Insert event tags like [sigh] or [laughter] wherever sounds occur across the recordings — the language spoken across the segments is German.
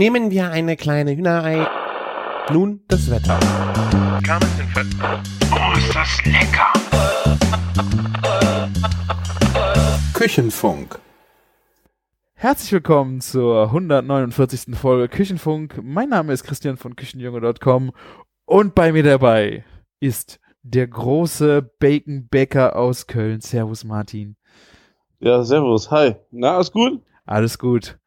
Nehmen wir eine kleine Hühnerei. Nun das Wetter. Oh, ist das lecker! Küchenfunk. Herzlich willkommen zur 149. Folge Küchenfunk. Mein Name ist Christian von Küchenjunge.com und bei mir dabei ist der große Bacon-Bäcker aus Köln. Servus Martin. Ja, servus. Hi. Na, alles gut? Alles gut.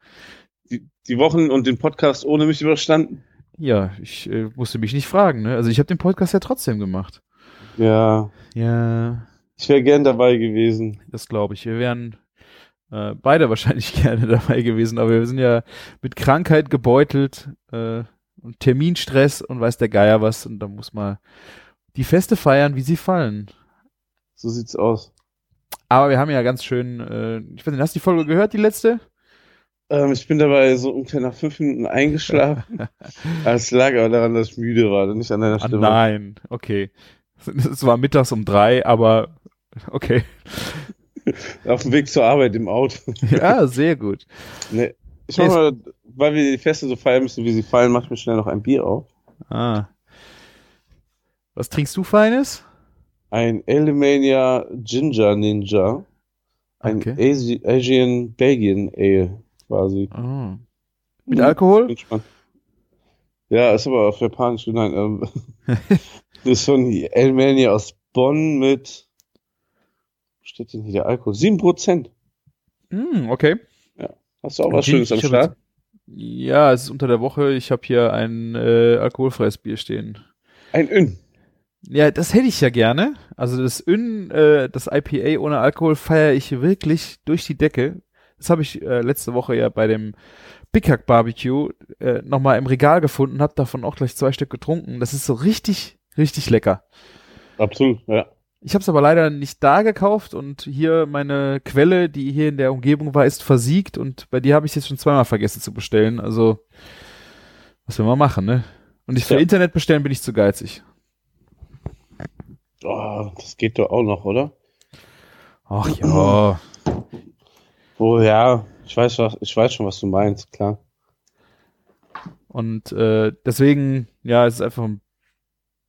Die, Wochen und den Podcast ohne mich überstanden? Ja, ich äh, musste mich nicht fragen. Ne? Also ich habe den Podcast ja trotzdem gemacht. Ja, Ja, ich wäre gern dabei gewesen. das glaube ich. Wir wären äh, beide [laughs] wahrscheinlich gerne dabei gewesen, aber wir sind ja mit Krankheit gebeutelt äh, und Terminstress und weiß der Geier was und da muss man die Feste feiern, wie sie fallen. So sieht's aus. Aber wir haben ja ganz schön, äh, ich weiß nicht, hast du die Folge gehört, die letzte? Ähm, ich bin dabei so ungefähr nach fünf Minuten eingeschlafen. [laughs] Es lag aber daran, dass ich müde war, nicht an deiner Ah, Stimme. nein, okay. Es war mittags um drei, aber okay. [laughs] Auf dem Weg zur Arbeit im Auto. [laughs] Ja, sehr gut. nee. Ich mach mal, weil wir die Feste so feiern müssen, wie sie fallen, mach ich mir schnell noch ein Bier auf. Ah. Was trinkst du Feines? Ein Alemania Ginger Ninja. Ein Okay. Asi Asian Belgian Ale, quasi. Oh. Mit Alkohol? Bin gespannt. Ja, ist aber auf Japanisch. Nein, ähm, [laughs] das ist von Elmania aus Bonn mit, wo steht denn hier der Alkohol? 7%. Hm, okay. Hast du auch was Gin- Schönes am Start? Ja, es ist unter der Woche. Ich habe hier ein äh, alkoholfreies Bier stehen. Ein Ün. Ja, das hätte ich ja gerne. Also das Ün, äh, das IPA ohne Alkohol feiere ich wirklich durch die Decke. Das habe ich äh, letzte Woche ja bei dem Big Hack Barbecue äh, nochmal im Regal gefunden, habe davon auch gleich zwei Stück getrunken. Das ist so richtig, richtig lecker. Absolut, ja. Ich habe es aber leider nicht da gekauft und hier meine Quelle, die hier in der Umgebung war, ist versiegt und bei dir habe ich es jetzt schon zweimal vergessen zu bestellen. Also was will man machen, ne? Und ich für Ja. Internet bestellen bin ich zu geizig. Oh, das geht doch auch noch, oder? Ach ja. Oh ja, ich weiß, ich weiß schon, was du meinst, klar. Und äh, deswegen, ja, es ist einfach ein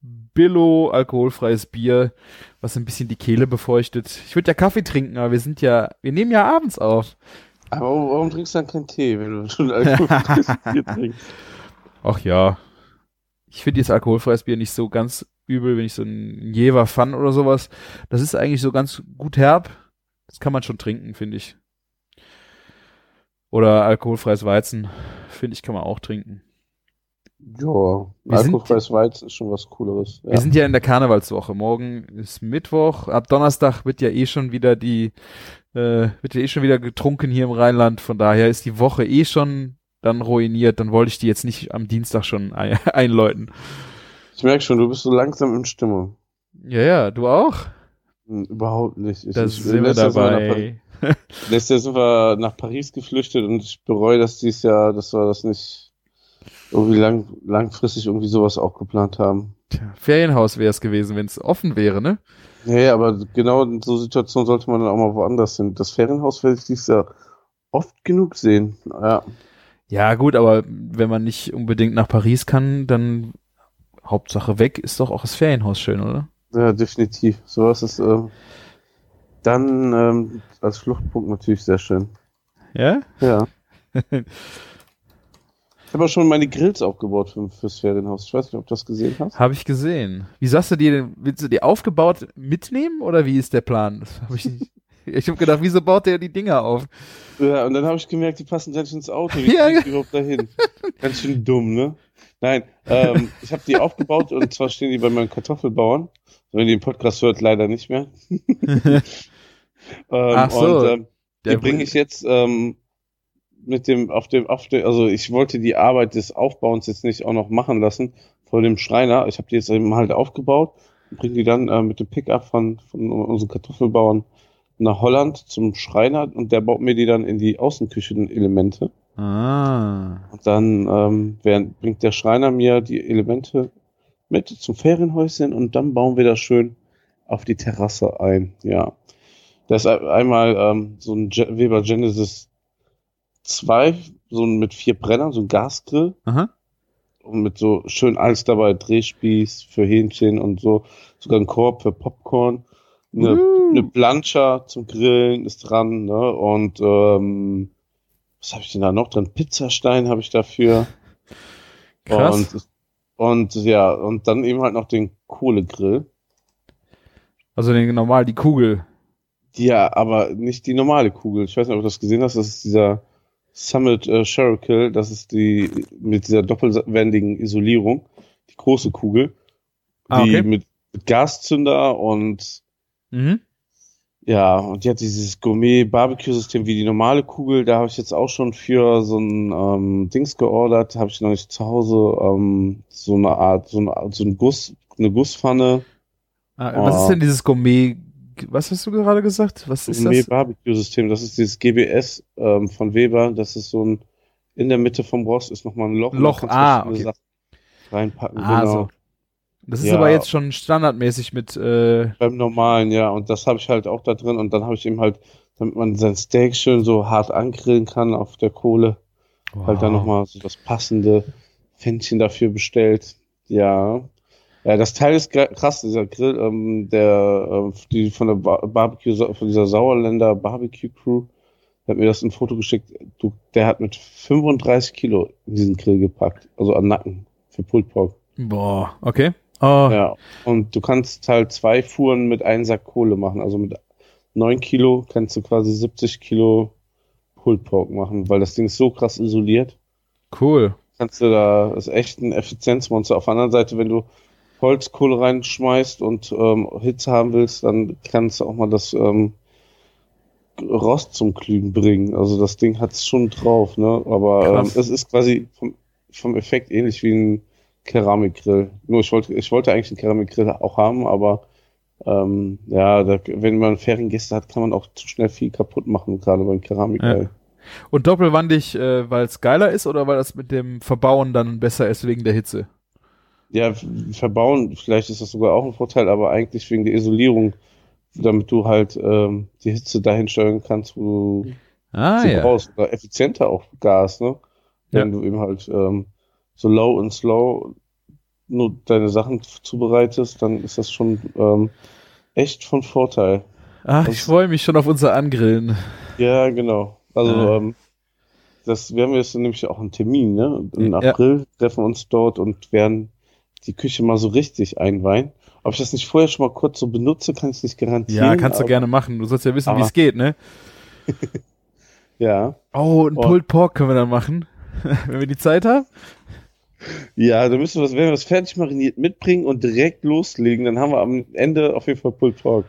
Billo alkoholfreies Bier, was ein bisschen die Kehle befeuchtet. Ich würde ja Kaffee trinken, aber wir sind ja, wir nehmen ja abends auf. Aber warum trinkst du dann keinen Tee, wenn du schon alkoholfreies [laughs] Bier trinkst? Ach ja. Ich finde jetzt alkoholfreies Bier nicht so ganz übel, wenn ich so ein Jever Fun oder sowas. Das ist eigentlich so ganz gut herb. Das kann man schon trinken, finde ich. Oder alkoholfreies Weizen, finde ich, kann man auch trinken. Ja, alkoholfreies Weizen ist schon was Cooleres. Ja. Wir sind ja in der Karnevalswoche. Morgen ist Mittwoch. Ab Donnerstag wird ja eh schon wieder die, äh, wird ja eh schon wieder getrunken hier im Rheinland. Von daher ist die Woche eh schon dann ruiniert. Dann wollte ich die jetzt nicht am Dienstag schon ein [laughs] einläuten. Ich merke schon, du bist so langsam in Stimmung. Ja, ja, du auch? Hm, Überhaupt nicht. Ich, Da ich- sind wir dabei. Letztes Jahr sind wir nach Paris geflüchtet und ich bereue das dieses Jahr, dass wir das nicht irgendwie lang, langfristig irgendwie sowas auch geplant haben. Tja, Ferienhaus wäre es gewesen, wenn es offen wäre, ne? Nee, aber genau in so Situationen sollte man dann auch mal woanders hin. Das Ferienhaus werde ich dieses Jahr oft genug sehen. Ja. Ja, gut, aber wenn man nicht unbedingt nach Paris kann, dann Hauptsache weg ist doch auch das Ferienhaus schön, oder? Ja, definitiv. Sowas ist ähm, dann ähm, als Fluchtpunkt natürlich sehr schön. Ja? Ja. [laughs] Ich habe auch schon meine Grills aufgebaut für, fürs Ferienhaus. Ich weiß nicht, ob du das gesehen hast. Habe ich gesehen. Wie sagst du dir denn, willst du die aufgebaut mitnehmen oder wie ist der Plan? Das hab ich nicht. [laughs] Ich habe gedacht, wieso baut der die Dinger auf? Ja, und dann habe ich gemerkt, die passen gar nicht ins Auto. Wie [laughs] Ja, ich überhaupt dahin? Ganz schön dumm, ne? Nein, ähm, ich habe die aufgebaut und zwar stehen die bei meinen Kartoffelbauern. Wenn ihr den Podcast hört, leider nicht mehr. Ähm, Ach so, Und ähm, die bringe ich jetzt ähm, mit dem auf dem auf dem also ich wollte die Arbeit des Aufbauens jetzt nicht auch noch machen lassen vor dem Schreiner. Ich habe die jetzt eben halt aufgebaut und bringe die dann äh, mit dem Pickup von von unseren Kartoffelbauern nach Holland zum Schreiner und der baut mir die dann in die Außenküchenelemente. Ah. Und dann ähm, während, bringt der Schreiner mir die Elemente mit zum Ferienhäuschen und dann bauen wir das schön auf die Terrasse ein. Ja. Da ist ein- einmal ähm, so ein Weber Genesis zwei, so mit vier Brennern, so ein Gasgrill Aha. und mit so schön alles dabei, Drehspieß für Hähnchen und so, sogar ein Korb für Popcorn, eine, Uh. eine Plancha zum Grillen ist dran, ne? Und ähm, was habe ich denn da noch dran? Pizzastein habe ich dafür. [laughs] Krass. Und, und ja, und dann eben halt noch den Kohlegrill. Also den normal, die Kugel. Ja, aber nicht die normale Kugel. Ich weiß nicht, ob du das gesehen hast. Das ist dieser Summit äh, Sherrill, das ist die mit dieser doppelwendigen Isolierung, die große Kugel, Ah, die okay. mit, mit Gaszünder und Mhm. ja, und die hat dieses Gourmet-Barbecue-System wie die normale Kugel. Da habe ich jetzt auch schon für so ein ähm, Dings geordert. Habe ich noch nicht zu Hause ähm, so eine Art, so eine, so ein Guss, eine Gusspfanne. Ah, was Oh. ist denn dieses Gourmet? Was hast du gerade gesagt? Was ist das? Gourmet-Barbecue-System. Das ist dieses GBS ähm, von Weber. Das ist so ein in der Mitte vom Rost ist nochmal ein Loch. Loch, ah, okay. Sachen reinpacken. Ah, genau. so. Das ist Ja. aber jetzt schon standardmäßig mit äh, Beim normalen, ja. Und das habe ich halt auch da drin. Und dann habe ich eben halt, damit man sein Steak schön so hart angrillen kann auf der Kohle, halt dann wow. nochmal so das passende Pfännchen dafür bestellt. Ja. Ja, das Teil ist krass, dieser Grill, ähm, der, ähm, die von der Bar Barbecue, von dieser Sauerländer Barbecue Crew, hat mir das ein Foto geschickt. Du, der hat mit 35 Kilo in diesen Grill gepackt. Also an Nacken für Pulled Pork. Boah, okay. Oh, Ja, und du kannst halt zwei Fuhren mit einem Sack Kohle machen. Also mit 9 Kilo kannst du quasi 70 Kilo Pulled Pork machen, weil das Ding ist so krass isoliert. cool. Kannst du da, das ist echt ein Effizienzmonster. Auf der anderen Seite, wenn du Holzkohle reinschmeißt und ähm, Hitze haben willst, dann kannst du auch mal das ähm, Rost zum Glühen bringen. Also das Ding hat's schon drauf, ne? Aber ähm, es ist quasi vom, vom Effekt ähnlich wie ein Keramikgrill. Nur ich wollte, ich wollte eigentlich einen Keramikgrill auch haben, aber ähm, ja, da, wenn man Feriengäste hat, kann man auch zu schnell viel kaputt machen, gerade beim Keramikgrill. Und doppelwandig, äh, weil es geiler ist oder weil das mit dem Verbauen dann besser ist wegen der Hitze? Ja, verbauen, vielleicht ist das sogar auch ein Vorteil, aber eigentlich wegen der Isolierung, damit du halt ähm, die Hitze dahin steuern kannst, wo du Ah sie ja. brauchst. Oder effizienter auch Gas, ne? Wenn du eben halt ähm, so low und slow nur deine Sachen zubereitest, dann ist das schon ähm, echt von Vorteil. Ach, ich Das- freue mich schon auf unser Angrillen. Ja, genau. Also Ah. ähm, das, wir haben jetzt nämlich auch einen Termin, ne? Im Ja. April treffen wir uns dort und werden die Küche mal so richtig einweihen. Ob ich das nicht vorher schon mal kurz so benutze, kann ich nicht garantieren. Ja, kannst du gerne machen. Du sollst ja wissen, wie es geht, ne? [laughs] Ja. Oh, ein Oh. Pulled Pork können wir dann machen, [laughs] wenn wir die Zeit haben. Ja, da müssen wir das, wenn wir das fertig mariniert mitbringen und direkt loslegen, dann haben wir am Ende auf jeden Fall Pulled Pork.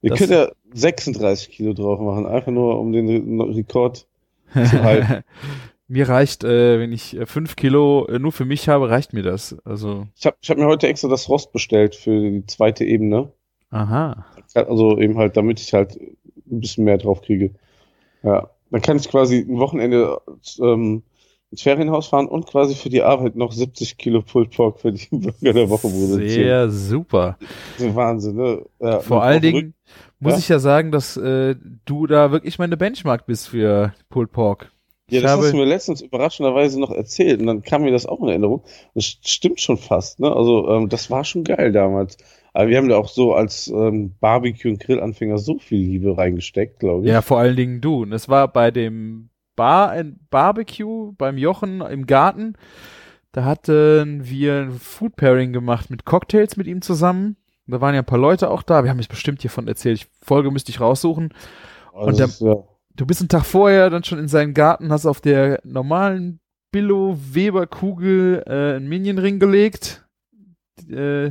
Wir Das- können ja 36 Kilo drauf machen, einfach nur um den Re Rekord zu halten. [laughs] mir reicht, äh, wenn ich äh, fünf Kilo äh, nur für mich habe, reicht mir das. Also, Ich habe ich hab mir heute extra das Rost bestellt für die zweite Ebene. aha. Also eben halt, damit ich halt ein bisschen mehr drauf kriege. Ja. Dann kann ich quasi ein Wochenende ähm, ins Ferienhaus fahren und quasi für die Arbeit noch 70 Kilo Pulled Pork für die [laughs] Bürger der Woche produzieren. Sehr super. Wahnsinn, ne? Ja, Vor allen Dingen muss Ja? ich ja sagen, dass äh, du da wirklich meine Benchmark bist für Pulled Pork. Ja, das habe- hast du mir letztens überraschenderweise noch erzählt und dann kam mir das auch in Erinnerung. Das stimmt schon fast, ne? Also ähm, das war schon geil damals. Aber wir haben da auch so als ähm, Barbecue- und Grillanfänger so viel Liebe reingesteckt, glaube ich. Ja, vor allen Dingen du. Und das war bei dem Bar Barbecue beim Jochen im Garten. Da hatten wir ein Food Pairing gemacht mit Cocktails mit ihm zusammen. Da waren ja ein paar Leute auch da. Wir haben jetzt bestimmt hiervon erzählt. Ich, Folge müsste ich raussuchen. Also und der- ist, ja, Du bist einen Tag vorher dann schon in seinen Garten, hast auf der normalen Billo Weber Kugel äh, einen Minionring gelegt. Äh,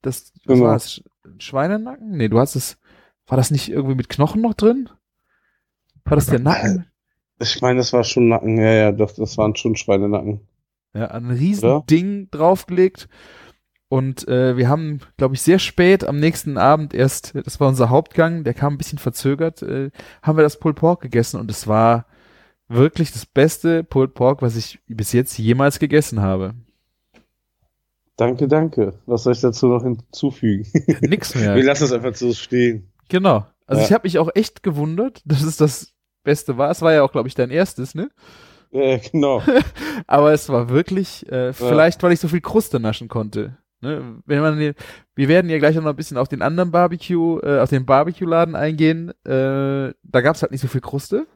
das was Genau. war das? Schweinenacken? Nee, du hast es. War das nicht irgendwie mit Knochen noch drin? War das der Nacken? ich meine, das war schon Nacken. Ja, ja, doch, das waren schon Schweinenacken. Ja, ein riesen Oder? Ding draufgelegt. Und äh, wir haben, glaube ich, sehr spät am nächsten Abend erst, das war unser Hauptgang, der kam ein bisschen verzögert, äh, haben wir das Pulled Pork gegessen und es war wirklich das beste Pulled Pork, was ich bis jetzt jemals gegessen habe. Danke, danke. Was soll ich dazu noch hinzufügen? Nix mehr. [laughs] Wir lassen es einfach so stehen. Genau. Also Ja. ich habe mich auch echt gewundert, [laughs] dass es das Beste war. Es war ja auch, glaube ich, dein erstes, ne? Ja, genau. [laughs] Aber es war wirklich, äh, vielleicht, weil ich so viel Kruste naschen konnte. Ne? Wenn man, wir werden ja gleich noch ein bisschen auf den anderen Barbecue, äh, auf den Barbecue-Laden eingehen. Äh, da gab es halt nicht so viel Kruste.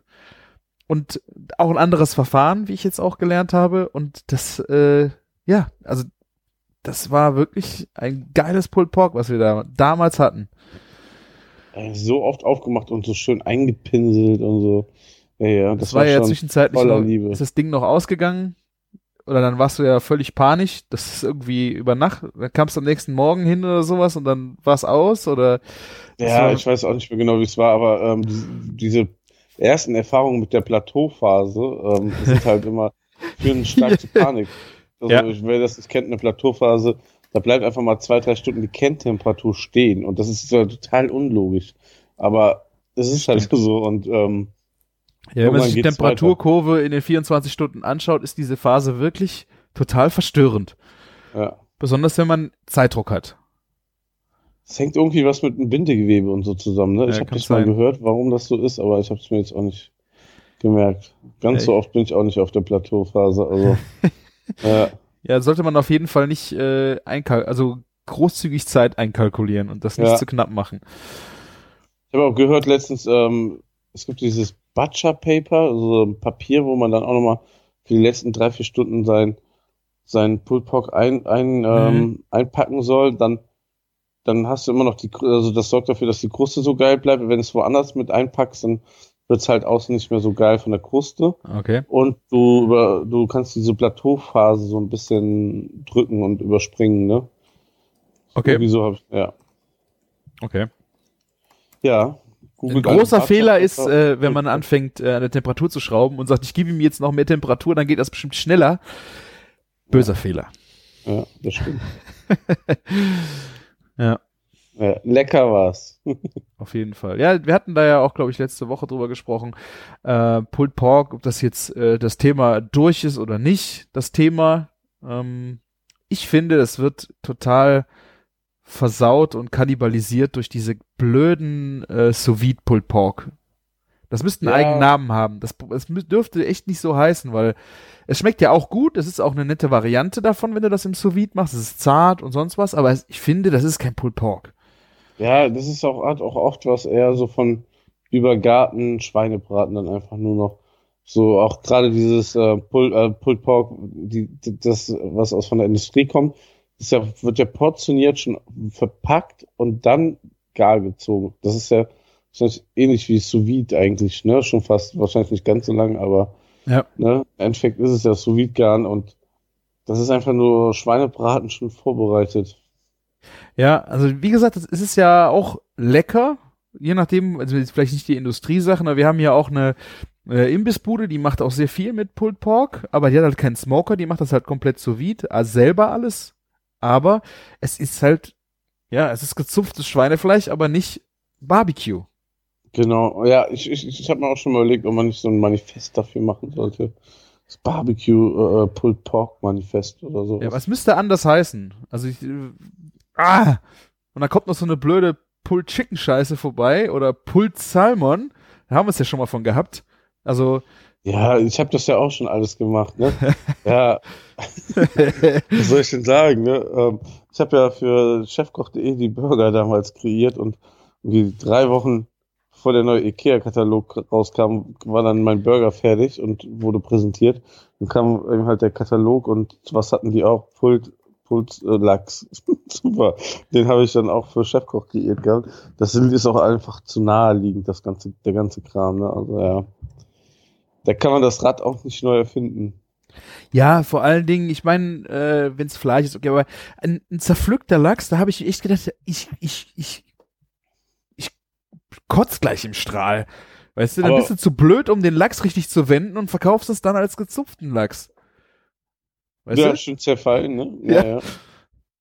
Und auch ein anderes Verfahren, wie ich jetzt auch gelernt habe. Und das, äh, ja, also das war wirklich ein geiles Pulled Pork, was wir da damals hatten. Ey, so oft aufgemacht und so schön eingepinselt und so. Ja, ja, Das, war, ja schon zwischenzeitlich noch, Liebe. ist das Ding noch ausgegangen. Oder dann warst du ja völlig panisch, das ist irgendwie über Nacht, dann kamst du am nächsten Morgen hin oder sowas und dann war es aus oder Ja, ich weiß auch nicht mehr genau, wie es war, aber ähm, diese, ersten Erfahrungen mit der Plateauphase ähm, sind halt immer führen stark zu [laughs] Panik. Also Ja. ich, wer das nicht kennt, eine Plateauphase, da bleibt einfach mal zwei, drei Stunden die Kerntemperatur stehen und das ist ja total unlogisch. Aber es ist halt so und ähm, Ja, wenn man sich die Temperaturkurve in den 24 Stunden anschaut, ist diese Phase wirklich total verstörend. ja. Besonders wenn man Zeitdruck hat. Es hängt irgendwie was mit dem Bindegewebe und so zusammen. Ne? Ja, ich habe das mal sein. gehört, warum das so ist, aber ich habe es mir jetzt auch nicht gemerkt. Ganz Ja, so oft bin ich auch nicht auf der Plateauphase. Also [laughs] ja. Ja, sollte man auf jeden Fall nicht äh, einkal also großzügig Zeit einkalkulieren und das nicht zu knapp machen. Ich habe auch gehört letztens, ähm, es gibt dieses Butcher Paper, also ein Papier, wo man dann auch nochmal für die letzten drei, vier Stunden sein, sein Pulled Pork ein, ein, ähm, einpacken soll. Dann, dann hast du immer noch die, also das sorgt dafür, dass die Kruste so geil bleibt. Wenn du es woanders mit einpackst, dann wird's halt außen nicht mehr so geil von der Kruste. Okay. Und du über, du kannst diese Plateauphase so ein bisschen drücken und überspringen, ne? Okay. Wieso habe ich, ja. Okay. Ja. Ein Googelt großer Fehler ist, äh, wenn man anfängt, äh, an der Temperatur zu schrauben und sagt, ich gebe ihm jetzt noch mehr Temperatur, dann geht das bestimmt schneller. Böser Fehler. Ja, das stimmt. [laughs] Ja. Ja, lecker war's. [laughs] Auf jeden Fall. Ja, wir hatten da ja auch, glaube ich, letzte Woche drüber gesprochen. Äh, Pulled Pork, ob das jetzt äh, das Thema durch ist oder nicht, das Thema. Ähm, ich finde, es wird total versaut und kannibalisiert durch diese blöden äh, sous vide Pulled Pork. Das müsste einen Ja. eigenen Namen haben. Das, das dürfte echt nicht so heißen, weil es schmeckt ja auch gut. Es ist auch eine nette Variante davon, wenn du das im sous vide machst. Es ist zart und sonst was, aber ich finde, das ist kein Pulled Pork. Ja, das ist auch, hat auch oft was eher so von übergarten Schweinebraten dann einfach nur noch. So auch gerade dieses äh, Pull, äh, Pulled Pork, die, das, was aus von der Industrie kommt, ist ja, wird ja portioniert schon verpackt und dann gar gezogen. Das ist ja wahrscheinlich ähnlich wie Sous Vide eigentlich, ne? Schon fast, wahrscheinlich nicht ganz so lang, aber Ja. ne? Im Endeffekt ist es ja Sous Vide garen und das ist einfach nur Schweinebraten schon vorbereitet. Ja, also wie gesagt, es ist ja auch lecker, je nachdem, also vielleicht nicht die Industriesachen, aber wir haben ja auch eine äh, Imbissbude, die macht auch sehr viel mit Pulled Pork, aber die hat halt keinen Smoker, die macht das halt komplett sous vide, also selber alles, aber es ist halt, ja, es ist gezupftes Schweinefleisch, aber nicht Barbecue. Genau, ja, ich, ich, ich habe mir auch schon mal überlegt, ob man nicht so ein Manifest dafür machen sollte. Das Barbecue äh, Pulled Pork Manifest oder so. Ja, was müsste anders heißen? Also ich, äh, ah, und dann kommt noch so eine blöde Pulled Chicken Scheiße vorbei oder Pulled Salmon, da haben wir es ja schon mal von gehabt. Also Ja, ich habe das ja auch schon alles gemacht, ne? [laughs] ja, was soll ich denn sagen, ne? Ähm, ich habe ja für chefkoch.de die Burger damals kreiert und irgendwie drei Wochen bevor der neue Ikea-Katalog rauskam, war dann mein Burger fertig und wurde präsentiert. Dann kam eben halt der Katalog und was hatten die auch? Pulled, Pulled äh, Lachs. [laughs] Super. Den habe ich dann auch für Chefkoch kreiert gehabt. Das ist auch einfach zu naheliegend, das ganze, der ganze Kram, ne? Also ja. Da kann man das Rad auch nicht neu erfinden. Ja, vor allen Dingen, ich meine, äh, wenn es Fleisch ist, okay, aber ein, ein zerpflückter Lachs, da habe ich echt gedacht, ich, ich, ich, ich kotz gleich im Strahl. Weißt du, dann Aber- bist du zu blöd, um den Lachs richtig zu wenden und verkaufst es dann als gezupften Lachs. Weißt ja, du? schön zerfallen, ne? Ja.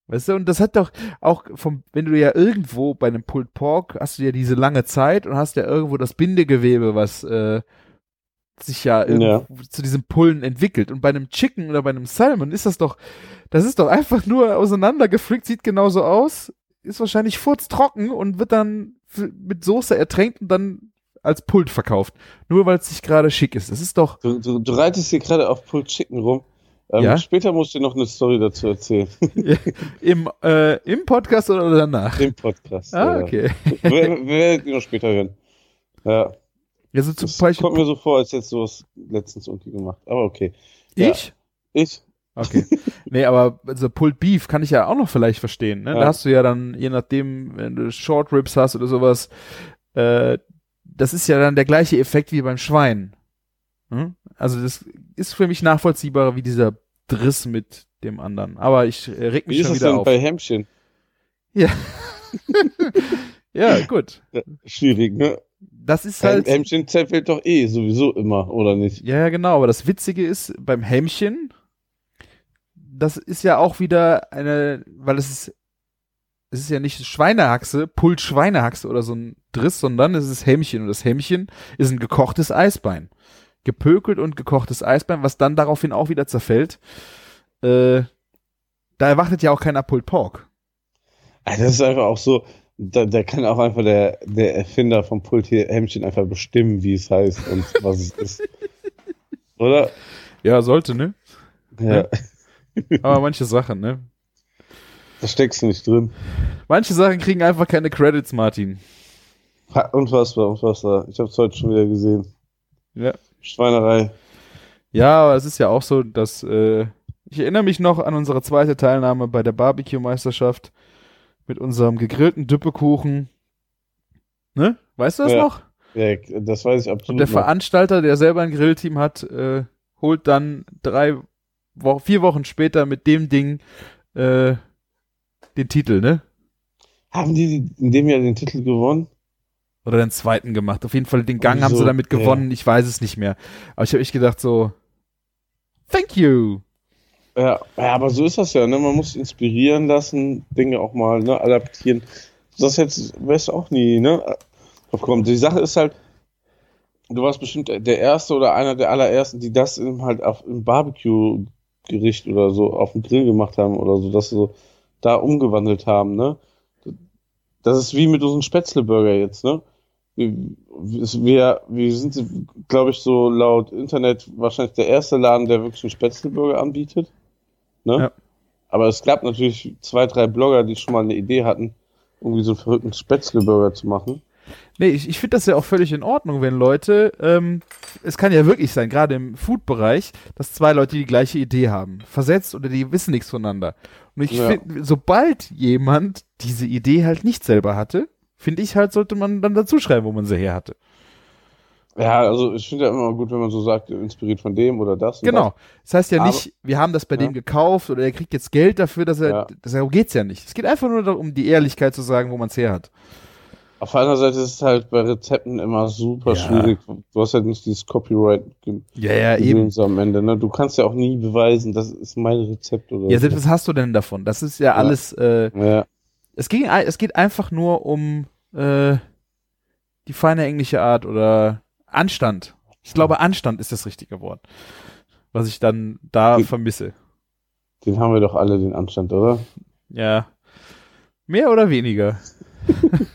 Weißt du, und das hat doch auch vom, wenn du ja irgendwo bei einem Pulled Pork hast du ja diese lange Zeit und hast ja irgendwo das Bindegewebe, was äh, sich ja, irgendwo zu diesem Pullen entwickelt. Und bei einem Chicken oder bei einem Salmon ist das doch, das ist doch einfach nur auseinandergeflickt, sieht genauso aus, ist wahrscheinlich furztrocken und wird dann mit Soße ertränkt und dann als Pult verkauft. Nur weil es nicht gerade schick ist. Das ist doch. Du, du, du reitest hier gerade auf Pulled Chicken rum. Ähm, Ja? Später musst du noch eine Story dazu erzählen. [laughs] Im, äh, Im Podcast oder danach? Im Podcast. Ah, ja. okay. Wir, wir werden die noch später hören. Ja. Also zum Das Beispiel. kommt mir so vor, als hättest du was letztens irgendwie gemacht. Aber okay. Ja. Ich? Ich? Okay. [laughs] nee, aber so Pulled Beef kann ich ja auch noch vielleicht verstehen. Ne? Da Ja. hast du ja dann, je nachdem, wenn du Short Ribs hast oder sowas, äh, das ist ja dann der gleiche Effekt wie beim Schwein. Hm? Also das ist für mich nachvollziehbarer wie dieser Driss mit dem anderen. Aber ich äh, reg mich Wie ist schon das wieder denn auf. bei Hämmchen? [laughs] Ja, gut. Schwierig, ne? Das ist halt. Hämmchen zerfällt doch eh sowieso immer, oder nicht? Ja, ja, genau, aber das Witzige ist, beim Hämmchen, das ist ja auch wieder eine, weil es ist, es ist ja nicht Schweinehaxe, Pult Schweinehaxe oder so ein Driss, sondern es ist Hämmchen und das Hämmchen ist ein gekochtes Eisbein. Gepökelt und gekochtes Eisbein, was dann daraufhin auch wieder zerfällt. Äh, da erwartet ja auch keiner Pulled Pork. Das ist einfach auch so, da, da kann auch einfach der, der Erfinder vom Pult hier Hämmchen einfach bestimmen, wie es heißt und was es ist. [laughs] Oder? Ja, sollte, ne? Ja, Aber manche Sachen, ne? da steckst du nicht drin. Manche Sachen kriegen einfach keine Credits, Martin. Ha, Unfassbar, unfassbar. Ich habe es heute schon wieder gesehen. Ja. Schweinerei. Ja, aber es ist ja auch so, dass äh, ich erinnere mich noch an unsere zweite Teilnahme bei der Barbecue-Meisterschaft mit unserem gegrillten Düppekuchen. Ne? Weißt du das Ja. noch? Ja, das weiß ich absolut. Und der noch. Veranstalter, der selber ein Grillteam hat, äh, holt dann drei Wo vier Wochen später mit dem Ding äh, den Titel, ne? Haben die in dem Jahr den Titel gewonnen? Oder den zweiten gemacht. Auf jeden Fall den Gang haben So, sie damit ja. gewonnen. Ich weiß es nicht mehr. Aber ich habe echt gedacht so, thank you. Ja, aber so ist das ja, ne? Man muss inspirieren lassen, Dinge auch mal, ne, adaptieren. Das jetzt weißt du auch nie, ne? Drauf kommt. Die Sache ist halt, du warst bestimmt der Erste oder einer der allerersten, die das eben halt auf im Barbecue-Gericht oder so auf dem Grill gemacht haben oder so, dass sie so da umgewandelt haben, ne? Das ist wie mit unseren Spätzle-Burger jetzt, ne? Wir, wir sind, glaube ich, so laut Internet wahrscheinlich der erste Laden, der wirklich einen Spätzle-Burger anbietet. Ne? Ja. Aber es gab natürlich zwei, drei Blogger, die schon mal eine Idee hatten, irgendwie so einen verrückten Spätzle-Burger zu machen. Nee, ich, ich finde das ja auch völlig in Ordnung, wenn Leute, ähm, es kann ja wirklich sein, gerade im Food-Bereich, dass zwei Leute die gleiche Idee haben. Versetzt oder die wissen nichts voneinander. Und ich Ja. finde, sobald jemand diese Idee halt nicht selber hatte, finde ich halt, sollte man dann dazu schreiben, wo man sie her hatte. Ja, also ich finde ja immer gut, wenn man so sagt, inspiriert von dem oder das. Genau. Das heißt ja Aber- nicht, wir haben das bei Ja. dem gekauft oder er kriegt jetzt Geld dafür, dass er, Ja. das, darum geht's ja nicht. Es geht einfach nur darum, die Ehrlichkeit zu sagen, wo man es her hat. Das. Auf anderen Seite ist es halt bei Rezepten immer super Ja. schwierig. Du hast halt nicht dieses Copyright Ja, ja, eben. Am Ende. Ne? Du kannst ja auch nie beweisen, das ist mein Rezept oder Ja, so. selbst was hast du denn davon? Das ist ja alles, äh, Ja, es, ging, es geht einfach nur um äh, die feine englische Art oder Anstand. Ich glaube, Anstand ist das richtige Wort, was ich dann da Die- vermisse. den haben wir doch alle, den Anstand, oder? Ja. Mehr oder weniger. [laughs]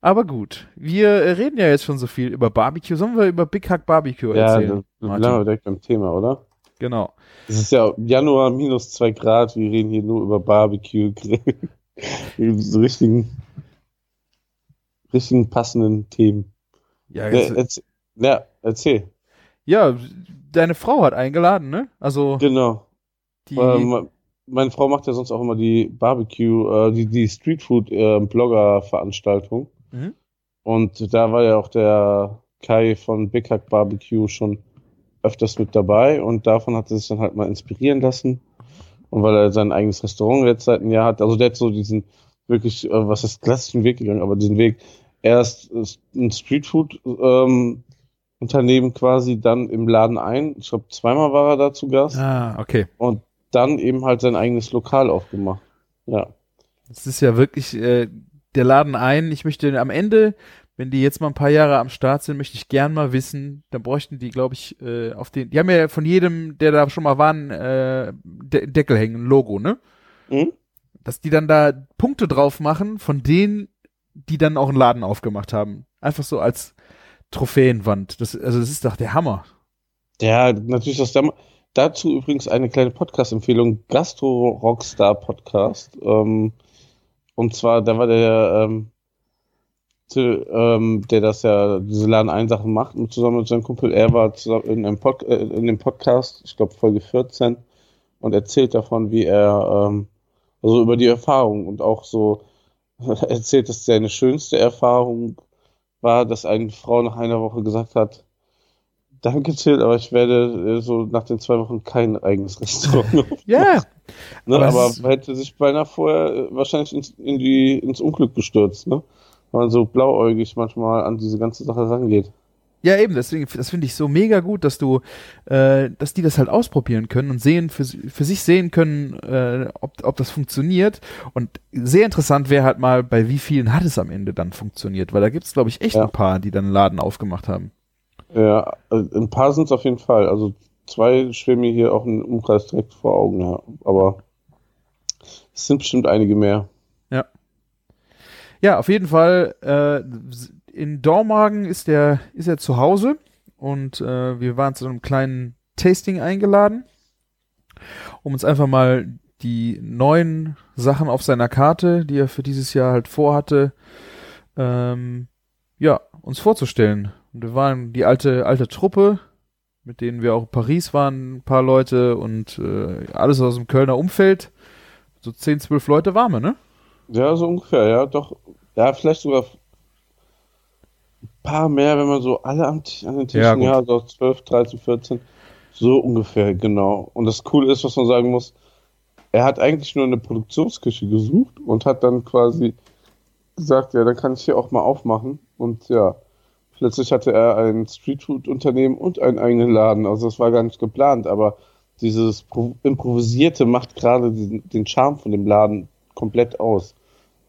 Aber gut, wir äh, reden ja jetzt schon so viel über Barbecue. Sollen wir über Big Hack Barbecue Ja, erzählen? dann dann bleiben wir direkt beim Thema, oder? Genau. Es ist ja Januar minus zwei Grad, wir reden hier nur über Barbecue, [laughs] Grill. so richtigen, richtigen passenden Themen. Ja, Ja, jetzt, erzähl, ja, erzähl. ja, deine Frau hat eingeladen, ne? Also Genau. die. Ähm, meine Frau macht ja sonst auch immer die Barbecue, äh, die, die Streetfood-Blogger-Veranstaltung. Mhm. Und da war ja auch der Kai von Big Hack Barbecue schon öfters mit dabei und davon hat er sich dann halt mal inspirieren lassen. Und weil er sein eigenes Restaurant jetzt seit einem Jahr hat, also der hat so diesen wirklich, äh, was ist klassischen Weg gegangen, aber diesen Weg erst ist ein Streetfood ähm, Unternehmen quasi dann im Laden ein. Ich glaube, zweimal war er da zu Gast ah, okay. und dann eben halt sein eigenes Lokal aufgemacht. Ja. Das ist ja wirklich äh, der Laden ein. Ich möchte am Ende, wenn die jetzt mal ein paar Jahre am Start sind, möchte ich gern mal wissen, dann bräuchten die, glaube ich, äh, auf den. Die haben ja von jedem, der da schon mal war, einen äh, De Deckel hängen, ein Logo, ne? Mhm. Dass die dann da Punkte drauf machen von denen, die dann auch einen Laden aufgemacht haben. Einfach so als Trophäenwand. Das, also das ist doch der Hammer. Ja, natürlich das Dam Dazu übrigens eine kleine Podcast-Empfehlung, Gastro Rockstar Podcast. Ähm, und zwar, da war der, ähm, zu, ähm, der das ja, diese Laden ein Sachen macht, und zusammen mit seinem Kumpel, er war zusammen in, einem Pod äh, in dem Podcast, ich glaube Folge 14, und erzählt davon, wie er, ähm, also über die Erfahrung und auch so [laughs] erzählt, dass seine schönste Erfahrung war, dass eine Frau nach einer Woche gesagt hat, Danke, Till, aber ich werde äh, so nach den zwei Wochen kein eigenes Restaurant [laughs] Ja. Ne, Aber aber hätte sich beinahe vorher äh, wahrscheinlich ins, in die, ins Unglück gestürzt, ne? Weil man so blauäugig manchmal an diese ganze Sache rangeht. Ja, eben, deswegen, das finde ich so mega gut, dass du, äh, dass die das halt ausprobieren können und sehen, für, für sich sehen können, äh, ob, ob das funktioniert. Und sehr interessant wäre halt mal, bei wie vielen hat es am Ende dann funktioniert, weil da gibt es, glaube ich, echt Ja. ein paar, die dann einen Laden aufgemacht haben. Ja, äh, ein paar sind es auf jeden Fall. Also zwei schwimmen mir hier auch im Umkreis direkt vor Augen, ja. Aber es sind bestimmt einige mehr. Ja, auf jeden Fall, äh, in Dormagen ist der, ist er zu Hause und äh, wir waren zu einem kleinen Tasting eingeladen, um uns einfach mal die neuen Sachen auf seiner Karte, die er für dieses Jahr halt vorhatte, ähm, ja, uns vorzustellen. Und wir waren die alte, alte Truppe, mit denen wir auch in Paris waren, ein paar Leute und äh, alles aus dem Kölner Umfeld. So 10, 12 Leute waren wir, ne? Ja, so ungefähr, ja, doch. Ja, vielleicht sogar paar mehr, wenn man so alle am, an den Ja, Tischen, gut. ja, so 12, 13, 14. So ungefähr, genau. Und das Coole ist, was man sagen muss, er hat eigentlich nur eine Produktionsküche gesucht und hat dann quasi gesagt, ja, dann kann ich hier auch mal aufmachen. Und ja, plötzlich hatte er ein Streetfood-Unternehmen und einen eigenen Laden. Also das war gar nicht geplant, aber dieses Pro- Improvisierte macht gerade den, den Charme von dem Laden komplett aus.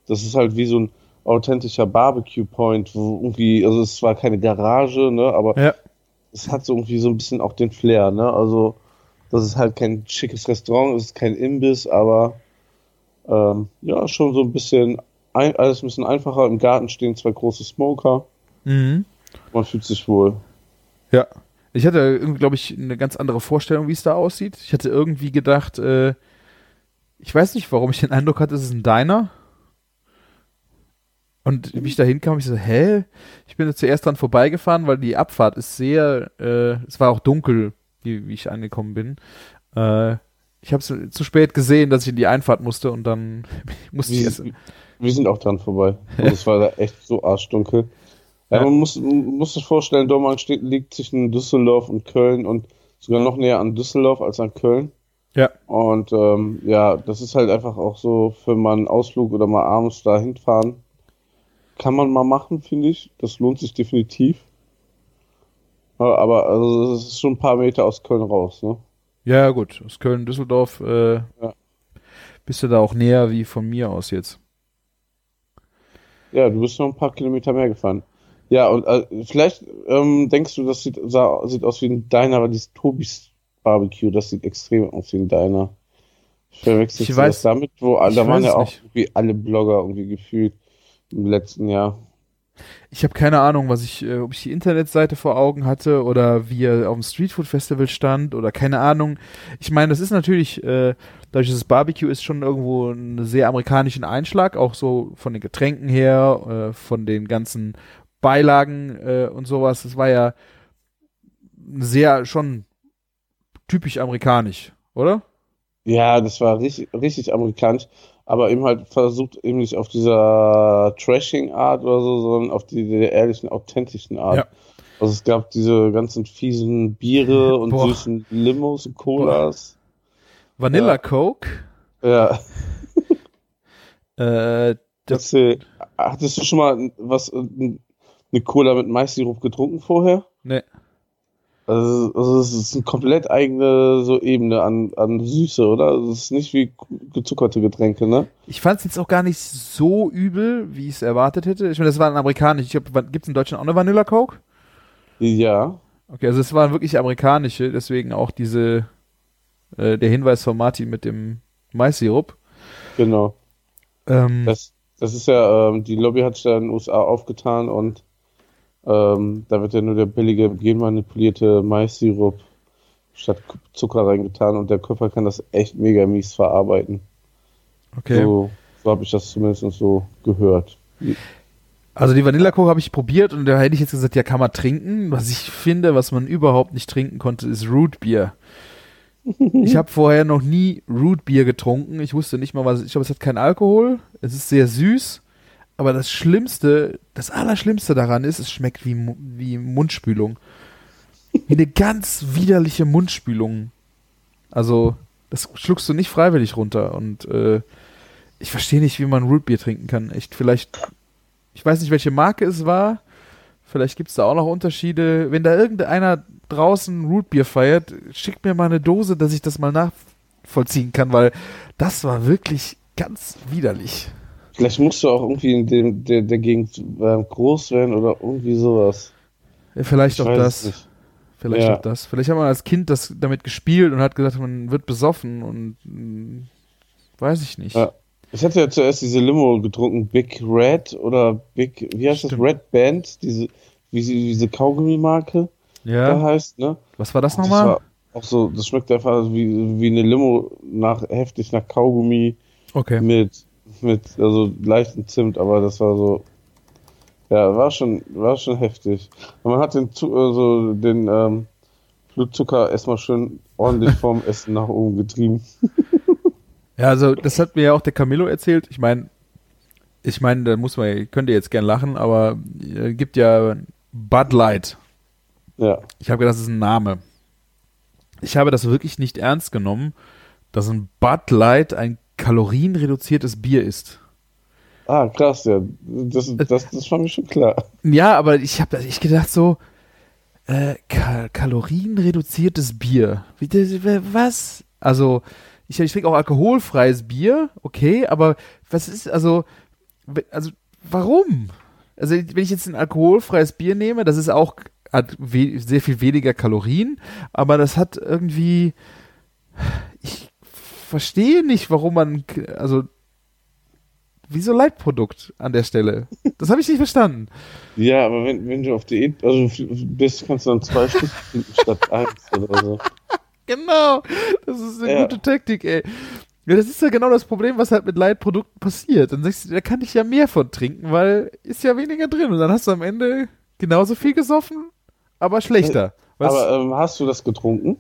Das ist halt wie so ein authentischer Barbecue-Point, wo irgendwie, also es war keine Garage, ne, aber Ja. es hat so irgendwie so ein bisschen auch den Flair, ne? Also, das ist halt kein schickes Restaurant, es ist kein Imbiss, aber ähm, ja, schon so ein bisschen, ein, alles ein bisschen einfacher. Im Garten stehen zwei große Smoker. Mhm. Man fühlt sich wohl. Ja. Ich hatte irgendwie, glaube ich, eine ganz andere Vorstellung, wie es da aussieht. Ich hatte irgendwie gedacht, äh, ich weiß nicht, warum ich den Eindruck hatte, es ist ein Diner. Und wie ich da hinkam, ich so, hä? Ich bin da zuerst dran vorbeigefahren, weil die Abfahrt ist sehr, äh, es war auch dunkel, wie, wie ich angekommen bin. Äh, ich habe es zu spät gesehen, dass ich in die Einfahrt musste und dann [laughs] musste ich Wir, erst. wir sind auch dran vorbei. Also, es war da echt so arschdunkel. Ja, Ja. man muss, man muss sich vorstellen, Dortmund steht, liegt zwischen Düsseldorf und Köln und sogar noch näher an Düsseldorf als an Köln. Ja. Und ähm, ja, das ist halt einfach auch so für mal einen Ausflug oder mal abends da hinfahren. Kann man mal machen, finde ich. Das lohnt sich definitiv. Aber also es ist schon ein paar Meter aus Köln raus, ne? Ja, gut, aus Köln, Düsseldorf, äh, Ja. bist du da auch näher wie von mir aus jetzt. Ja, du bist noch ein paar Kilometer mehr gefahren. Ja, und äh, vielleicht ähm, denkst du, das sieht, sah, sieht aus wie ein Diner, aber dieses Tobis Barbecue, das sieht extrem aus wie ein Diner. Ich verwechsel Ich das weiß- damit, wo ich da waren ja auch nicht. irgendwie alle Blogger irgendwie gefühlt im letzten Jahr. Ich habe keine Ahnung, was ich, äh, ob ich die Internetseite vor Augen hatte oder wie er auf dem Streetfood Festival stand oder keine Ahnung. Ich meine, das ist natürlich, äh, dadurch, dass es Barbecue ist, schon irgendwo einen sehr amerikanischen Einschlag, auch so von den Getränken her, äh, von den ganzen Beilagen äh, und sowas. Das war ja sehr schon typisch amerikanisch, oder? Ja, das war richtig, richtig amerikanisch, aber eben halt versucht eben nicht auf dieser Trashing-Art oder so, sondern auf die der ehrlichen, authentischen Art. Ja. Also es gab diese ganzen fiesen Biere [laughs] und Boah. süßen Limos und Colas. Vanilla Ja. Coke. Ja, Äh, das, äh, hattest du schon mal was, äh, eine Cola mit Maissirup getrunken vorher? ne, Also, also es ist eine komplett eigene so Ebene an, an Süße, oder? Es ist nicht wie gezuckerte Getränke, ne? Ich fand es jetzt auch gar nicht so übel, wie ich es erwartet hätte. Ich meine, das war ein amerikanisch. Ich glaube, gibt es in Deutschland auch eine Vanilla Coke? Ja. Okay, also es waren wirklich amerikanische, deswegen auch diese, äh, der Hinweis von Martin mit dem Maissirup. Genau. Ähm, Das, das ist ja, ähm, die Lobby hat sich ja in den USA aufgetan und Ähm, da wird ja nur der billige genmanipulierte Mais-Sirup statt Zucker reingetan und der Körper kann das echt mega mies verarbeiten. Okay. So, so habe ich das zumindest so gehört. Also die Vanilla Coke habe ich probiert und da hätte ich jetzt gesagt, ja, kann man trinken. Was ich finde, was man überhaupt nicht trinken konnte, ist Root Beer. [laughs] Ich habe vorher noch nie Root Beer getrunken. Ich wusste nicht mal, was. Ich glaube, es hat keinen Alkohol. Es ist sehr süß. Aber das Schlimmste, das Allerschlimmste daran ist, es schmeckt wie, wie Mundspülung. Wie eine ganz widerliche Mundspülung. Also, das schluckst du nicht freiwillig runter. Und äh, ich verstehe nicht, wie man Root Beer trinken kann. Echt, vielleicht. Ich weiß nicht, welche Marke es war. Vielleicht gibt es da auch noch Unterschiede. Wenn da irgendeiner draußen Rootbier feiert, schickt mir mal eine Dose, dass ich das mal nachvollziehen kann, weil das war wirklich ganz widerlich. Vielleicht musst du auch irgendwie in dem, der, der Gegend äh, groß werden oder irgendwie sowas. Ja, Vielleicht Ich auch das. nicht. Vielleicht Ja. auch das. Vielleicht hat man als Kind das damit gespielt und hat gesagt, man wird besoffen und mh, weiß ich nicht. Ja. Ich hatte ja zuerst diese Limo getrunken, Big Red oder Big, wie heißt das? Stimmt. Red Band, diese, wie sie, diese Kaugummi-Marke da Ja. heißt, ne? Was war das Das nochmal? war auch so, das schmeckt einfach wie, wie eine Limo nach, heftig nach Kaugummi Okay. mit, mit, also leichten Zimt, aber das war so, ja, war schon, war schon heftig. Und man hat den, Zu- also den, ähm, Blutzucker erstmal schön ordentlich vorm [laughs] Essen nach oben getrieben. [laughs] Ja, also das hat mir ja auch der Camillo erzählt. Ich meine, ich meine, da muss man, könnt ihr jetzt gern lachen, aber äh, gibt ja Bud Light. Ja. Ich habe gedacht, das ist ein Name. Ich habe das wirklich nicht ernst genommen, dass ein Bud Light ein kalorienreduziertes Bier ist. Ah, krass, ja. Das, das, das war mir schon klar. Ja, aber ich habe ich gedacht so, äh, Ka kalorienreduziertes Bier. Wie, was? Also, ich, ich trinke auch alkoholfreies Bier, okay, aber was ist, also, also, warum? Also, wenn ich jetzt ein alkoholfreies Bier nehme, das ist auch, hat sehr viel weniger Kalorien, aber das hat irgendwie, ich verstehe nicht, warum man, also, wieso Leitprodukt an der Stelle? Das habe ich nicht verstanden. Ja, aber wenn, wenn du auf Diät also bist, kannst du dann zwei Stück [laughs] statt eins oder so. Genau, das ist eine Ja. gute Taktik, ey. Ja, das ist ja genau das Problem, was halt mit Leitprodukten passiert. Dann sagst du, da kann ich ja mehr von trinken, weil ist ja weniger drin. Und dann hast du am Ende genauso viel gesoffen, aber schlechter. Was? Aber ähm, hast du das getrunken?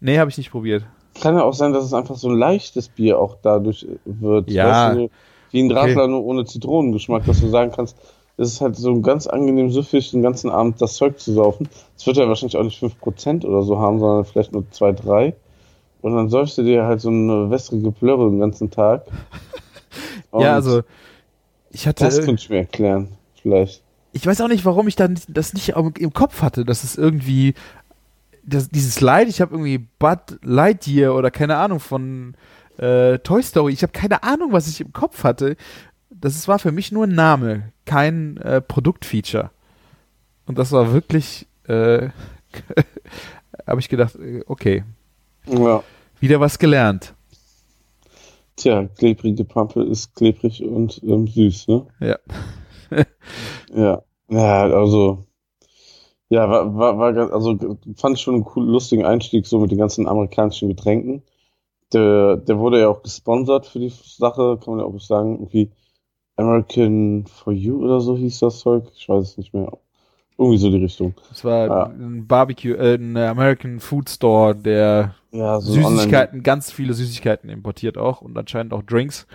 nee, habe ich nicht probiert. Kann ja auch sein, dass es einfach so ein leichtes Bier auch dadurch wird. Ja. Weißt du, wie ein Okay. Radler nur ohne Zitronengeschmack, dass du sagen kannst, es ist halt so ein ganz angenehm süffig, den ganzen Abend das Zeug zu saufen. Es wird ja wahrscheinlich auch nicht 5% oder so haben, sondern vielleicht nur 2, 3. Und dann säufst du dir halt so eine wässrige Plörre den ganzen Tag. [laughs] Und ja, also ich hatte, Das könnte ich mir erklären, vielleicht. ich weiß auch nicht, warum ich dann das nicht im Kopf hatte, dass es irgendwie das, dieses Light, ich habe irgendwie Bud Lightyear oder keine Ahnung von äh, Toy Story, ich habe keine Ahnung, was ich im Kopf hatte. Das war für mich nur ein Name, kein äh, Produktfeature. Und das war wirklich, äh, [laughs] habe ich gedacht, äh, okay, Ja. wieder was gelernt. Tja, klebrige Pampe ist klebrig und ähm, süß, ne? Ja. [laughs] Ja. Ja, also. Ja, war, war, war also fand ich schon einen coolen, lustigen Einstieg so mit den ganzen amerikanischen Getränken. Der, der wurde ja auch gesponsert für die Sache, kann man ja auch sagen. Irgendwie American for You oder so hieß das Zeug. Ich weiß es nicht mehr. Irgendwie so die Richtung. Das war Ja. ein Barbecue, äh, ein American Food Store, der Ja, so Süßigkeiten, ganz viele Süßigkeiten importiert auch und anscheinend auch Drinks.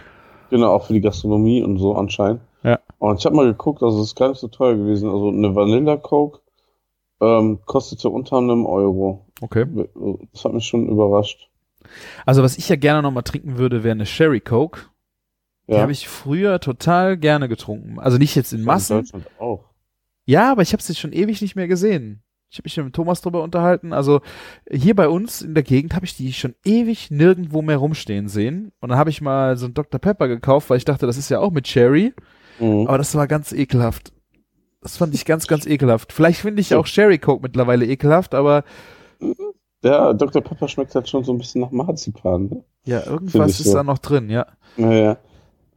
Genau, auch für die Gastronomie und so anscheinend. Ja. Und ich habe mal geguckt, also es ist gar nicht so teuer gewesen. Also eine Vanilla Coke ähm, kostete unter einem Euro. Okay. Das hat mich schon überrascht. Also was ich ja gerne nochmal trinken würde, wäre eine Sherry Coke. Die Ja. habe ich früher total gerne getrunken. Also nicht jetzt in In Massen. Deutschland auch. Ja, aber ich habe sie schon ewig nicht mehr gesehen. Ich habe mich mit Thomas drüber unterhalten. Also hier bei uns in der Gegend habe ich die schon ewig nirgendwo mehr rumstehen sehen. Und dann habe ich mal so ein Dr. Pepper gekauft, weil ich dachte, das ist ja auch mit Cherry. Mhm. Aber das war ganz ekelhaft. Das fand ich ganz, ganz ekelhaft. Vielleicht finde ich auch Sherry Coke mittlerweile ekelhaft, aber Ja, Dr. Pepper schmeckt halt schon so ein bisschen nach Marzipan. Ne? ja, irgendwas ist so. da noch drin, ja. Naja.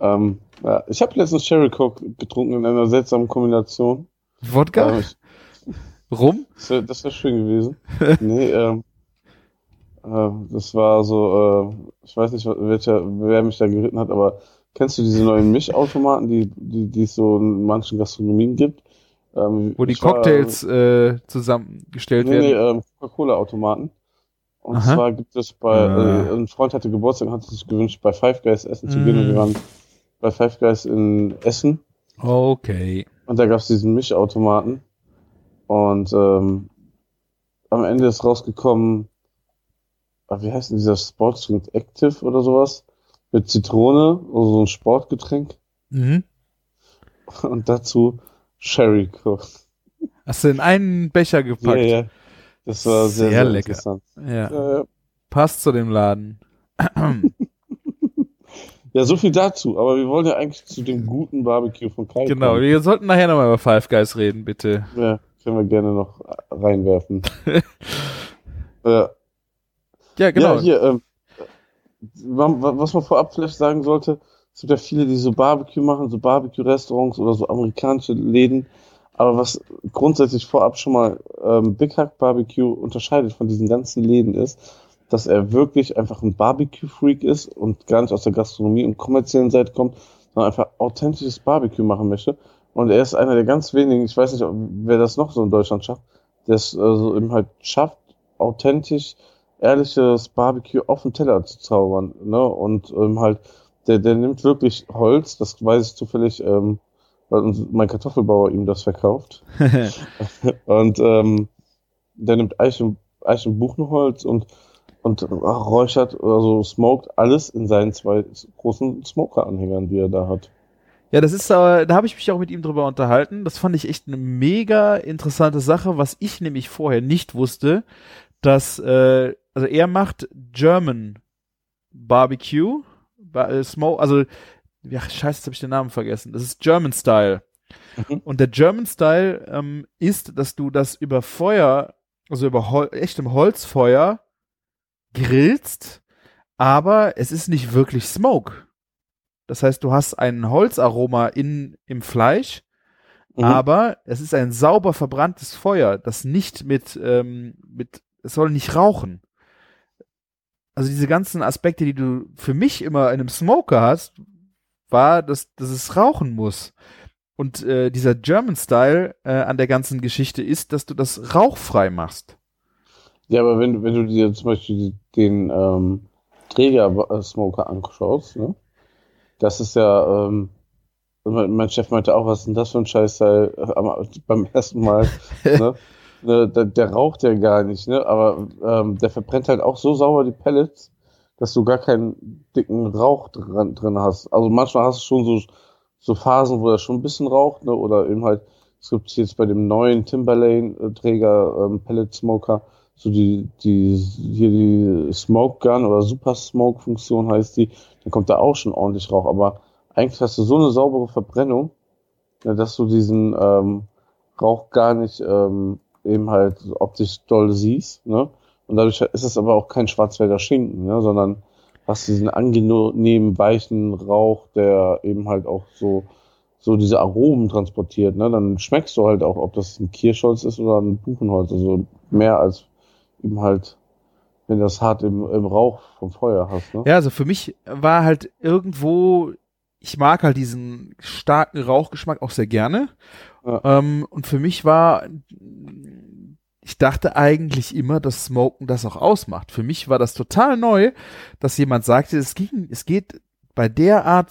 Ähm, ja. Ich habe letztens Cherry Coke getrunken in einer seltsamen Kombination. Wodka? Ähm, [laughs] Rum? das wäre das wär schön gewesen. [laughs] nee, ähm, äh, das war so, äh, ich weiß nicht, welcher, wer mich da geritten hat, aber kennst du diese neuen Mischautomaten, die, die, die es so in manchen Gastronomien gibt? Ähm, Wo die ich war- Cocktails äh, zusammengestellt Nee, nee, werden. ähm, Coca-Cola-Automaten. Und Aha. zwar gibt es bei, Ah. äh, ein Freund hatte Geburtstag und hat sich gewünscht, bei Five Guys essen zu gehen. Und wir Mm. waren bei Five Guys in Essen. Okay. Und da gab es diesen Mischautomaten. Und ähm, am Ende ist rausgekommen, ah, wie heißt denn dieser Sportsdrink Active oder sowas? Mit Zitrone, also so ein Sportgetränk. Mhm. Und dazu Sherry Coke. Hast du in einen Becher Ja, gepackt? ja. Das war sehr, Sehr sehr, lecker. interessant. Ja. Ja, Passt zu dem Laden. [laughs] ja, so viel dazu. Aber wir wollen ja eigentlich zu dem guten Barbecue von Kai Genau, kommen. wir sollten nachher nochmal über Five Guys reden, bitte. Ja, können wir gerne noch reinwerfen. [laughs] ja. Ja, genau. Ja, hier, ähm, wa- was man vorab vielleicht sagen sollte, es gibt ja viele, die so Barbecue machen, so Barbecue-Restaurants oder so amerikanische Läden. Aber was grundsätzlich vorab schon mal ähm, Big Hack Barbecue unterscheidet von diesen ganzen Läden ist, dass er wirklich einfach ein Barbecue-Freak ist und gar nicht aus der Gastronomie und kommerziellen Seite kommt, sondern einfach authentisches Barbecue machen möchte. Und er ist einer der ganz wenigen, ich weiß nicht, wer das noch so in Deutschland schafft, der es also eben halt schafft, authentisch ehrliches Barbecue auf den Teller zu zaubern. Ne? Und ähm, halt, der, der nimmt wirklich Holz, das weiß ich zufällig, ähm, weil mein Kartoffelbauer ihm das verkauft. [laughs] Und ähm, der nimmt Eichen, Eichenbuchenholz und, und räuchert oder so smoked alles in seinen zwei großen Smoker-Anhängern, die er da hat. Ja, das ist aber, da habe ich mich auch mit ihm drüber unterhalten. Das fand ich echt eine mega interessante Sache, was ich nämlich vorher nicht wusste, dass, äh, also er macht German Barbecue, ba äh, Smoke, also, ja, scheiße, jetzt habe ich den Namen vergessen. Das ist German Style. Mhm. Und der German Style ähm, ist, dass du das über Feuer, also über Hol echtem Holzfeuer grillst, aber es ist nicht wirklich Smoke. Das heißt, du hast ein Holzaroma in, im Fleisch, Mhm. aber es ist ein sauber verbranntes Feuer, das nicht mit, ähm, mit, es soll nicht rauchen. Also diese ganzen Aspekte, die du für mich immer in einem Smoker hast, war, dass, dass es rauchen muss. Und äh, dieser German Style äh, an der ganzen Geschichte ist, dass du das rauchfrei machst. Ja, aber wenn, wenn du dir zum Beispiel den ähm, Träger-Smoker anschaust, ne? das ist ja, ähm, mein Chef meinte auch, was ist denn das für ein Scheißteil äh, beim ersten Mal, [laughs] ne? Ne, der, der raucht ja gar nicht, ne? aber ähm, der verbrennt halt auch so sauber die Pellets, dass du gar keinen dicken Rauch dran, drin hast. Also manchmal hast du schon so, so Phasen, wo er schon ein bisschen raucht, ne? oder eben halt, es gibt jetzt bei dem neuen Timberlane-Träger ähm, Pellet Smoker, so die, die, hier die Smoke Gun oder Super Smoke Funktion heißt die, dann kommt da auch schon ordentlich Rauch, aber eigentlich hast du so eine saubere Verbrennung, ja, dass du diesen ähm, Rauch gar nicht ähm, eben halt optisch doll siehst, ne? Und dadurch ist es aber auch kein Schwarzwälder Schinken, ne? sondern hast diesen angenehmen, weichen Rauch, der eben halt auch so, so diese Aromen transportiert, ne? Dann schmeckst du halt auch, ob das ein Kirschholz ist oder ein Buchenholz, also mehr als eben halt, wenn du das hart im, im Rauch vom Feuer hast, ne? Ja, also für mich war halt irgendwo, ich mag halt diesen starken Rauchgeschmack auch sehr gerne. Ja. Ähm, und für mich war, ich dachte eigentlich immer, dass Smoken das auch ausmacht. Für mich war das total neu, dass jemand sagte, es ging, es geht bei der Art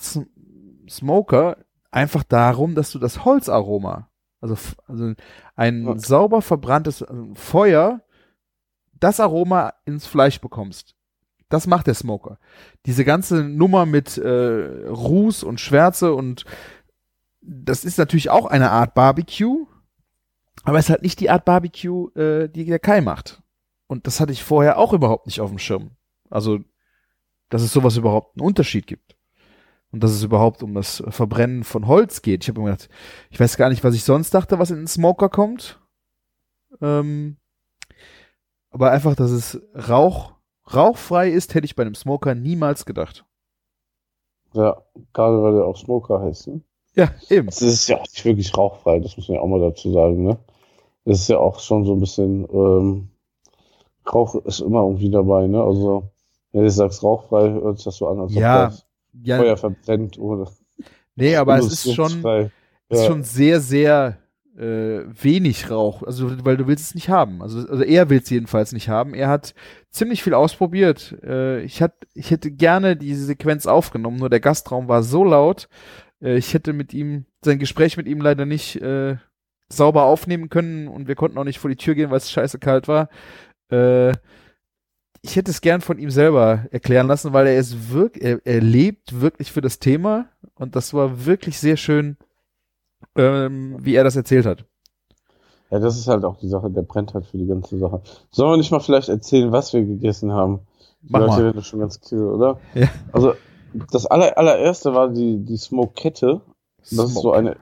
Smoker einfach darum, dass du das Holzaroma, also, also ein Ja. sauber verbranntes also Feuer, das Aroma ins Fleisch bekommst. Das macht der Smoker. Diese ganze Nummer mit äh, Ruß und Schwärze und das ist natürlich auch eine Art Barbecue, aber es ist halt nicht die Art Barbecue, äh, die der Kai macht. Und das hatte ich vorher auch überhaupt nicht auf dem Schirm. Also, dass es sowas überhaupt einen Unterschied gibt. Und dass es überhaupt um das Verbrennen von Holz geht. Ich habe mir gedacht, ich weiß gar nicht, was ich sonst dachte, was in den Smoker kommt. Ähm, aber einfach, dass es Rauch, rauchfrei ist, hätte ich bei einem Smoker niemals gedacht. Ja, gerade weil der auch Smoker heißt, ne? Ja, eben. Das ist ja auch nicht wirklich rauchfrei, das muss man ja auch mal dazu sagen, ne? Das ist ja auch schon so ein bisschen, ähm, Rauch ist immer irgendwie dabei, ne? Also, wenn du sagst rauchfrei, hört sich das so an, als Ja, ob das Ja, Feuer verbrennt oder. nee, aber es ist schon, ist Ja. schon sehr, sehr äh, wenig Rauch. Also, weil du willst es nicht haben. Also, also er will es jedenfalls nicht haben. Er hat ziemlich viel ausprobiert. Äh, ich, hat, ich hätte gerne diese Sequenz aufgenommen, nur der Gastraum war so laut. Äh, ich hätte mit ihm, sein Gespräch mit ihm leider nicht äh, sauber aufnehmen können und wir konnten auch nicht vor die Tür gehen, weil es scheiße kalt war. Äh, ich hätte es gern von ihm selber erklären lassen, weil er ist wirklich, er, er lebt wirklich für das Thema und das war wirklich sehr schön, ähm, wie er das erzählt hat. Ja, das ist halt auch die Sache, der brennt halt für die ganze Sache. Sollen wir nicht mal vielleicht erzählen, was wir gegessen haben? Die Mach Leute werden schon ganz kill, oder? Ja. Also, das aller, allererste war die, die Smoke-Kette. Das ist so eine,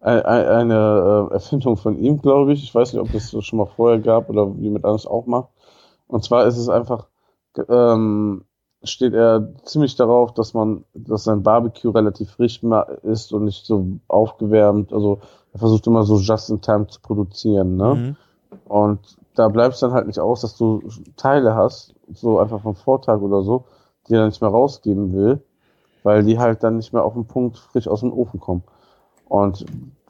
eine, eine äh, Erfindung von ihm, glaube ich. Ich weiß nicht, ob das schon mal vorher gab oder wie mit alles auch macht. Und zwar ist es einfach, ähm, steht er ziemlich darauf, dass man, dass sein Barbecue relativ frisch ist und nicht so aufgewärmt. Also er versucht immer so just in time zu produzieren, ne? Mhm. Und da bleibt es dann halt nicht aus, dass du Teile hast, so einfach vom Vortag oder so, die er nicht mehr rausgeben will, weil die halt dann nicht mehr auf den Punkt frisch aus dem Ofen kommen. Und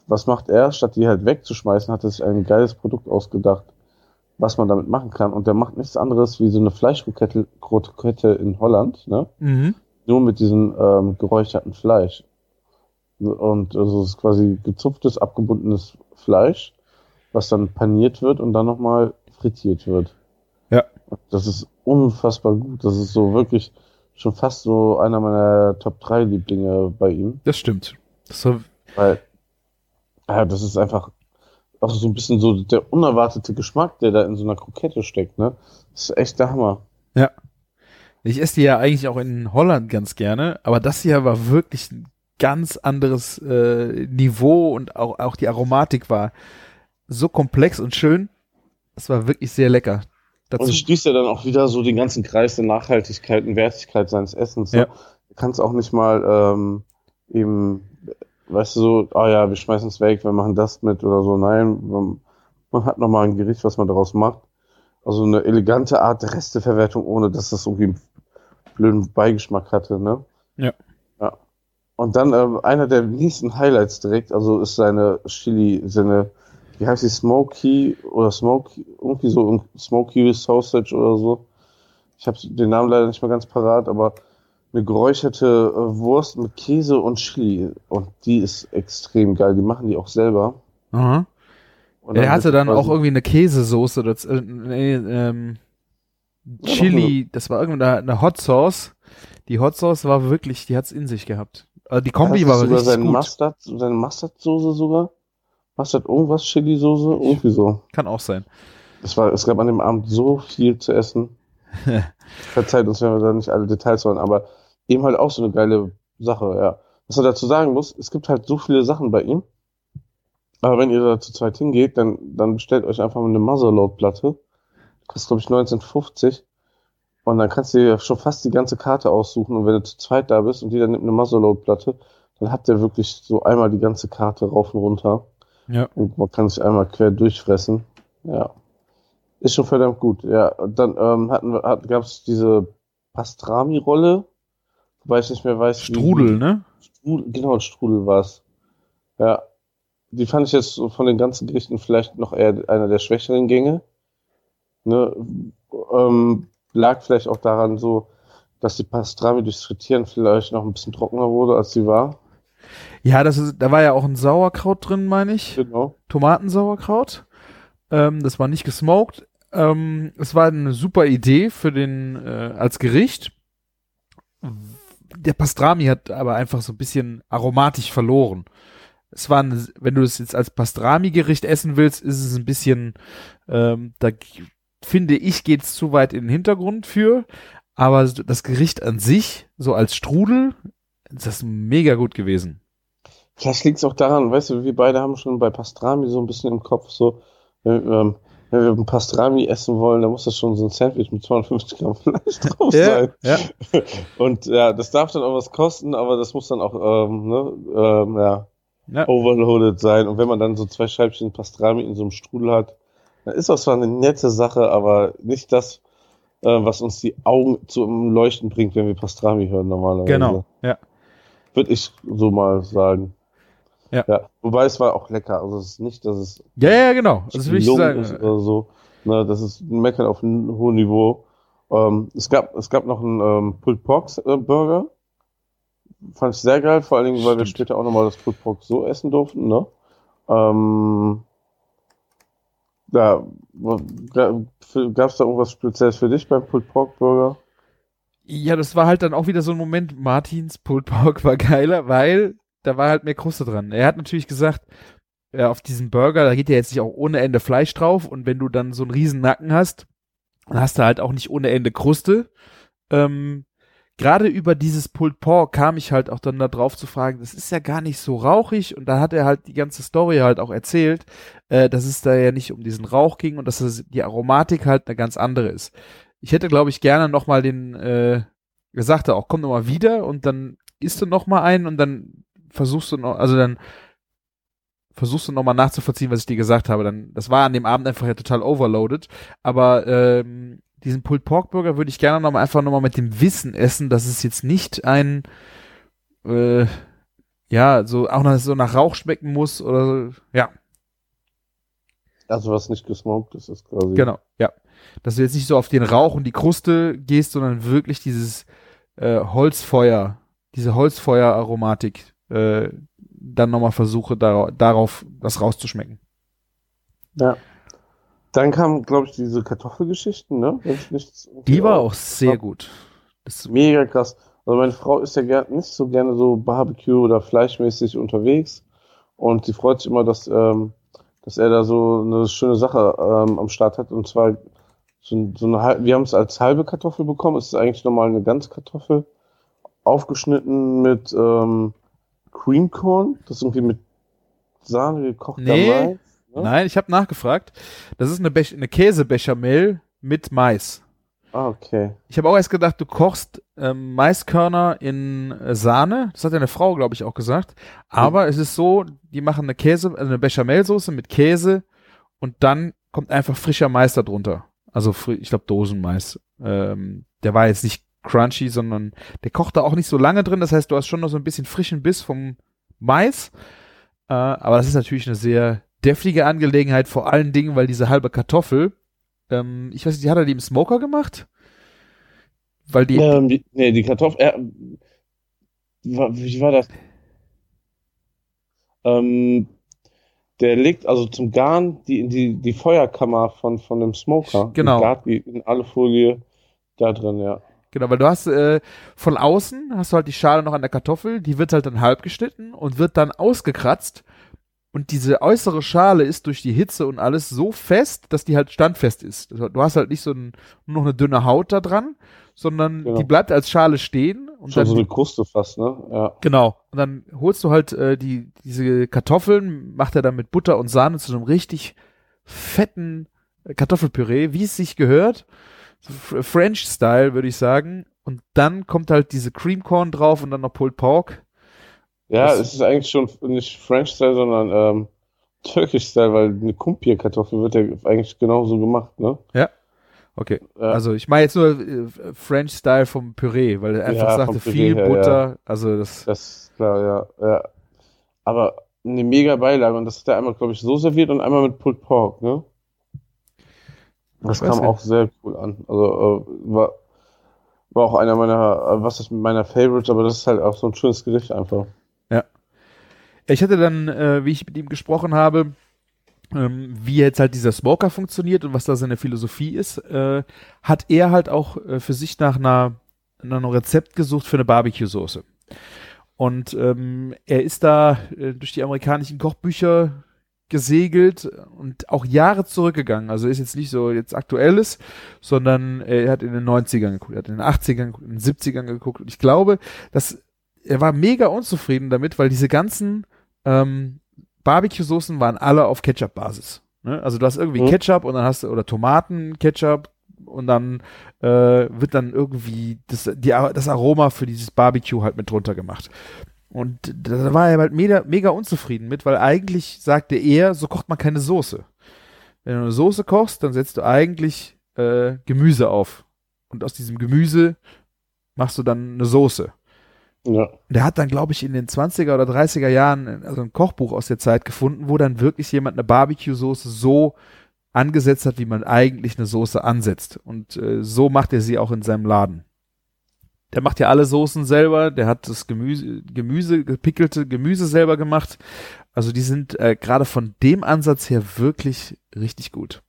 was macht er? Statt die halt wegzuschmeißen, hat er sich ein geiles Produkt ausgedacht, was man damit machen kann. Und der macht nichts anderes wie so eine Fleischkrokette Krokette in Holland, ne? Mhm. Nur mit diesem ähm, geräucherten Fleisch. Und also es ist quasi gezupftes, abgebundenes Fleisch, was dann paniert wird und dann nochmal frittiert wird. Ja. Das ist unfassbar gut. Das ist so wirklich schon fast so einer meiner Top 3 Lieblinge bei ihm. Das stimmt. Das Weil, ja, das ist einfach auch so ein bisschen so der unerwartete Geschmack, der da in so einer Krokette steckt, ne? Das ist echt der Hammer. ich esse die ja eigentlich auch in Holland ganz gerne, aber das hier war wirklich ein ganz anderes äh, Niveau und auch, auch die Aromatik war so komplex und schön. Es war wirklich sehr lecker. Und Dazu, es schließt ja dann auch wieder so den ganzen Kreis der Nachhaltigkeit und Wertigkeit seines Essens. Ne? Ja. Du kannst auch nicht mal ähm, eben, weißt du, so, ah ja, wir schmeißen es weg, wir machen das mit oder so. Nein, man, hat nochmal ein Gericht, was man daraus macht. Also eine elegante Art der Resteverwertung, ohne dass das irgendwie einen blöden Beigeschmack hatte. Ne? Ja. ja. Und dann ähm, einer der nächsten Highlights direkt, also ist seine Chili, seine wie heißt die, Smoky oder Smoky, irgendwie so Smoky Sausage oder so. Ich habe den Namen leider nicht mehr ganz parat, aber eine geräucherte äh, Wurst mit Käse und Chili und die ist extrem geil. Die machen die auch selber. Aha. Und Er hatte dann auch irgendwie eine Käsesoße oder äh, nee, ähm, Chili, das war irgendwie eine, Hot Sauce. Die Hot Sauce war wirklich, die hat's in sich gehabt. Also die Kombi Hat war sogar richtig seine gut. Mustard, seine Mustard-Soße sogar. Mustard irgendwas, Chili-Soße, irgendwie so. Kann auch sein. Es war, es gab an dem Abend so viel zu essen. [laughs] Verzeiht uns, wenn wir da nicht alle Details wollen, aber eben halt auch so eine geile Sache, ja. Was man dazu sagen muss, es gibt halt so viele Sachen bei ihm. Aber wenn ihr da zu zweit hingeht, dann, dann bestellt euch einfach mal eine Motherload-Platte. Kostet, glaube ich, 1950. Und dann kannst du dir schon fast die ganze Karte aussuchen. Und wenn du zu zweit da bist und jeder nimmt eine Motherload-Platte, dann habt ihr wirklich so einmal die ganze Karte rauf und runter. Ja. Und man kann sich einmal quer durchfressen. Ja. Ist schon verdammt gut. Ja, und dann ähm, hatten wir, hat, gab es diese Pastrami-Rolle, wobei ich nicht mehr weiß. wie- Strudel, ne? Strudel, genau, Strudel war's. Ja. Die fand ich jetzt von den ganzen Gerichten vielleicht noch eher einer der schwächeren Gänge. Ne, ähm, lag vielleicht auch daran so, dass die Pastrami durchs Frittieren vielleicht noch ein bisschen trockener wurde, als sie war. Ja, das ist, da war ja auch ein Sauerkraut drin, meine ich. Genau. Tomatensauerkraut. Ähm, das war nicht gesmoked. Ähm, es war eine super Idee für den äh, als Gericht. Der Pastrami hat aber einfach so ein bisschen aromatisch verloren. Es war, eine, wenn du es jetzt als Pastrami-Gericht essen willst, ist es ein bisschen, ähm, da finde ich, geht es zu weit in den Hintergrund für. Aber das Gericht an sich, so als Strudel, ist das mega gut gewesen. Vielleicht liegt es auch daran, weißt du, wir beide haben schon bei Pastrami so ein bisschen im Kopf so, äh, ähm, wenn wir ein Pastrami essen wollen, dann muss das schon so ein Sandwich mit 250 Gramm Fleisch [laughs] drauf Ja, sein. ja. Und ja, das darf dann auch was kosten, aber das muss dann auch, ähm, ne, ähm, ja, Ja. overloaded sein. Und wenn man dann so zwei Scheibchen Pastrami in so einem Strudel hat, dann ist das zwar eine nette Sache, aber nicht das, äh, was uns die Augen zum Leuchten bringt, wenn wir Pastrami hören normalerweise. Genau, ja. Würde ich so mal sagen. Ja. ja. Wobei es war auch lecker. Also es ist nicht, dass es Ja, ja, genau. Das will ich gelungen ist sagen. oder so. Ne, das ist ein Meckern auf einem hohen Niveau. Ähm, es gab, es gab noch einen ähm, Pulled Pork äh, Burger. Fand ich sehr geil, vor allen Dingen, weil wir Stimmt. später auch nochmal das Pulled Pork so essen durften, ne? Ähm, ja, gab es da irgendwas Spezielles für dich beim Pulled Pork Burger? Ja, das war halt dann auch wieder so ein Moment, Martins Pulled Pork war geiler, weil da war halt mehr Kruste dran. Er hat natürlich gesagt, ja, auf diesen Burger, da geht ja jetzt nicht auch ohne Ende Fleisch drauf und wenn du dann so einen riesen Nacken hast, dann hast du halt auch nicht ohne Ende Kruste. Ähm, Gerade über dieses Pulled Pork kam ich halt auch dann da drauf zu fragen, das ist ja gar nicht so rauchig und da hat er halt die ganze Story halt auch erzählt, äh, dass es da ja nicht um diesen Rauch ging und dass die Aromatik halt eine ganz andere ist. Ich hätte, glaube ich, gerne noch mal den, äh, sagte auch, komm noch mal wieder und dann isst du noch mal einen und dann versuchst du noch, also dann versuchst du noch mal nachzuvollziehen, was ich dir gesagt habe. Dann, das war an dem Abend einfach ja total overloaded. Aber ähm, diesen Pulled Pork Burger würde ich gerne noch mal einfach noch mal mit dem Wissen essen, dass es jetzt nicht ein äh, ja so auch noch so nach Rauch schmecken muss oder so. ja Also was nicht gesmoked ist, ist quasi. Genau, ja. Dass du jetzt nicht so auf den Rauch und die Kruste gehst, sondern wirklich dieses äh, Holzfeuer, diese Holzfeuer-Aromatik äh, dann nochmal versuche, dar darauf das rauszuschmecken. Ja. Dann kam, glaube ich, diese Kartoffelgeschichten, ne? Wenn ich nichts Die war auch sehr gut. Das, Mega krass. Also meine Frau ist ja nicht so gerne so Barbecue oder fleischmäßig unterwegs und sie freut sich immer, dass, ähm, dass er da so eine schöne Sache ähm, am Start hat und zwar so, so eine wir haben es als halbe Kartoffel bekommen, es ist eigentlich normal eine Ganzkartoffel, aufgeschnitten mit ähm, Cream Corn, das ist irgendwie mit Sahne gekochter Nee. Mais. ne? Nein, ich habe nachgefragt. Das ist eine, Bech eine Käsebechamel mit Mais. Ah, okay. Ich habe auch erst gedacht, du kochst ähm, Maiskörner in äh, Sahne. Das hat deine Frau, glaube ich, auch gesagt. Aber es ist so, die machen eine Käse, also eine Bechamelsoße mit Käse und dann kommt einfach frischer Mais da drunter. Also ich glaube Dosenmais. Ähm, der war jetzt nicht crunchy, sondern der kocht da auch nicht so lange drin. Das heißt, du hast schon noch so ein bisschen frischen Biss vom Mais. Äh, aber das ist natürlich eine sehr deftige Angelegenheit, vor allen Dingen, weil diese halbe Kartoffel, ähm, ich weiß nicht, hat er die im Smoker gemacht? Weil die, Ähm, die, nee, die Kartoffel. Äh, wie war das? Ähm, der legt also zum Garen die die, die Feuerkammer von, von dem Smoker. Genau. Die in alle Folie da drin, ja. Genau, weil du hast äh, von außen hast du halt die Schale noch an der Kartoffel, die wird halt dann halb geschnitten und wird dann ausgekratzt. Und diese äußere Schale ist durch die Hitze und alles so fest, dass die halt standfest ist. Also Du hast halt nicht so ein, nur noch eine dünne Haut da dran, sondern Genau. die bleibt als Schale stehen und Schon dann so eine Kruste fast, ne? Ja. Genau. Und dann holst du halt äh, die, diese Kartoffeln, macht er dann mit Butter und Sahne zu einem richtig fetten Kartoffelpüree, wie es sich gehört. French-Style, würde ich sagen. Und dann kommt halt diese Cream Corn drauf und dann noch Pulled Pork. Ja, Das- es ist eigentlich schon nicht French-Style, sondern ähm, Turkish-Style, weil eine Kumpir-Kartoffel wird ja eigentlich genauso gemacht, ne? Okay. Ja. Also ich meine jetzt nur äh, French-Style vom Püree, weil er einfach Ja, sagte, viel her, Butter. Also das. Das ist klar, ja, ja. Aber eine mega Beilage und das hat er einmal, glaube ich, so serviert und einmal mit Pulled Pork, ne? Das kam nicht. auch sehr cool an. Also äh, war, war auch einer meiner, äh, was ist meiner Favorites, aber das ist halt auch so ein schönes Gericht einfach. Ich hatte dann, äh, wie ich mit ihm gesprochen habe, ähm, wie jetzt halt dieser Smoker funktioniert und was da seine Philosophie ist, äh, hat er halt auch äh, für sich nach einer, nach einem Rezept gesucht für eine Barbecue-Soße. Und ähm, er ist da äh, durch die amerikanischen Kochbücher gesegelt und auch Jahre zurückgegangen. Also ist jetzt nicht so jetzt aktuelles, sondern er hat in den 90ern geguckt, er hat in den 80ern geguckt, in den 70ern geguckt. Und ich glaube, dass er war mega unzufrieden damit, weil diese ganzen ähm, Barbecue-Soßen waren alle auf Ketchup-Basis. Ne? Also du hast irgendwie Mhm. Ketchup und dann hast du, oder Tomaten, Ketchup und dann äh, wird dann irgendwie das, die, das Aroma für dieses Barbecue halt mit drunter gemacht. Und da war er halt mega, mega unzufrieden mit, weil eigentlich sagte er, so kocht man keine Soße. Wenn du eine Soße kochst, dann setzt du eigentlich äh, Gemüse auf. Und aus diesem Gemüse machst du dann eine Soße. Ja. Und der hat dann, glaube ich, in den 20er oder 30er Jahren also ein Kochbuch aus der Zeit gefunden, wo dann wirklich jemand eine Barbecue-Soße so angesetzt hat, wie man eigentlich eine Soße ansetzt. Und äh, so macht er sie auch in seinem Laden. Der macht ja alle Soßen selber, der hat das Gemüse, Gemüse, gepickelte Gemüse selber gemacht. Also die sind äh, gerade von dem Ansatz her wirklich richtig gut.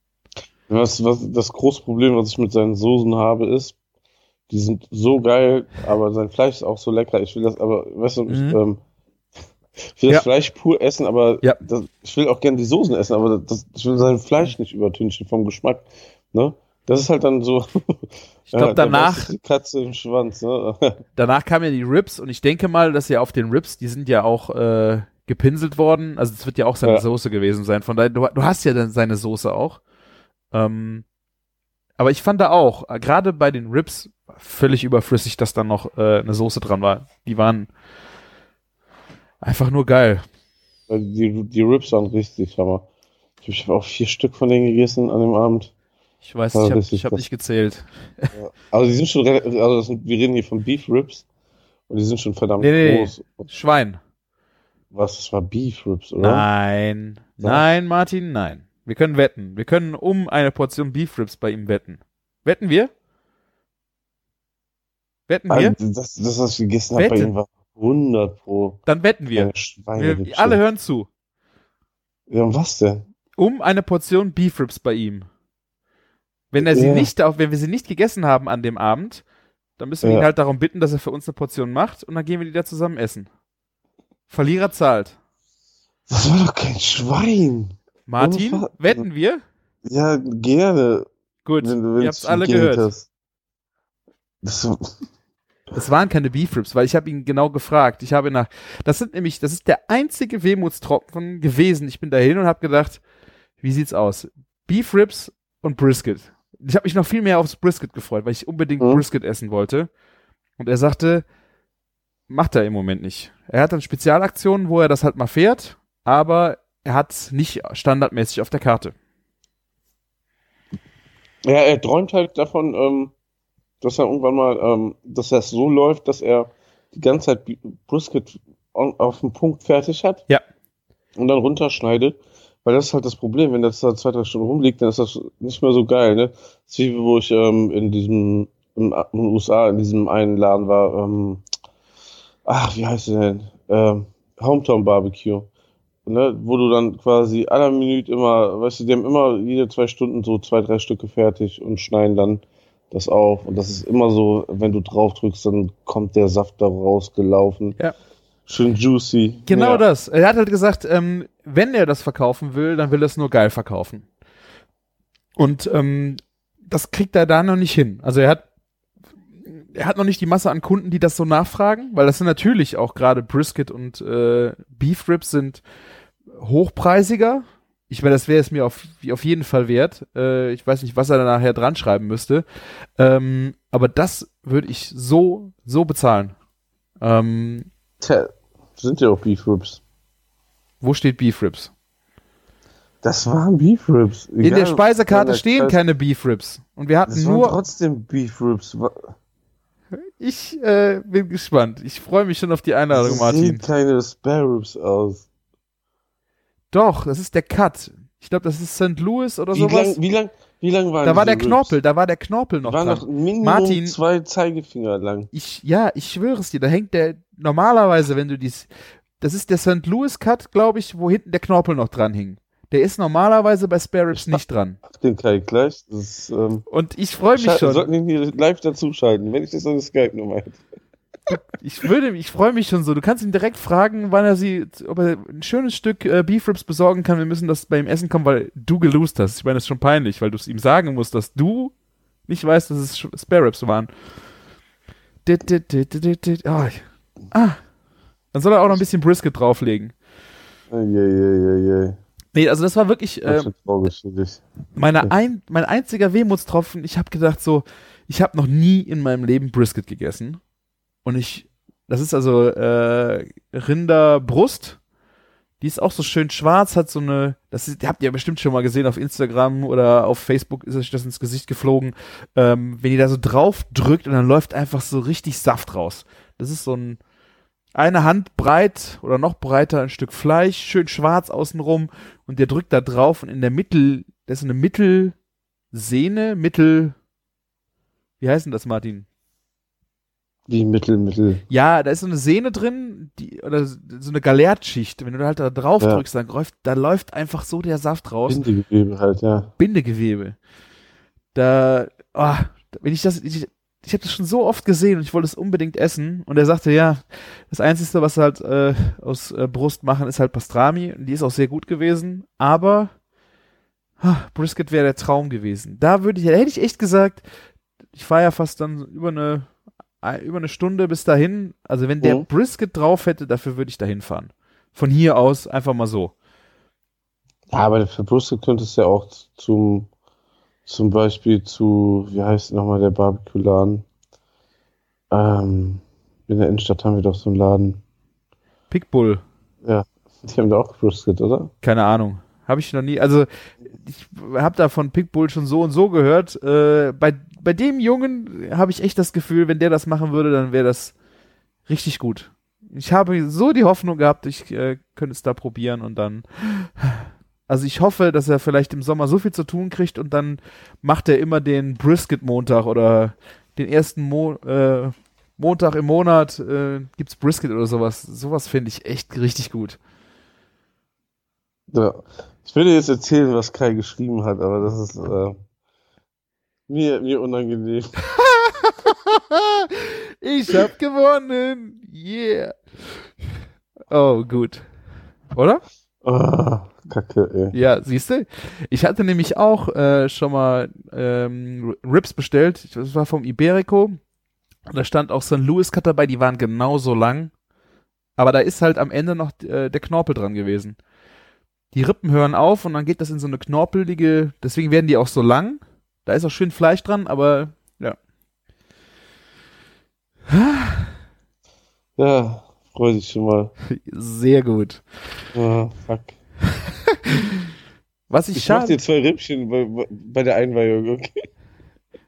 Was, was, das große Problem, was ich mit seinen Soßen habe, ist, die sind so geil, aber sein Fleisch ist auch so lecker. Ich will das aber, weißt du, ich, Mhm. ähm, ich will Ja. das Fleisch pur essen, aber Ja. das, ich will auch gerne die Soßen essen, aber das, ich will sein Fleisch nicht übertünchen vom Geschmack. Ne? Das ist halt dann so. [laughs] Ich glaube, Ja, danach, Die Katze im Schwanz, ne? [laughs] danach kamen ja die Ribs und ich denke mal, dass ja auf den Ribs, die sind ja auch äh, gepinselt worden. Also es wird ja auch seine Ja. Soße gewesen sein. Von daher, du, du hast ja dann seine Soße auch. Ähm, aber ich fand da auch, äh, gerade bei den Ribs, völlig überflüssig, dass da noch äh, eine Soße dran war. Die waren einfach nur geil. die, die Ribs waren richtig Hammer. Ich habe auch vier Stück von denen gegessen an dem Abend. Ich weiß, Ja, ich habe hab nicht gezählt. Also die sind schon also sind, wir reden hier von Beef Ribs und die sind schon verdammt Nee, nee, groß. Schwein. Was, das war Beef Ribs, oder? Nein. Ja. Nein, Martin, nein. Wir können wetten. Wir können um eine Portion Beef Ribs bei ihm wetten. Wetten wir? Wetten wir? Also, das, das, was ich gegessen habe bei ihm, war 100 pro. Dann wetten wir. Wir alle hören zu. Ja, und was denn? Um eine Portion Beef Ribs bei ihm. Wenn er sie Ja. nicht wenn wir sie nicht gegessen haben an dem Abend, dann müssen wir Ja. ihn halt darum bitten, dass er für uns eine Portion macht und dann gehen wir die da zusammen essen. Verlierer zahlt. Das war doch kein Schwein. Martin, Unfassbar. wetten wir? Ja, gerne. Gut, wenn du ihr habt's alle gehört. hast. Das, Das waren keine Beef Ribs, weil ich habe ihn genau gefragt. Ich habe nach, das sind nämlich, das ist der einzige Wehmutstropfen gewesen. Ich bin dahin und habe gedacht, wie sieht's aus? Beef Ribs und Brisket. Ich habe mich noch viel mehr aufs Brisket gefreut, weil ich unbedingt Mhm. Brisket essen wollte. Und er sagte, macht er im Moment nicht. Er hat dann Spezialaktionen, wo er das halt mal fährt, aber er hat's nicht standardmäßig auf der Karte. ja, er träumt halt davon, ähm, dass er irgendwann mal, ähm, dass das so läuft, dass er die ganze Zeit Brisket auf dem Punkt fertig hat. Ja. Und dann runterschneidet. Weil das ist halt das Problem, wenn das da zwei, drei Stunden rumliegt, dann ist das nicht mehr so geil, ne? Das wie wo ich ähm, in diesem, in, in den USA, in diesem einen Laden war, ähm, ach, wie heißt der denn? Ähm, Hometown Barbecue. Ne? Wo du dann quasi aller Minute immer, weißt du, die haben immer jede zwei Stunden so zwei, drei Stücke fertig und schneiden dann das auf. Und das ist immer so, wenn du drauf drückst, dann kommt der Saft da rausgelaufen. Ja. Schön juicy. Genau ja. das. Er hat halt gesagt, ähm, wenn er das verkaufen will, dann will er es nur geil verkaufen. Und ähm, das kriegt er da noch nicht hin. Also er hat er hat noch nicht die Masse an Kunden, die das so nachfragen, weil das sind natürlich auch gerade Brisket und äh, Beef Ribs sind hochpreisiger. Ich meine, das wäre es mir auf, auf jeden Fall wert. Äh, ich weiß nicht, was er da nachher dran schreiben müsste. Ähm, aber das würde ich so, so bezahlen. Ähm, Tja, sind ja auch Beef Ribs. Wo steht Beef Ribs? Das waren Beef Ribs. In der Speisekarte stehen keine. keine Beef Ribs. Und wir hatten Das waren nur. trotzdem Beef Ribs. Ich äh, bin gespannt. Ich freue mich schon auf die Einladung, Das Martin. sehen keine Spare Ribs aus. Doch, das ist der Cut. Ich glaube, das ist St. Louis oder Wie sowas. lang, wie lang, wie lang waren da war der diese Knorpel, da war der Knorpel noch waren dran. noch Minimum Martin- zwei Zeigefinger lang. Ich, ja, ich schwöre es dir, da hängt der normalerweise, wenn du dies. Das ist der St. Louis Cut, glaube ich, wo hinten der Knorpel noch dran hing. Der ist normalerweise bei Spare Ribs nicht dran. Den kann ich gleich. Ist, ähm, Und ich freue mich schon. Sollten ihn hier live dazuschalten, wenn ich das so eine Skype-Nummer hätte. Ich würde, ich freue mich schon so. Du kannst ihn direkt fragen, wann er sie, ob er ein schönes Stück äh, Beef Ribs besorgen kann. Wir müssen das bei ihm essen kommen, weil du gelost hast. Ich meine, das ist schon peinlich, weil du es ihm sagen musst, dass du nicht weißt, dass es Spare Ribs waren. Dit, dit, dit, dit, dit, dit. Ah, ich- ah. Dann soll er auch noch ein bisschen Brisket drauflegen. Eieieiei. Nee, also das war wirklich äh, ist traurig für dich. meine ein, mein einziger Wehmutstropfen. Ich habe gedacht so, ich habe noch nie in meinem Leben Brisket gegessen. Und ich, das ist also äh, Rinderbrust. Die ist auch so schön schwarz, hat so eine, das ist, habt ihr bestimmt schon mal gesehen auf Instagram oder auf Facebook ist euch das ins Gesicht geflogen. Ähm, wenn ihr da so drauf drückt und dann läuft einfach so richtig Saft raus. Das ist so ein, eine Hand breit oder noch breiter ein Stück Fleisch, schön schwarz außenrum und der drückt da drauf und in der Mittel, das ist eine Mittelsehne, Mittel, wie heißt denn das, Martin? Die Mittel, Mittel. Ja, da ist so eine Sehne drin, die, oder so eine Galertschicht. Wenn du da halt da drauf Ja. drückst, dann läuft, da läuft einfach so der Saft raus. Bindegewebe halt, ja. Bindegewebe. Da, ah, wenn ich das, ich, ich habe das schon so oft gesehen und ich wollte es unbedingt essen. Und er sagte, ja, das Einzige, was sie halt äh, aus äh, Brust machen, ist halt Pastrami. Und die ist auch sehr gut gewesen. Aber ah, Brisket wäre der Traum gewesen. Da würde ich, da hätte ich echt gesagt, ich fahre ja fast dann über eine, ein- über eine Stunde bis dahin. Also wenn der Mhm. Brisket drauf hätte, dafür würde ich dahin fahren. Von hier aus einfach mal so. Ja, aber für Brüssel könntest du ja auch zum, zum Beispiel zu, wie heißt nochmal der Barbecue-Laden? Ähm, in der Innenstadt haben wir doch so einen Laden. Pitbull. [laughs] Die haben da auch Brisket, oder? Keine Ahnung. Habe ich noch nie. Also, ich habe da von Pitbull schon so und so gehört. Äh, bei, bei dem Jungen habe ich echt das Gefühl, wenn der das machen würde, dann wäre das richtig gut. Ich habe so die Hoffnung gehabt, ich äh, könnte es da probieren und dann. Also ich hoffe, dass er vielleicht im Sommer so viel zu tun kriegt und dann macht er immer den Brisket-Montag oder den ersten Mo äh, Montag im Monat äh, gibt's Brisket oder sowas. Sowas finde ich echt richtig gut. Ja. Ich würde jetzt erzählen, was Kai geschrieben hat, aber das ist äh, mir, mir unangenehm. [laughs] ich hab gewonnen. Yeah. Oh, gut. Oder? Ah, Kacke, ey. Ja, siehst du? Ich hatte nämlich auch äh, schon mal ähm, Rips bestellt. Das war vom Iberico. Da stand auch St. Louis Cut dabei. Die waren genauso lang. Aber da ist halt am Ende noch äh, der Knorpel dran gewesen. Die Rippen hören auf und dann geht das in so eine knorpelige. Deswegen werden die auch so lang. Da ist auch schön Fleisch dran, aber ja. Ja, freu dich schon mal. [laughs] Sehr gut. Ah, fuck. [laughs] [laughs] Was ich, Ich mach schade. dir zwei Rippchen bei, bei der Einweihung, okay?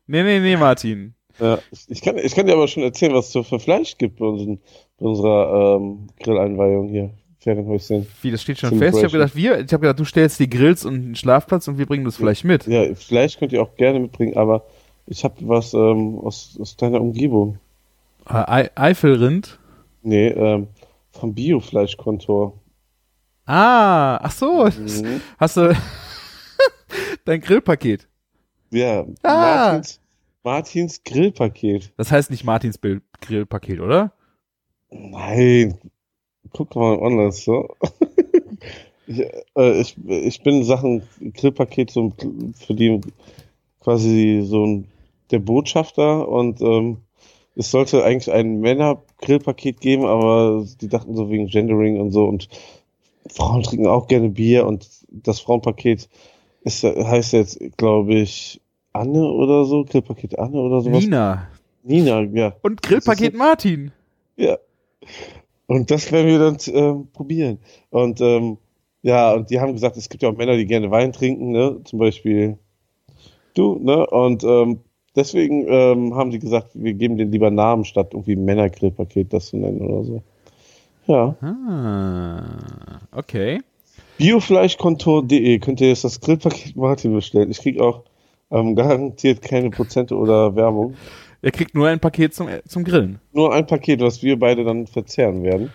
Nee, nee, nee, Martin. Ja, ich, ich, kann, ich kann dir aber schon erzählen, was es für Fleisch gibt bei, unseren, bei unserer ähm, Grilleinweihung hier. Ferienhäuschen. Wie, das steht schon fest. Ich habe gedacht, wir, ich habe gedacht, du stellst die Grills und einen Schlafplatz und wir bringen das Fleisch mit. Ja, Fleisch könnt ihr auch gerne mitbringen, aber ich habe was ähm, aus, aus deiner Umgebung. Ei Eifelrind. Nee, ähm, vom Biofleischkontor. Ah, ach so. Mhm. [laughs] Hast du [laughs] dein Grillpaket? Ja, Ah. Martins, Martins Grillpaket. Das heißt nicht Martins Bild Grillpaket, oder? Nein, guck mal online so. [laughs] ich, äh, ich, ich bin in Sachen Grillpaket so für die quasi so ein, der Botschafter und ähm, es sollte eigentlich ein Männer-Grillpaket geben, aber die dachten so wegen Gendering und so und Frauen trinken auch gerne Bier und das Frauenpaket ist, heißt jetzt, glaube ich, Anne oder so, Grillpaket Anne oder sowas. Nina. Nina, ja. Und Grillpaket Martin. Ja. Und das werden wir dann ähm, probieren. Und ähm, ja, und die haben gesagt, es gibt ja auch Männer, die gerne Wein trinken, ne? Zum Beispiel du, ne? Und ähm, deswegen ähm, haben die gesagt, wir geben den lieber Namen, statt irgendwie Männergrillpaket das zu nennen oder so. Ja. Ah, okay. Biofleischkontor.de könnt ihr jetzt das Grillpaket Martin bestellen. Ich krieg auch ähm, garantiert keine Prozente oder Werbung. Er kriegt nur ein Paket zum, zum Grillen. Nur ein Paket, was wir beide dann verzehren werden.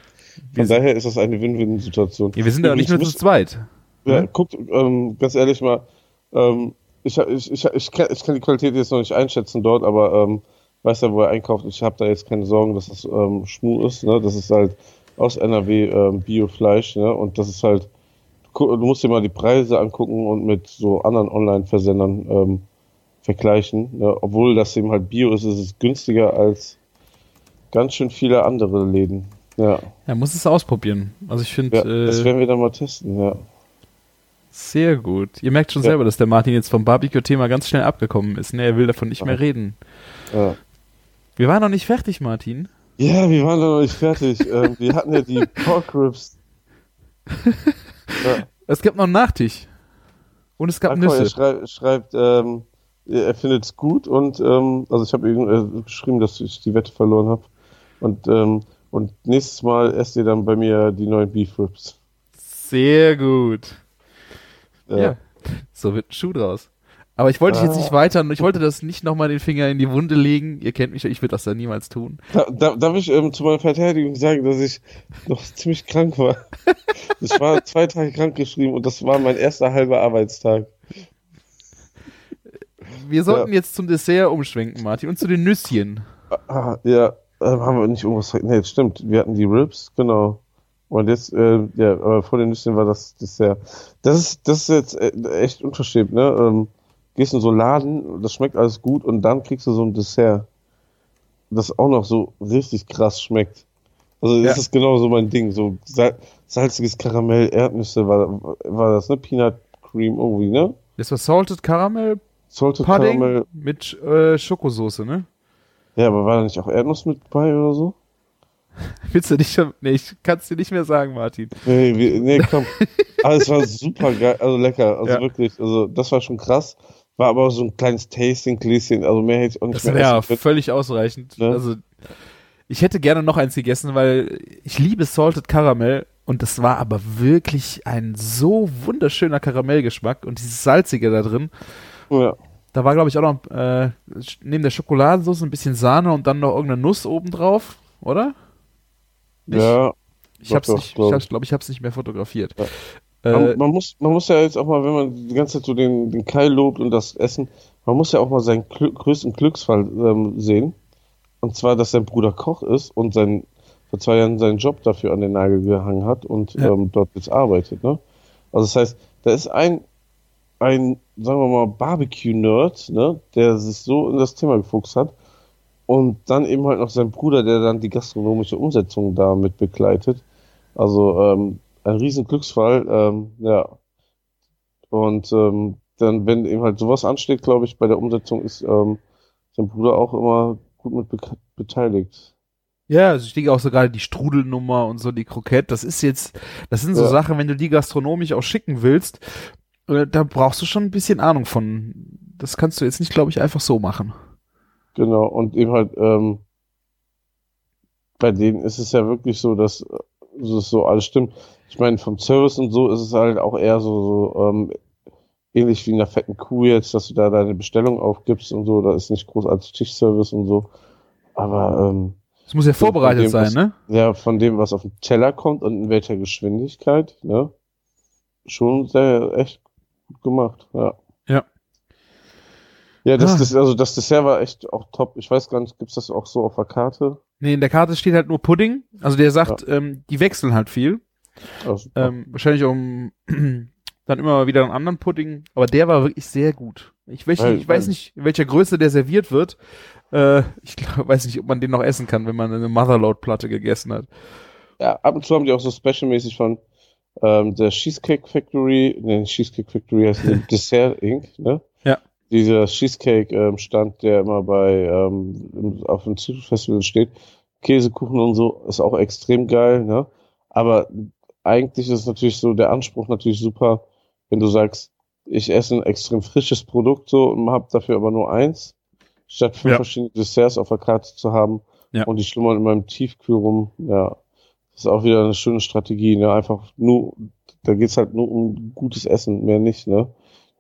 Wir Von daher ist das eine Win-Win-Situation. Ja, wir sind ja nicht nur zu zweit. Ja, Ne? guckt, ähm, ganz ehrlich mal, ähm, ich, ich, ich, ich, kann, ich kann die Qualität jetzt noch nicht einschätzen dort, aber ähm, weiß ja, wo er einkauft. Ich habe da jetzt keine Sorgen, dass das ähm, Schmu ist. Ne? Das ist halt aus NRW ähm, Biofleisch. Ne? Und das ist halt, du musst dir mal die Preise angucken und mit so anderen Online-Versendern ähm, vergleichen. Ne? Obwohl das eben halt Bio ist, ist es günstiger als ganz schön viele andere Läden. Ja, Er muss es ausprobieren. Also ich finde, ja das äh, werden wir dann mal testen. Ja. Sehr gut. Ihr merkt schon Ja. selber, dass der Martin jetzt vom Barbecue-Thema ganz schnell abgekommen ist. Ne? Er will davon nicht mehr reden. Ja. Wir waren noch nicht fertig, Martin. Ja, wir waren noch nicht fertig. [laughs] ähm, wir hatten ja die Pork Ribs. Ja. Es gab noch einen Nachtisch. Und es gab Ach, mal, er Nüsse. schrei schreibt, ähm, er findet es gut und ähm, also ich habe äh, geschrieben, dass ich die Wette verloren habe. Und, ähm, und nächstes Mal esst ihr dann bei mir die neuen Beef Ribs. Sehr gut. Äh, Ja. So wird ein Schuh draus. Aber ich wollte dich jetzt Ah. nicht weiter, ich wollte das nicht nochmal den Finger in die Wunde legen. Ihr kennt mich, ich würde das ja niemals tun. Da, da, darf ich ähm, zu meiner Verteidigung sagen, dass ich noch ziemlich krank war? [laughs] Ich war zwei Tage krank geschrieben und das war mein erster halber Arbeitstag. Wir sollten jetzt zum Dessert umschwenken, Martin, und zu den Nüsschen. Ah, ja, ähm, haben wir nicht irgendwas. Nee, stimmt. Wir hatten die Ribs, genau. Und jetzt, äh, ja, aber vor den Nüsschen war das Dessert. Das ist, das ist jetzt äh, echt unverschämt, ne? Ähm, gehst in so einen Laden, das schmeckt alles gut und dann kriegst du so ein Dessert, das auch noch so richtig krass schmeckt. Also das Ja. ist genau so mein Ding. So sal salziges Karamell, Erdnüsse war, war das, ne? Peanut Cream irgendwie, ne? Das war Salted Caramel Salted Pudding Caramel. mit äh, Schokosoße, ne? Ja, aber war da nicht auch Erdnuss mit bei oder so? [laughs] Willst du nicht schon? Nee, ich kann es dir nicht mehr sagen, Martin. Nee, nee, komm. [laughs] Aber es war super geil, also lecker, also Ja. wirklich, also das war schon krass. War aber so ein kleines Tasting-Gläschen, also mehr hätte ich auch nicht Das mehr können. völlig ausreichend. Ne? Also, ich hätte gerne noch eins gegessen, weil ich liebe Salted Caramel und das war aber wirklich ein so wunderschöner Karamellgeschmack und dieses Salzige da drin. Ja, Da war, glaube ich, auch noch äh, neben der Schokoladensauce ein bisschen Sahne und dann noch irgendeine Nuss obendrauf, oder? Nicht? ja. Ich hab's doch, nicht, ich glaub hab's, glaube ich, hab's nicht mehr fotografiert. Ja. Äh, Man, man, muss, man muss ja jetzt auch mal, wenn man die ganze Zeit so den, den Kai lobt und das Essen, man muss ja auch mal seinen Glück, größten Glücksfall ähm, sehen. Und zwar, dass sein Bruder Koch ist und sein, vor zwei Jahren seinen Job dafür an den Nagel gehangen hat und Ja. ähm, dort jetzt arbeitet. Ne? Also das heißt, da ist ein, ein, sagen wir mal, Barbecue-Nerd, ne, der sich so in das Thema gefuchst hat. Und dann eben halt noch sein Bruder, der dann die gastronomische Umsetzung damit begleitet. Also ähm, ein riesen Glücksfall, ähm, ja. Und ähm, dann, wenn eben halt sowas ansteht, glaube ich, bei der Umsetzung ist ähm, sein Bruder auch immer gut mit be beteiligt. Ja, also ich denke auch so gerade die Strudelnummer und so die Krokette, das ist jetzt, das sind so Ja. Sachen, wenn du die gastronomisch auch schicken willst, äh, da brauchst du schon ein bisschen Ahnung von. Das kannst du jetzt nicht, glaube ich, einfach so machen. Genau, und eben halt, ähm, bei denen ist es ja wirklich so, dass äh, das so alles stimmt. Ich meine, vom Service und so ist es halt auch eher so, so ähm, ähnlich wie in der fetten Kuh jetzt, dass du da deine Bestellung aufgibst und so, da ist nicht großartig Tischservice und so. Aber ähm, Es muss ja vorbereitet dem, sein, was- ne? ja, von dem, was auf den Teller kommt und in welcher Geschwindigkeit, ne? Schon sehr echt gut gemacht, ja. Ja. Ja, das, Ah. das, also das Dessert war echt auch top. Ich weiß gar nicht, gibt's das auch so auf der Karte? Nee, in der Karte steht halt nur Pudding. Also der sagt, ähm, die wechseln halt viel. Also, Ähm, wahrscheinlich um [clears throat] dann immer mal wieder einen anderen Pudding. Aber der war wirklich sehr gut. Ich, weiß Weil- nicht, ich weiß nicht, in welcher Größe der serviert wird. Äh, ich glaub, [laughs] weiß nicht, ob man den noch essen kann, wenn man eine Motherload-Platte gegessen hat. Ja, ab und zu haben die auch so specialmäßig von ähm, der Cheesecake Factory, ne, Cheesecake Factory heißt [laughs] Dessert Inc., ne? Ja. Dieser Cheesecake ähm, der immer bei ähm, auf dem Festival steht, Käsekuchen und so, ist auch extrem geil, ne? Aber eigentlich ist es natürlich so der Anspruch natürlich super, wenn du sagst, ich esse ein extrem frisches Produkt so und habe dafür aber nur eins, statt fünf Ja. verschiedene Desserts auf der Karte zu haben Ja. und die schlummern in meinem Tiefkühl rum, ja. Das ist auch wieder eine schöne Strategie, ne? Einfach nur, da geht's halt nur um gutes Essen, mehr nicht, ne?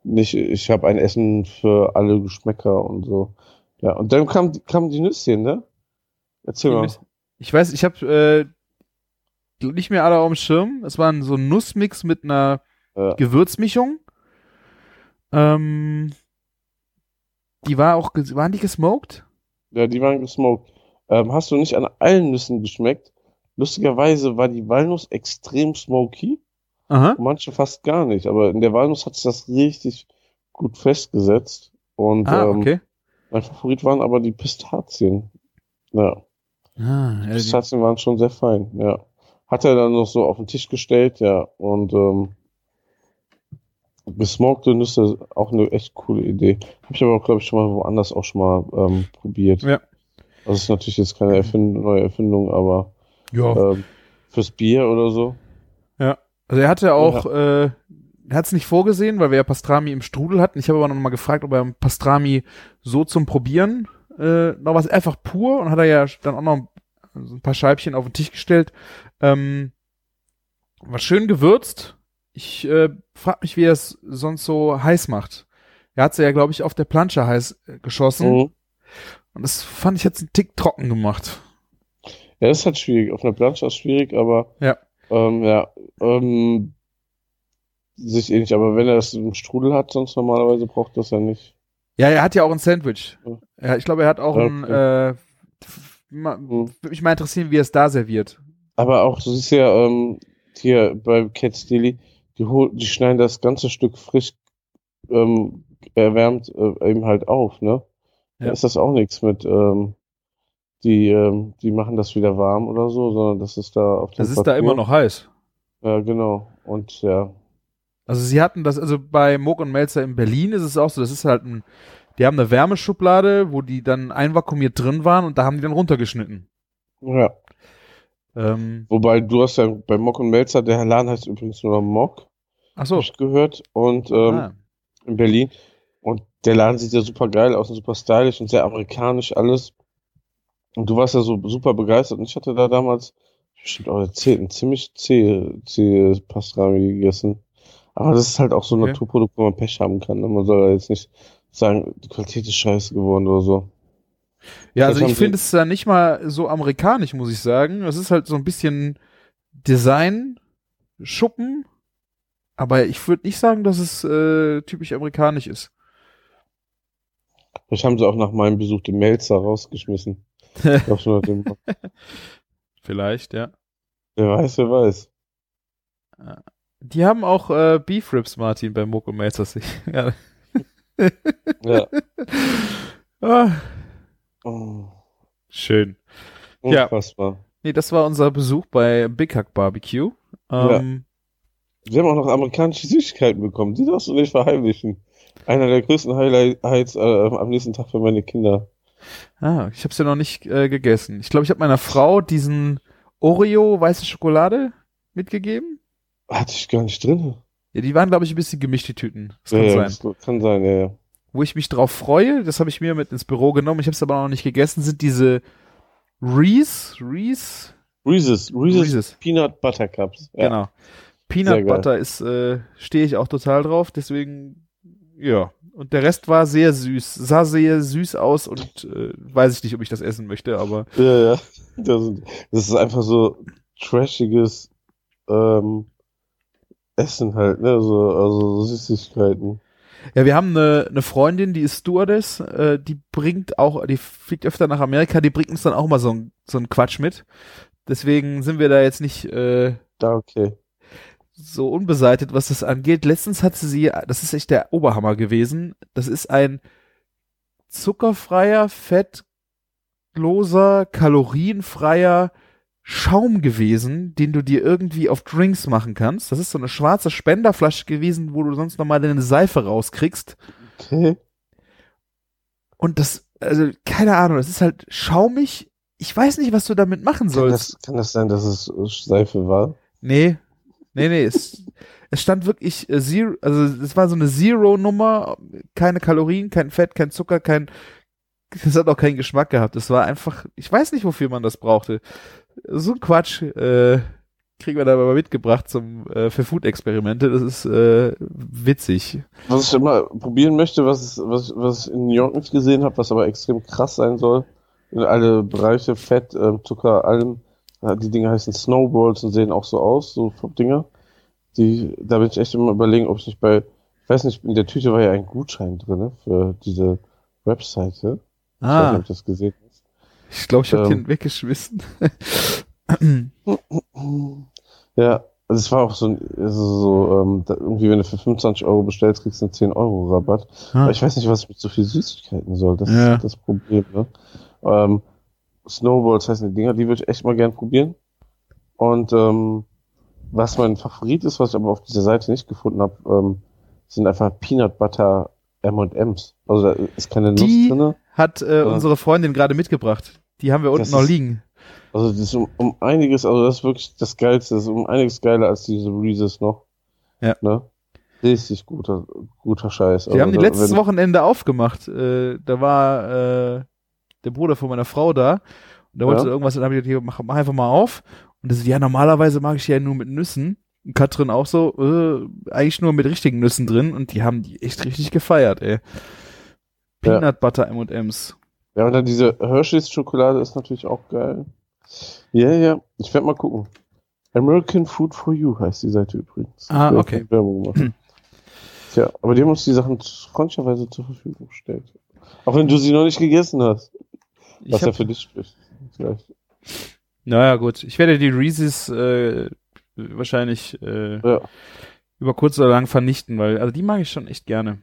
Nicht, ich habe ein Essen für alle Geschmäcker und so. Ja, und dann kam, kamen die Nüsschen, ne? Erzähl mal. Ich weiß, ich habe äh, nicht mehr alle auf dem Schirm. Es war so ein Nussmix mit einer Ja. Gewürzmischung. Ähm, die war auch, waren die gesmoked? Ja, die waren gesmoked. Ähm, hast du nicht an allen Nüssen geschmeckt? Lustigerweise war die Walnuss extrem smoky, Aha. manche fast gar nicht, aber in der Walnuss hat sich das richtig gut festgesetzt. Und Ah, ähm, okay. mein Favorit waren aber die Pistazien. Ja. Ah, ja, die, Pistazien waren schon sehr fein, ja. Hat er dann noch so auf den Tisch gestellt, ja. Und ähm, Gesmokte Nüsse, auch eine echt coole Idee. Habe ich aber auch, glaube ich, schon mal woanders auch schon mal ähm, probiert. Ja. Das ist natürlich jetzt keine Erfind neue Erfindung, aber Ja. ähm, fürs Bier oder so. Ja. Also er hatte auch, äh, er hat es nicht vorgesehen, weil wir ja Pastrami im Strudel hatten. Ich habe aber noch mal gefragt, ob er Pastrami so zum Probieren äh, noch was einfach pur und hat er ja dann auch noch ein paar Scheibchen auf den Tisch gestellt. Ähm, war schön gewürzt. Ich äh, frag mich, wie er es sonst so heiß macht. Er hat sie ja, glaube ich, auf der Plansche heiß äh, geschossen. Mhm. Und das fand ich jetzt einen Tick trocken gemacht. Ja, das ist halt schwierig. Auf einer Planche ist schwierig, aber Ja. ähm, ja, ähm, sich ähnlich. Aber wenn er das im Strudel hat, sonst normalerweise braucht das ja nicht. Ja, er hat ja auch ein Sandwich. Ja. Ja, ich glaube, er hat auch Ja, ein, äh, Mhm. würde mich mal interessieren, wie er es da serviert. Aber auch, du siehst ja ähm, hier bei Cat Steely, die, die schneiden das ganze Stück frisch ähm, erwärmt äh, eben halt auf, ne? Da Ja. ist das auch nichts mit, ähm, die, ähm, die machen das wieder warm oder so, sondern das ist da auf Das ist da immer noch heiß. Ja, genau. Und ja, Also sie hatten das, also bei Moog und Melzer in Berlin ist es auch so, das ist halt ein, die haben eine Wärmeschublade, wo die dann einvakuumiert drin waren und da haben die dann runtergeschnitten. ja. Ähm, Wobei du hast ja bei Mock und Melzer, der Laden heißt übrigens nur noch Mock, ach so. hab ich gehört, und ähm, ah, in Berlin. Und der Laden sieht ja super geil aus und super stylisch und sehr amerikanisch alles. Und du warst ja so super begeistert. Und ich hatte da damals, bestimmt auch ein ziemlich zähe, zähe Pastrami gegessen. Aber das ist halt auch so ein Okay. Naturprodukt, wo man Pech haben kann. Ne? Man soll ja jetzt nicht sagen, die Qualität ist scheiße geworden oder so. Ja, das also ich finde es ja nicht mal so amerikanisch, muss ich sagen. Es ist halt so ein bisschen Design, Schuppen, aber ich würde nicht sagen, dass es äh, typisch amerikanisch ist. Vielleicht haben sie auch nach meinem Besuch den Melzer rausgeschmissen. [laughs] Vielleicht, ja. wer weiß, wer weiß. Die haben auch äh, Beef Ribs, Martin, bei und Melzer. [laughs] ja. Ja. ah, Oh, schön. Ja. unfassbar. Nee, das war unser Besuch bei Big Hack Barbecue. Ähm, Wir haben auch noch amerikanische Süßigkeiten bekommen. Die darfst du nicht verheimlichen. Einer der größten Highlights äh, am nächsten Tag für meine Kinder. Ah, ich habe es ja noch nicht äh, gegessen. Ich glaube, ich habe meiner Frau diesen Oreo weiße Schokolade mitgegeben. Hatte ich gar nicht drin. Ja, die waren, glaube ich, ein bisschen gemischt, die Tüten. Das Ja, kann ja, sein. das kann sein, ja, ja. Wo ich mich drauf freue, das habe ich mir mit ins Büro genommen, ich habe es aber noch nicht gegessen, sind diese Reese, Reese, Reese's, Reese's, Reese's. Peanut Butter Cups. Ja. Genau. Sehr Peanut geil. Butter ist, äh, stehe ich auch total drauf, deswegen, ja. Und der Rest war sehr süß, sah sehr süß aus und äh, weiß ich nicht, ob ich das essen möchte, aber Ja, ja. Das, das ist einfach so trashiges ähm, Essen halt, ne? So, also so Süßigkeiten. Ja, wir haben eine, eine Freundin, die ist Stewardess, äh, die bringt auch, die fliegt öfter nach Amerika, die bringt uns dann auch mal so ein, so ein Quatsch mit. Deswegen sind wir da jetzt nicht äh, Da, okay. so unbeseitigt, was das angeht. Letztens hat sie sie, das ist echt der Oberhammer gewesen. Das ist ein zuckerfreier, fettloser, kalorienfreier Schaum gewesen, den du dir irgendwie auf Drinks machen kannst. Das ist so eine schwarze Spenderflasche gewesen, wo du sonst nochmal deine Seife rauskriegst. Okay. Und das, also keine Ahnung, das ist halt schaumig. Ich weiß nicht, was du damit machen Kann sollst. das, kann das sein, dass es Seife war? Nee, nee, nee, es, es stand wirklich äh, Zero, also es war so eine Zero-Nummer, keine Kalorien, kein Fett, kein Zucker, kein, es hat auch keinen Geschmack gehabt. Es war einfach, ich weiß nicht, wofür man das brauchte. So ein Quatsch, äh, kriegen wir da mal mitgebracht zum, äh, für Food-Experimente, das ist, äh, witzig. Was ich immer probieren möchte, was, was, was ich in New York nicht gesehen habe, was aber extrem krass sein soll, in alle Bereiche, Fett, ähm, Zucker, allem, die Dinge heißen Snowballs und sehen auch so aus, so vom Dinger. Die, da bin ich echt immer überlegen, ob ich nicht bei, ich weiß nicht, in der Tüte war ja ein Gutschein drin für diese Webseite. Ich weiß nicht, Ah, ob du das gesehen. Ich glaube, ich habe ähm, den weggeschmissen. [laughs] Ja, also es war auch so, ein, also so ähm, irgendwie, wenn du für 25 Euro bestellst, kriegst du einen 10 Euro Rabatt. Ah. Aber ich weiß nicht, was ich mit so viel Süßigkeiten soll. Das Ja. ist das Problem, ne? Ähm, Snowballs heißen die Dinger, die würde ich echt mal gern probieren. Und ähm, was mein Favorit ist, was ich aber auf dieser Seite nicht gefunden habe, ähm, sind einfach Peanut Butter M&M's. Also da ist keine Nuss Die drinne. Hat äh, unsere Freundin gerade mitgebracht. Die haben wir unten Das noch ist- liegen. Also das ist um, um einiges, also das ist wirklich das Geilste, das ist um einiges geiler als diese Reese's noch. Ja. Ne? Richtig guter, guter Scheiß. Die haben die da- letztes Wochenende aufgemacht. Äh, da war äh, der Bruder von meiner Frau da. Und der wollte Ja. irgendwas, und dann habe ich gesagt, mach, mach einfach mal auf. Und das so, ja, normalerweise mag ich die ja nur mit Nüssen. Und Katrin auch so, äh, eigentlich nur mit richtigen Nüssen drin. Und die haben die echt richtig gefeiert, ey. Ja. Peanut Butter M&M's. Ja, und dann diese Hershey's Schokolade ist natürlich auch geil. Ja, ja, ich werde mal gucken. American Food for You heißt die Seite übrigens. Ah, okay. [clears throat] Tja, aber die haben uns die Sachen freundlicherweise zur Verfügung gestellt. Auch wenn du sie noch nicht gegessen hast. Ich Was ja für dich spricht. Vielleicht. naja, gut. Ich werde die Reese's äh, wahrscheinlich äh, Ja. über kurz oder lang vernichten, weil, also die mag ich schon echt gerne.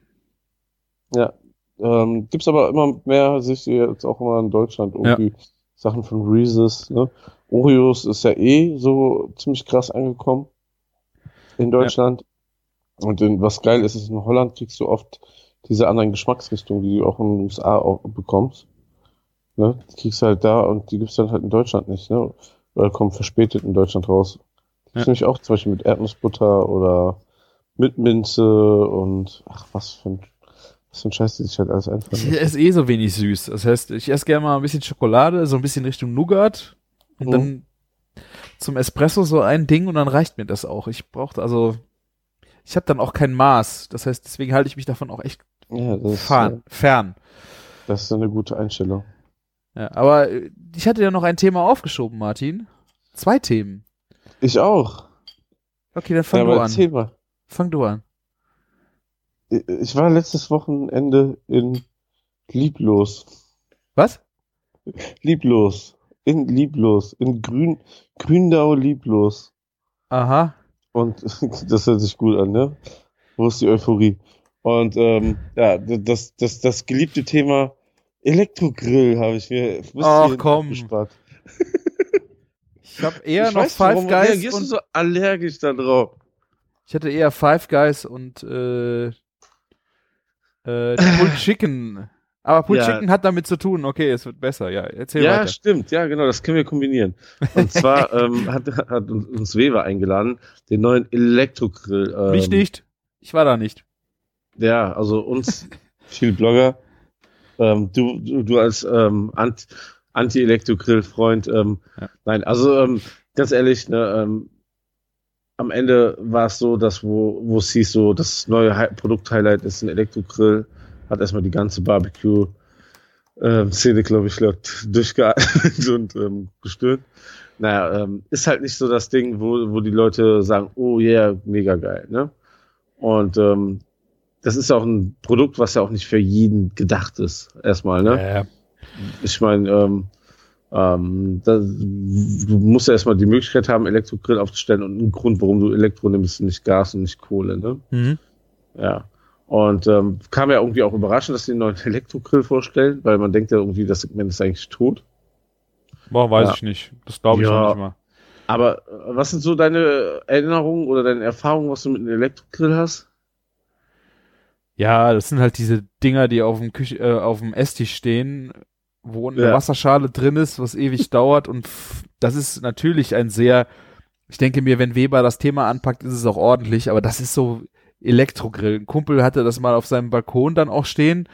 Ja. Ähm, gibt's aber immer mehr, sehe ich jetzt auch immer in Deutschland irgendwie Sachen von Reese's, ne? Oreos ist ja eh so ziemlich krass angekommen in Deutschland. Und in, was geil ist, ist in Holland kriegst du oft diese anderen Geschmacksrichtungen, die du auch in den USA auch bekommst. Ne? Die kriegst du halt da und die gibt's dann halt in Deutschland nicht, ne? Oder kommen verspätet in Deutschland raus. Die Ja. finde ich auch zum Beispiel mit Erdnussbutter oder mit Minze und ach, was für ein, was für ein Scheiß, die sich halt alles einfallen. Ich esse eh so wenig süß. Das heißt, ich esse gerne mal ein bisschen Schokolade, so ein bisschen Richtung Nougat und Mhm. dann zum Espresso so ein Ding und dann reicht mir das auch. Ich brauchte also, ich habe dann auch kein Maß. Das heißt, deswegen halte ich mich davon auch echt Ja, das ist, fern. äh, fern. das ist eine gute Einstellung. Ja, aber äh, ich hatte ja noch ein Thema aufgeschoben, Martin. Zwei Themen. Ich auch. Okay, dann fang ja, du an. mal. Fang du an. Ich war letztes Wochenende in Lieblos. Was? Lieblos. In Lieblos. In Grün, Gründau Lieblos. Aha. Und [laughs] das hört sich gut an, ne? Wo ist die Euphorie? Und ähm, ja, das, das, das geliebte Thema Elektrogrill habe ich mir Ach, komm. gespart. Ich habe eher ich noch weiß, Five warum Guys reagierst du und so allergisch da drauf? ich hatte eher Five Guys und äh, äh, [laughs] Pulled Chicken. Aber Pulled Ja. Chicken hat damit zu tun. Okay, es wird besser. Ja, erzähl Ja, weiter. stimmt, ja, genau, das können wir kombinieren. Und zwar [laughs] ähm, hat, hat uns Weber eingeladen, den neuen Elektrogrill. Ähm, Mich nicht. Ich war da nicht. Ja, also uns, [laughs] viele Blogger, ähm, du, du, du als ähm, Ant- Anti-Elektro-Grill-Freund, ähm, Ja. nein, also ähm, ganz ehrlich, ne, ähm, am Ende war es so, dass wo, wo es hieß, so das neue Hi Produkt-Highlight ist ein Elektrogrill, hat erstmal die ganze Barbecue ähm, Szene, glaube ich, durchgeatmet [laughs] und ähm, gestöhnt. Naja, ähm, ist halt nicht so das Ding, wo, wo die Leute sagen, oh yeah, mega geil, ne? Und ähm, das ist auch ein Produkt, was ja auch nicht für jeden gedacht ist, erstmal, ne? Ja, Ich meine, ähm, ähm, da, du musst ja erstmal die Möglichkeit haben, Elektrogrill aufzustellen und einen Grund, warum du Elektro nimmst und nicht Gas und nicht Kohle, ne? mhm. Ja. Und ähm, kam ja irgendwie auch überraschend, dass sie einen neuen [laughs] Elektrogrill vorstellen, weil man denkt ja irgendwie, das Segment ist eigentlich tot. Boah, weiß Ja. ich nicht. Das glaube ich Ja. noch nicht mal. Aber äh, was sind so deine Erinnerungen oder deine Erfahrungen, was du mit einem Elektrogrill hast? Ja, das sind halt diese Dinger, die auf dem Küche, äh, auf dem Esstisch stehen, wo eine Ja. Wasserschale drin ist, was ewig [laughs] dauert und das ist natürlich ein sehr, ich denke mir, wenn Weber das Thema anpackt, ist es auch ordentlich, aber das ist so Elektrogrill. Ein Kumpel hatte das mal auf seinem Balkon dann auch stehen.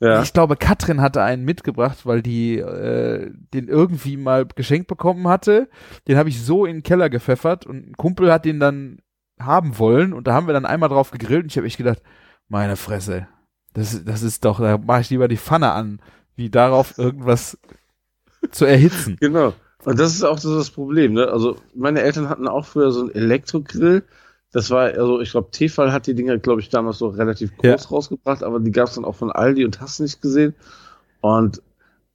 Ja. Ich glaube, Katrin hatte einen mitgebracht, weil die äh, den irgendwie mal geschenkt bekommen hatte. Den habe ich so in den Keller gepfeffert und ein Kumpel hat den dann haben wollen und da haben wir dann einmal drauf gegrillt und ich habe echt gedacht, meine Fresse, das, das ist doch, da mache ich lieber die Pfanne an, wie darauf irgendwas zu erhitzen. Genau. Und das ist auch so das Problem, ne? Also meine Eltern hatten auch früher so einen Elektrogrill. Das war, also ich glaube, Tefal hat die Dinger, glaube ich, damals so relativ groß rausgebracht, aber die gab es dann auch von Aldi und hast nicht gesehen. Und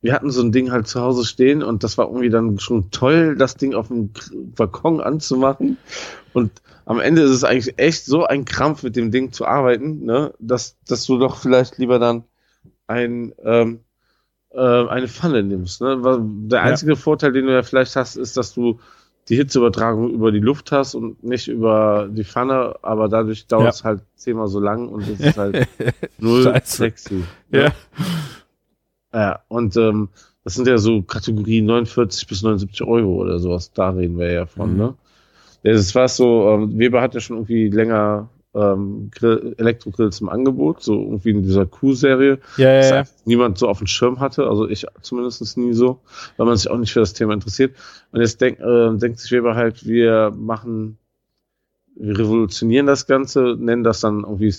wir hatten so ein Ding halt zu Hause stehen und das war irgendwie dann schon toll, das Ding auf dem Balkon anzumachen. Und am Ende ist es eigentlich echt so ein Krampf, mit dem Ding zu arbeiten, ne? dass, dass du doch vielleicht lieber dann ein, ähm, äh, eine Pfanne nimmst. Ne? Der Ja. einzige Vorteil, den du ja vielleicht hast, ist, dass du die Hitzeübertragung über die Luft hast und nicht über die Pfanne, aber dadurch dauert es halt zehnmal so lang und es ist halt [laughs] null Scheiße. sexy. Ja. Ja, und ähm, das sind ja so Kategorien 49 bis 79 Euro oder sowas, da reden wir ja von, Mhm. ne? Das war so, ähm, Weber hat ja schon irgendwie länger ähm, Grill, Elektrogrills im Angebot, so irgendwie in dieser Q-Serie, Ja, ja, ja. niemand so auf dem Schirm hatte, also ich zumindest nie so, weil man sich auch nicht für das Thema interessiert. Und jetzt denk, äh, denkt sich Weber halt, wir machen, wir revolutionieren das Ganze, nennen das dann irgendwie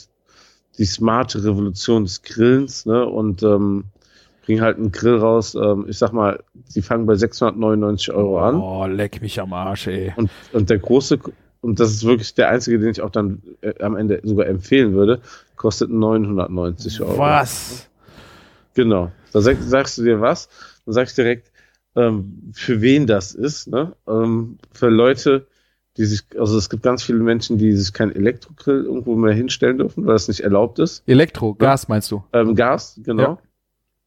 die smarte Revolution des Grillens, ne? Und ähm, bringen halt einen Grill raus. Ähm, ich sag mal, die fangen bei 699 Euro an. Oh, leck mich am Arsch, ey. Und, und der große, und das ist wirklich der einzige, den ich auch dann äh, am Ende sogar empfehlen würde, kostet 990 Euro. Was? Genau. Da sag, sagst du dir was, dann sagst du direkt, ähm, für wen das ist, ne? Ähm, für Leute, die sich, also es gibt ganz viele Menschen, die sich kein Elektrogrill irgendwo mehr hinstellen dürfen, weil das nicht erlaubt ist. Elektro, Gas meinst du? Ähm, Gas, genau.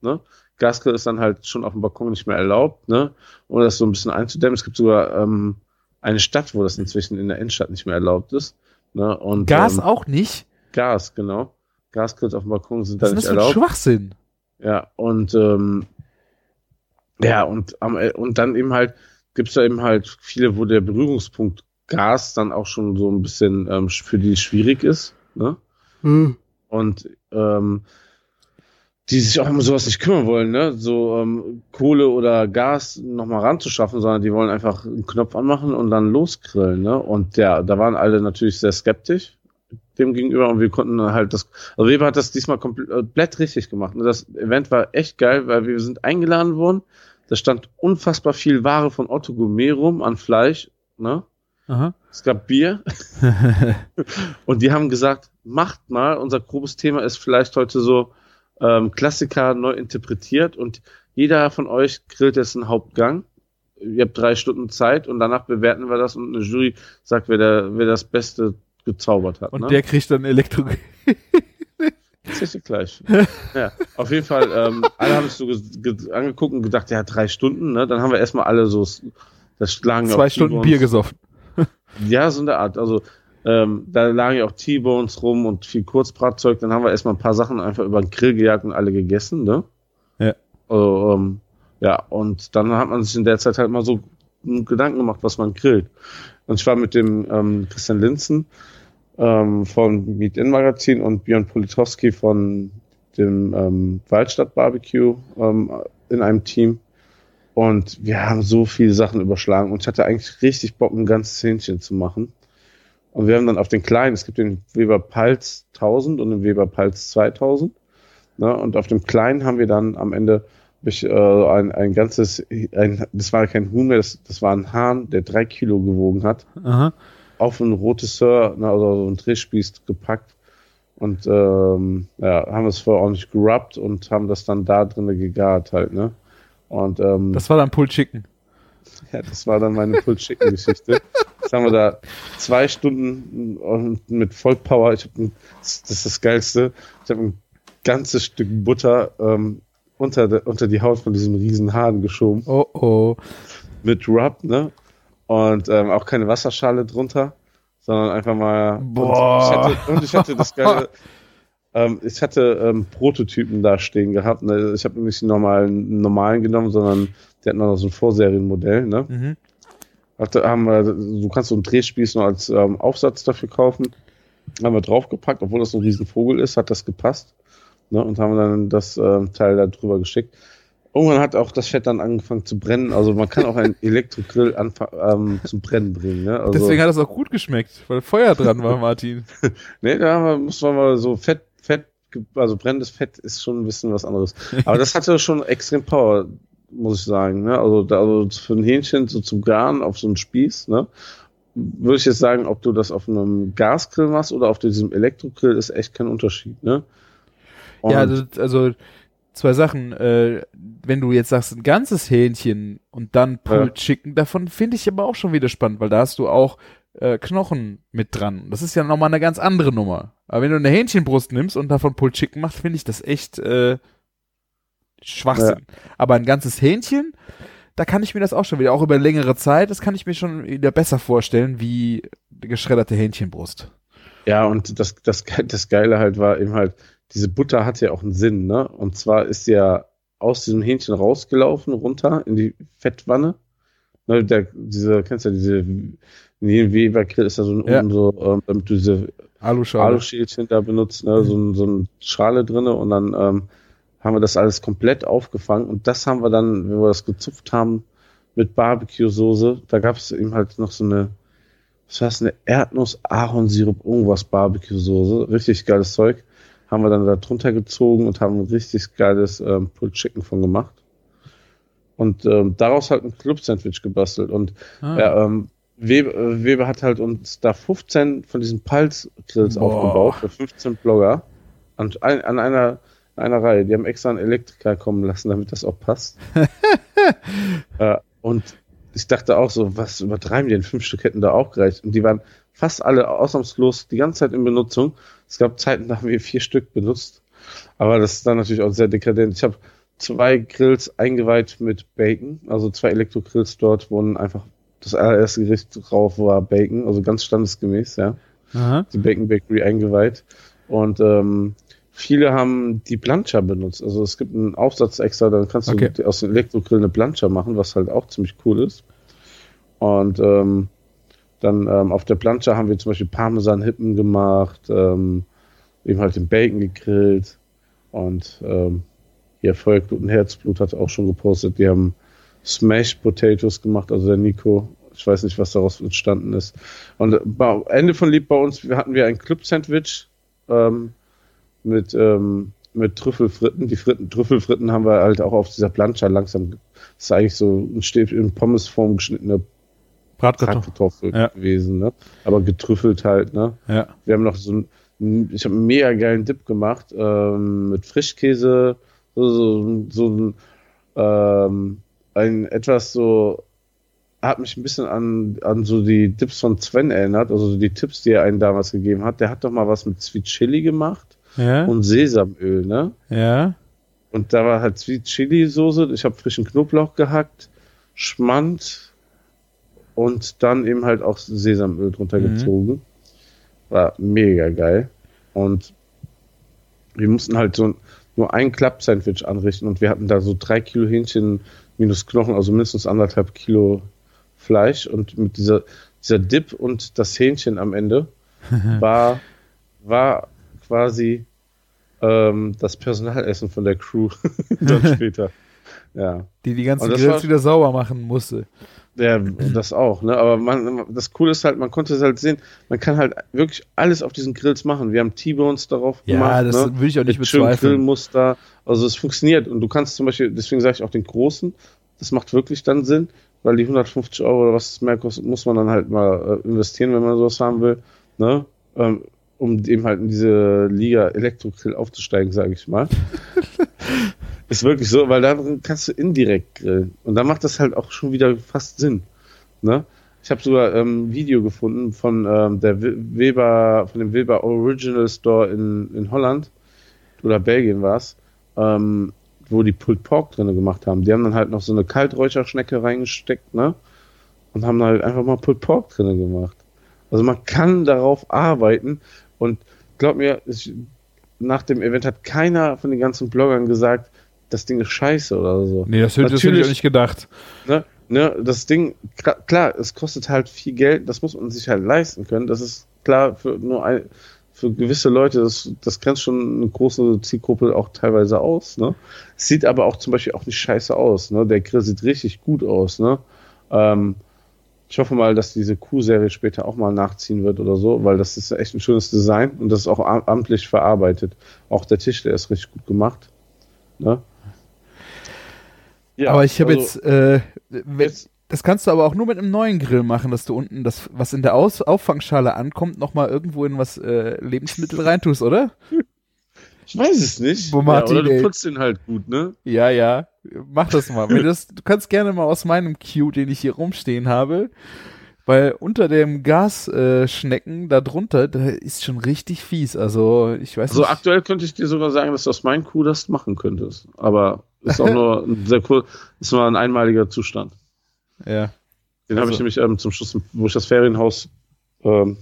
Ne? Gasgrill ist dann halt schon auf dem Balkon nicht mehr erlaubt, ne? Um das so ein bisschen einzudämmen. Es gibt sogar ähm, eine Stadt, wo das inzwischen in der Innenstadt nicht mehr erlaubt ist. Ne? Und, Gas ähm, auch nicht? Gas, genau. Gasgrills auf dem Balkon sind Was da nicht das erlaubt. Schwachsinn? Ja, und ähm, ja, und, am, äh, und dann eben halt gibt's da eben halt viele, wo der Berührungspunkt Gas dann auch schon so ein bisschen ähm, für die schwierig ist. Ne? Und ähm, die sich auch um sowas nicht kümmern wollen, ne? So ähm, Kohle oder Gas nochmal ranzuschaffen, sondern die wollen einfach einen Knopf anmachen und dann losgrillen, ne? Und ja, da waren alle natürlich sehr skeptisch dem gegenüber und wir konnten halt das, also Weber hat das diesmal komplett richtig gemacht. Ne? Das Event war echt geil, weil wir sind eingeladen worden. Da stand unfassbar viel Ware von Otto Gourmet rum an Fleisch, ne? Aha. Es gab Bier [laughs] und die haben gesagt, macht mal, unser grobes Thema ist vielleicht heute so ähm, Klassiker neu interpretiert und jeder von euch grillt jetzt einen Hauptgang. Ihr habt drei Stunden Zeit und danach bewerten wir das und eine Jury sagt, wer, der, wer das Beste gezaubert hat. Und ne? der kriegt dann Elektro. [laughs] Das ist gleich. ja, auf jeden Fall, ähm, alle haben es so ge ge angeguckt und gedacht, ja, drei Stunden, ne? Dann haben wir erstmal alle so, das lagen ja Zwei Stunden Bier gesoffen. Ja, so in der Art. Also, ähm, da lagen ja auch T-Bones rum und viel Kurzbratzeug. Dann haben wir erstmal ein paar Sachen einfach über den Grill gejagt und alle gegessen, ne? Ja. Also, ähm, ja, und dann hat man sich in der Zeit halt mal so Gedanken gemacht, was man grillt. Und ich war mit dem ähm, Christian Linzen ähm, von Meet In Magazin und Björn Politowski von dem ähm, Waldstadt Barbecue ähm, in einem Team. Und wir haben so viele Sachen überschlagen und ich hatte eigentlich richtig Bock, ein ganzes Hähnchen zu machen. Und wir haben dann auf den kleinen, es gibt den Weber Pulse 1000 und den Weber Pulse 2000. Ne? Und auf dem kleinen haben wir dann am Ende ich, äh, ein, ein ganzes, ein, das war kein Huhn mehr, das, das war ein Hahn, der drei Kilo gewogen hat, Aha. auf ein rotes Sir, ne, also so ein Drehspieß gepackt. Und ähm, ja, haben es vorher ordentlich gerubbt und haben das dann da drinnen gegart halt, ne? Und ähm, Das war dann Pulled Chicken. [laughs] ja, das war dann meine Pulled Chicken Geschichte. [laughs] Jetzt haben wir da zwei Stunden und mit Vollpower. Ich hab ein, das ist das Geilste. Ich habe ein ganzes Stück Butter ähm, unter, de, unter die Haut von diesem riesen Hahn geschoben Oh oh. mit Rub, ne? Und ähm, auch keine Wasserschale drunter, sondern einfach mal. Boah. Und ich hatte, und ich hatte das geile. [laughs] ähm, ich hatte ähm, Prototypen da stehen gehabt. Ne? Ich habe nicht den normalen, normalen genommen, sondern die hatten noch so ein Vorserienmodell, ne? Mhm. Haben wir, du kannst so einen Drehspieß nur als ähm, Aufsatz dafür kaufen. Haben wir draufgepackt, obwohl das so ein Riesenvogel ist, hat das gepasst. Ne, und haben dann das ähm, Teil da drüber geschickt. Irgendwann hat auch das Fett dann angefangen zu brennen. Also man kann auch einen [laughs] Elektrogrill ähm, zum Brennen bringen. Ne? Also, Deswegen hat es auch gut geschmeckt, weil Feuer dran war, Martin. [laughs] nee, da muss man mal so Fett, Fett, also brennendes Fett ist schon ein bisschen was anderes. Aber das hatte schon extrem Power, muss ich sagen. Ne? Also, da, also für ein Hähnchen so zum Garen auf so einen Spieß, ne? würde ich jetzt sagen, ob du das auf einem Gasgrill machst oder auf diesem Elektrogrill, ist echt kein Unterschied. Ne? Und- ja, also, also zwei Sachen. Äh, wenn du jetzt sagst, ein ganzes Hähnchen und dann Pulled Ja. Chicken, davon finde ich aber auch schon wieder spannend, weil da hast du auch äh, Knochen mit dran. Das ist ja nochmal eine ganz andere Nummer. Aber wenn du eine Hähnchenbrust nimmst und davon Pulled Chicken machst, finde ich das echt äh, Schwachsinn. Aber ein ganzes Hähnchen, da kann ich mir das auch schon wieder, auch über längere Zeit, das kann ich mir schon wieder besser vorstellen, wie geschredderte Hähnchenbrust. Ja, und das, das, das Geile halt war eben halt, diese Butter hat ja auch einen Sinn, ne? Und zwar ist sie ja aus diesem Hähnchen rausgelaufen, runter in die Fettwanne. Ne, der, diese, kennst du ja diese, nee, Weber-Grill ist ja so, ein, Ja. so ähm, damit du diese. Aluschälchen da benutzt, ne, so, so eine Schale drinne und dann ähm, haben wir das alles komplett aufgefangen. Und das haben wir dann, wenn wir das gezupft haben mit Barbecue-Soße, da gab es eben halt noch so eine, was war's, eine Erdnuss-Ahornsirup, irgendwas Barbecue-Soße, richtig geiles Zeug, haben wir dann da drunter gezogen und haben ein richtig geiles ähm, Pulled Chicken von gemacht. Und ähm, daraus halt ein Club-Sandwich gebastelt. Und Ah. ja, ähm, Weber, äh, Weber hat halt uns da 15 von diesen Pulse-Grills aufgebaut für 15 Blogger. An, an einer, einer Reihe. Die haben extra einen Elektriker kommen lassen, damit das auch passt. [laughs] äh, und ich dachte auch so, was übertreiben die denn? Fünf Stück hätten da auch gereicht. Und die waren fast alle ausnahmslos die ganze Zeit in Benutzung. Es gab Zeiten, da haben wir vier Stück benutzt. Aber das ist dann natürlich auch sehr dekadent. Ich habe zwei Grills eingeweiht mit Bacon, also zwei Elektro-Grills dort, wo einfach das allererste Gericht drauf war Bacon, also ganz standesgemäß, ja. Aha. Die Bacon Bakery eingeweiht. Und ähm, viele haben die Plancha benutzt. Also es gibt einen Aufsatz extra, dann kannst du Okay. aus dem Elektrogrill eine Plancha machen, was halt auch ziemlich cool ist. Und ähm, dann ähm, auf der Plancha haben wir zum Beispiel Parmesan-Hippen gemacht, ähm, eben halt den Bacon gegrillt und ähm, hier Feuerglut und Herzblut hat auch schon gepostet. Die haben Smashed Potatoes gemacht, also der Nico. Ich weiß nicht, was daraus entstanden ist. Und äh, bei Ende von Lieb bei uns hatten wir ein Club-Sandwich ähm, mit, ähm, mit Trüffelfritten. Die Fritten, Trüffelfritten haben wir halt auch auf dieser Plancha langsam. Das ist eigentlich so ein steht in Pommesform geschnittene Bratkartoffel. Ja. gewesen, ne? Aber getrüffelt halt, ne? Ja. Wir haben noch so ein, ich habe einen mega geilen Dip gemacht, ähm, mit Frischkäse, so, so, so ein, ähm, ein etwas so, hat mich ein bisschen an, an so die Dips von Sven erinnert, also die Tipps, die er einen damals gegeben hat. Der hat doch mal was mit Sweet Chili gemacht Ja. und Sesamöl, ne? ja. Und da war halt Sweet Chili Soße, ich habe frischen Knoblauch gehackt, Schmand und dann eben halt auch Sesamöl drunter Mhm. gezogen. War mega geil. Und wir mussten halt so nur ein Klapp-Sandwich anrichten und wir hatten da so drei Kilo Hähnchen minus Knochen, also mindestens anderthalb Kilo Fleisch und mit dieser, dieser Dip und das Hähnchen am Ende [laughs] war, war quasi ähm, das Personalessen von der Crew [laughs] dann [laughs] später. Ja. Die die ganzen Grills war- wieder sauber machen musste. Ja, das auch, ne? Aber man, das Coole ist halt, man konnte es halt sehen, man kann halt wirklich alles auf diesen Grills machen. Wir haben T-Bones darauf Ja, gemacht. das ne? will ich auch nicht Mit bezweifeln. Grillmuster. Also es funktioniert. Und du kannst zum Beispiel, deswegen sage ich auch den großen, das macht wirklich dann Sinn, weil die 150 Euro oder was es mehr kostet, muss man dann halt mal äh, investieren, wenn man sowas haben will, ne? Ähm, um eben halt in diese Liga Elektrogrill aufzusteigen, sage ich mal. [laughs] ist wirklich so, weil da kannst du indirekt grillen. Und dann macht das halt auch schon wieder fast Sinn. Ne? Ich habe sogar ähm, ein Video gefunden von ähm, der We- Weber, von dem Weber Original Store in, in Holland oder Belgien war es, ähm, wo die Pulled Pork drinne gemacht haben. Die haben dann halt noch so eine Kalträucherschnecke reingesteckt, ne? Und haben halt einfach mal Pulled Pork drinne gemacht. Also man kann darauf arbeiten und glaub mir, ich, nach dem Event hat keiner von den ganzen Bloggern gesagt, das Ding ist scheiße oder so. Nee, das hätte das hätte ich auch nicht gedacht. Ne, ne, das Ding, klar, es kostet halt viel Geld, das muss man sich halt leisten können. Das ist klar für nur ein, für gewisse Leute, das, das grenzt schon eine große Zielgruppe auch teilweise aus. Ne? Es sieht aber auch zum Beispiel auch nicht scheiße aus. Ne? Der Grill sieht richtig gut aus. Ne? Ähm, ich hoffe mal, dass diese Q-Serie später auch mal nachziehen wird oder so, weil das ist echt ein schönes Design und das ist auch am- amtlich verarbeitet. Auch der Tisch, der ist richtig gut gemacht. Ne? Ja, aber ich habe also jetzt, äh, wenn, jetzt- das kannst du aber auch nur mit einem neuen Grill machen, dass du unten das, was in der Aus Auffangschale ankommt, nochmal irgendwo in was äh, Lebensmittel reintust, oder? [laughs] Ich weiß es nicht. Wo ja, Martin, oder du ey. putzt den halt gut, ne? Ja, ja. Mach das mal. Wenn du, das, du kannst gerne mal aus meinem Cue, den ich hier rumstehen habe, weil unter dem Gasschnecken äh, Schnecken da drunter, da ist schon richtig fies. Also ich weiß Also nicht. aktuell könnte ich dir sogar sagen, dass du aus meinem Kuh das machen könntest. Aber ist auch nur ein sehr cool, ist nur ein einmaliger Zustand. Ja. Den habe Also- ich nämlich ähm, zum Schluss, wo ich das Ferienhaus ähm,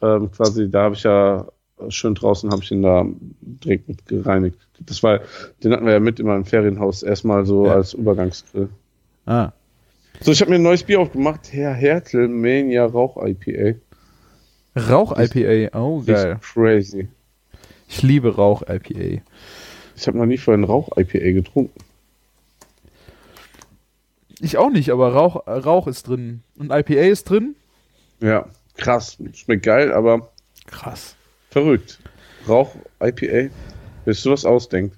ähm, quasi, da habe ich ja schön draußen, habe ich den da direkt mit gereinigt. Das war, den hatten wir ja mit in meinem Ferienhaus erstmal so Ja. als Übergangsgrill. Ah. So, ich habe mir ein neues Bier aufgemacht, Herr Hertel Mania Rauch IPA. Rauch-IPA. Oh, Die ist geil. crazy. Ich liebe Rauch-IPA. Ich habe noch nie vorher ein Rauch IPA getrunken. Ich auch nicht, aber Rauch, Rauch ist drin. Und IPA ist drin? Ja, krass. Schmeckt geil, aber Krass. Verrückt. Rauch IPA. Willst du was ausdenkt?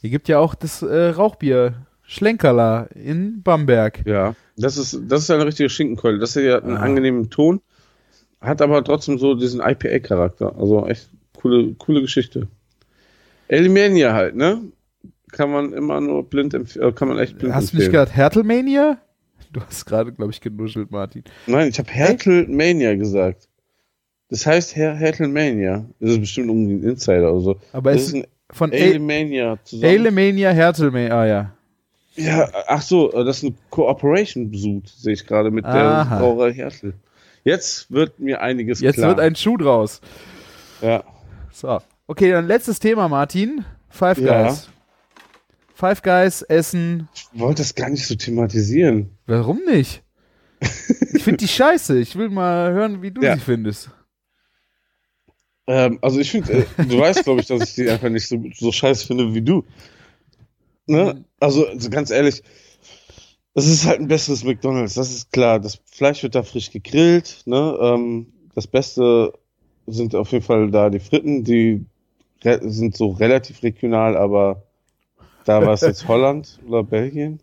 Hier gibt ja auch das äh, Rauchbier Schlenkerla in Bamberg. Ja, das ist, das ist eine richtige Schinkenkeule. Das hat einen Ah. angenehmen Ton, hat aber trotzdem so diesen IPA-Charakter. Also echt coole, coole Geschichte. Elimania halt, ne? Kann man immer nur blind empfehlen, kann man echt blind Hast du nicht gerade Hertelmania? Du hast gerade, glaube ich, genuschelt, Martin. Nein, ich habe Hertelmania gesagt. Das heißt Her Hertelmania. Das ist bestimmt irgendwie ein Insider oder so. Aber das es ist von Elimania zusammen. Ailemania, Hertelmania. Ah ja. Ja, ach so, äh, das ist ein Cooperation-Besuch, sehe ich gerade mit Aha. der Brauerei Hertel. Jetzt wird mir einiges Jetzt klar. wird ein Schuh draus. ja. So. Okay, dann letztes Thema, Martin. Five Ja. Guys. Five Guys essen. Ich wollte das gar nicht so thematisieren. Warum nicht? Ich finde die [laughs] scheiße. Ich will mal hören, wie du Ja. sie findest. Ähm, also ich finde, äh, du weißt, glaube ich, dass ich die einfach nicht so, so scheiße finde wie du. Ne? Also, also ganz ehrlich, das ist halt ein besseres McDonalds, das ist klar. Das Fleisch wird da frisch gegrillt. Ne? Ähm, das Beste sind auf jeden Fall da die Fritten, die sind so relativ regional, aber da war es jetzt [laughs] Holland oder Belgien.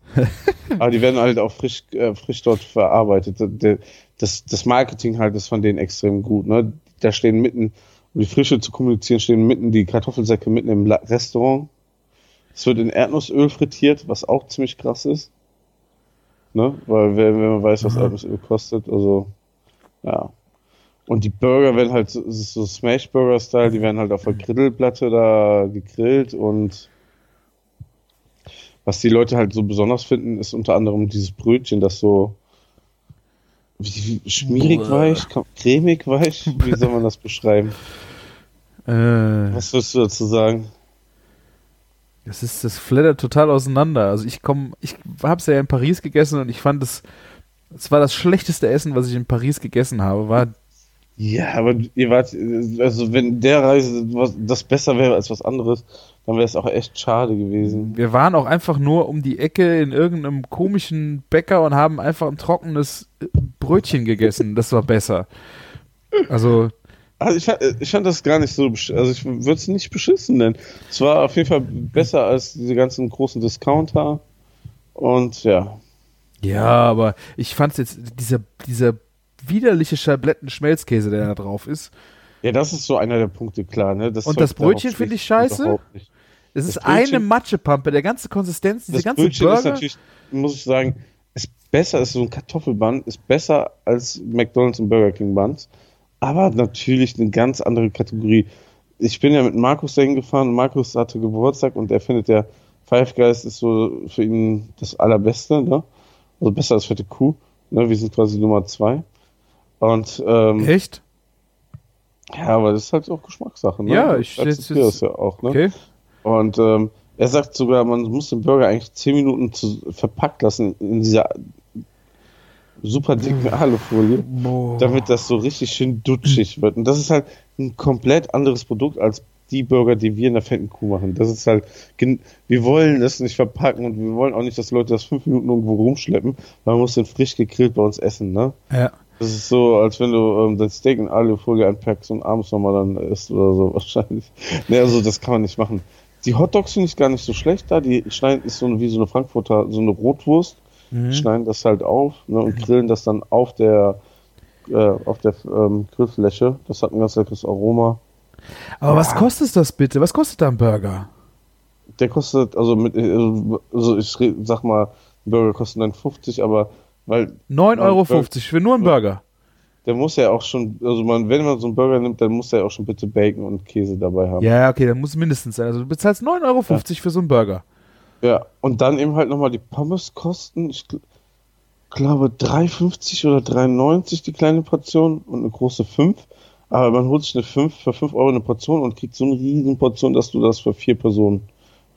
Aber die werden halt auch frisch, äh, frisch dort verarbeitet. Das, das Marketing halt ist von denen extrem gut. Ne? Da stehen mitten, um die Frische zu kommunizieren, stehen mitten die Kartoffelsäcke mitten im Restaurant. Es wird in Erdnussöl frittiert, was auch ziemlich krass ist. Ne? Weil wenn, wenn man weiß, was Mhm. Erdnussöl kostet, also ja. Und die Burger werden halt, so- es ist so Smash Burger Style, die werden halt auf der Grillplatte da gegrillt und was die Leute halt so besonders finden, ist unter anderem dieses Brötchen, das so schmierig weich, cremig weich, wie soll man das beschreiben? [laughs] Äh, Was würdest du dazu sagen? das ist, das flattert total auseinander. Also ich komme, ich hab's ja in Paris gegessen und ich fand es, es war das schlechteste Essen, was ich in Paris gegessen habe. War Ja, aber ihr wart, also wenn der Reise was, das besser wäre als was anderes, dann wäre es auch echt schade gewesen. Wir waren auch einfach nur um die Ecke in irgendeinem komischen Bäcker und haben einfach ein trockenes äh, Brötchen gegessen. Das war besser. Also, Also ich, fand- ich fand das gar nicht so, also ich würde es nicht beschissen nennen. Es war auf jeden Fall besser als diese ganzen großen Discounter. Und ja, ja, aber ich fand jetzt, dieser, dieser widerliche Schabletten-Schmelzkäse, der da drauf ist, ja, das ist so einer der Punkte, klar. Ne? Und Zeug das Brötchen finde ich scheiße? es Das ist Brötchen- eine Matschepampe, der ganze Konsistenz, diese Das ganze Brötchen ist Burger. natürlich, muss ich sagen, ist besser, ist so ein Kartoffelbun, ist besser als McDonalds und Burger King Buns. Aber natürlich eine ganz andere Kategorie. Ich bin ja mit Markus dahin gefahren und Markus hatte Geburtstag und er findet ja Five Guys ist so für ihn das Allerbeste, ne? Also besser als fette Kuh. Ne? Wir sind quasi Nummer zwei. Und ähm, Echt? ja, aber das ist halt auch Geschmackssache, ne? Ja, ich- akzeptiere das ja auch, ne? Okay. Und ähm, er sagt sogar, man muss den Burger eigentlich 10 Minuten zu, verpackt lassen in dieser super dicken Alufolie, Boah. damit das so richtig schön dutschig wird. Und das ist halt ein komplett anderes Produkt als die Burger, die wir in der fetten Kuh machen. Das ist halt, wir wollen es nicht verpacken und wir wollen auch nicht, dass Leute das fünf Minuten irgendwo rumschleppen. Man muss den frisch gegrillt bei uns essen, ne? Ja. Das ist so, als wenn du ähm, dein Steak in Alufolie einpackst und abends nochmal dann isst oder so [laughs] wahrscheinlich. Ne, also das kann man nicht machen. Die Hotdogs finde ich gar nicht so schlecht da. Die schneiden ist so eine, wie so eine Frankfurter, so eine Rotwurst. Mhm. Schneiden das halt auf ne, und grillen das dann auf der äh, auf der ähm, Grillfläche. Das hat ein ganz leckeres Aroma. Aber was kostet das bitte? Was kostet da ein Burger? Der kostet, also mit, also ich sag mal, ein Burger kostet dann 50, aber weil 9,50 Ja, Euro für nur einen Burger. der muss ja auch schon, also man, wenn man so einen Burger nimmt, dann muss er ja auch schon bitte Bacon und Käse dabei haben. Ja, okay, dann muss mindestens sein. Also du bezahlst 9,50 Euro für so einen Burger. Ja, und dann eben halt nochmal die Pommes kosten, ich gl- glaube 3,50 oder 3,90 die kleine Portion und eine große 5. Aber man holt sich eine 5 für 5 Euro eine Portion und kriegt so eine riesen Portion, dass du das für vier Personen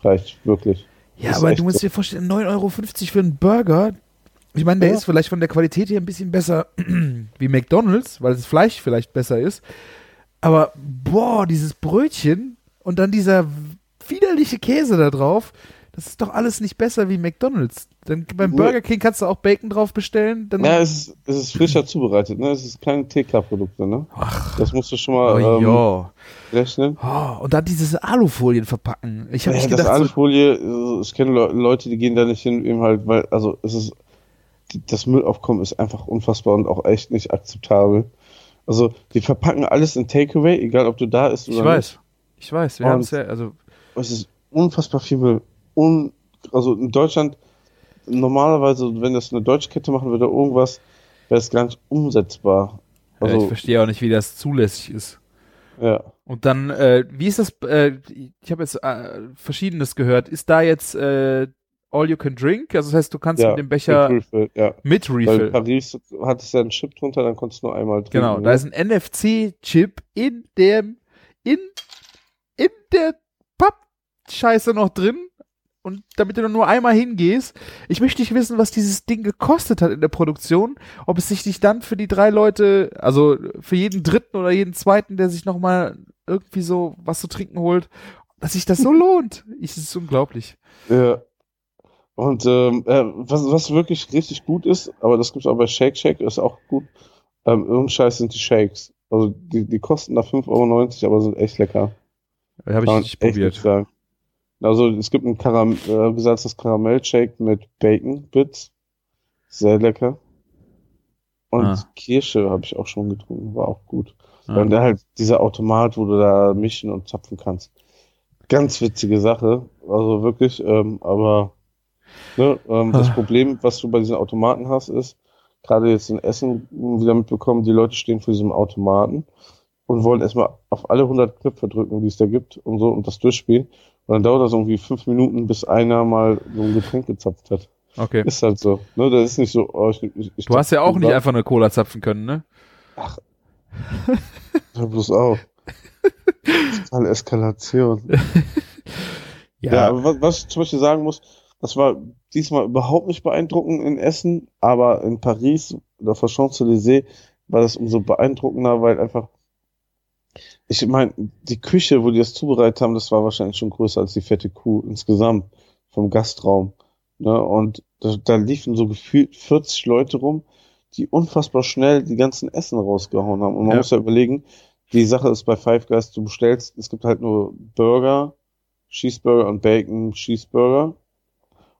reicht, wirklich. Ja, aber du musst so. dir vorstellen, 9,50 Euro für einen Burger. Ich meine, der Ja. ist vielleicht von der Qualität her ein bisschen besser [clears throat] wie McDonalds, weil das Fleisch vielleicht besser ist. Aber boah, dieses Brötchen und dann dieser widerliche Käse da drauf, das ist doch alles nicht besser wie McDonalds. Dann beim. Burger King kannst du auch Bacon drauf bestellen. Dann Ja, es ist, es ist frischer zubereitet, ne? Es ist keine TK-Produkte, ne? Das musst du schon oh, mal ähm, ja. rechnen. Oh, und dann diese Alufolien verpacken. Ich habe Ja, nicht das gedacht, so, Alufolie, also ich kenne Le Leute, die gehen da nicht hin, eben halt, weil, also es ist, das Müllaufkommen ist einfach unfassbar und auch echt nicht akzeptabel. Also die verpacken alles in Takeaway, egal ob du da isst oder ich weiß. Ich weiß, wir haben es ja, also nicht. Es ist unfassbar viel Müll. Un also in Deutschland, normalerweise, wenn das eine deutsche Kette machen würde, irgendwas, wäre es gar nicht umsetzbar. ja, ich Also, verstehe auch nicht, wie das zulässig ist. ja. Und dann, äh, wie ist das, äh, ich habe jetzt äh, Verschiedenes gehört. Ist da jetzt äh, All You Can Drink? Also das heißt, du kannst ja, mit dem Becher mit Refill, ja. mit Weil in Refill. Paris hat es ja einen Chip drunter, dann konntest du nur einmal trinken. Genau, da ne? ist ein NFC-Chip in dem, in, in der Pappscheiße noch drin. Und damit du nur einmal hingehst, ich möchte nicht wissen, was dieses Ding gekostet hat in der Produktion, ob es sich nicht dann für die drei Leute, also für jeden dritten oder jeden zweiten, der sich nochmal irgendwie so was zu trinken holt, dass sich das so [laughs] lohnt. Ich, das ist unglaublich. Ja. Und ähm, äh, was, was wirklich richtig gut ist, aber das gibt's auch bei Shake Shack, ist auch gut. Ähm, irgendein Scheiß sind die Shakes. Also die, die kosten da 5,90 Euro, aber sind echt lecker. Habe ich nicht probiert. nicht sagen. Also es gibt ein Karam äh, gesalzenes Karamell-Shake mit Bacon-Bits. Sehr lecker. Und Ah. Kirsche habe ich auch schon getrunken, war auch gut. Ah. Und dann halt dieser Automat, wo du da mischen und zapfen kannst. Ganz witzige Sache. Also wirklich, ähm, aber ne, ähm, das Ah. Problem, was du bei diesen Automaten hast, ist, gerade jetzt in Essen wieder mitbekommen, die Leute stehen vor diesem Automaten und wollen erstmal auf alle 100 Knöpfe drücken, die es da gibt und so und das durchspielen. Und dann dauert das irgendwie fünf Minuten, bis einer mal so ein Getränk gezapft hat. Okay. Ist halt so. Ne, das ist nicht so, oh, ich, ich, ich Du hast ja auch nicht einfach eine Cola zapfen können, ne? Hör bloß auf. Totale Eskalation. [laughs] Ja, aber was, was ich zum Beispiel sagen muss, das war diesmal überhaupt nicht beeindruckend in Essen, aber in Paris oder vor Champs-Élysées war das umso beeindruckender, weil einfach, ich meine, die Küche, wo die das zubereitet haben, das war wahrscheinlich schon größer als die fette Kuh insgesamt vom Gastraum. Ne? Und da, da liefen so gefühlt 40 Leute rum, die unfassbar schnell die ganzen Essen rausgehauen haben. Und man Ja. muss ja überlegen, die Sache ist bei Five Guys, du bestellst, es gibt halt nur Burger, Cheeseburger und Bacon Cheeseburger.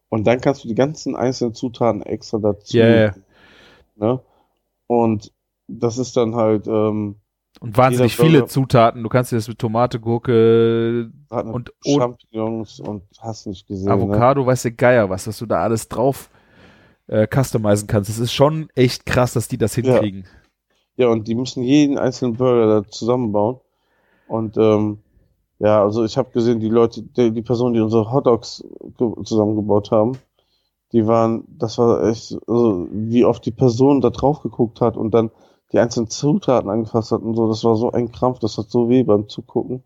Und dann kannst du die ganzen einzelnen Zutaten extra dazu. Ja. Ne? Und das ist dann halt, ähm, Und wahnsinnig viele Zutaten. Du kannst dir das mit Tomate, Gurke, Und- Champignons und hast nicht gesehen. Ne? Avocado, weiß der Geier was, dass du da alles drauf äh, customizen kannst. Das ist schon echt krass, dass die das hinkriegen. Ja, und die müssen jeden einzelnen Burger da zusammenbauen. Und ähm, ja, also ich habe gesehen, die Leute, die, die Personen, die unsere Hotdogs ge- zusammengebaut haben, die waren, das war echt, also wie oft die Person da drauf geguckt hat und dann die einzelnen Zutaten angefasst hat und so, das war so ein Krampf, das hat so weh beim Zugucken.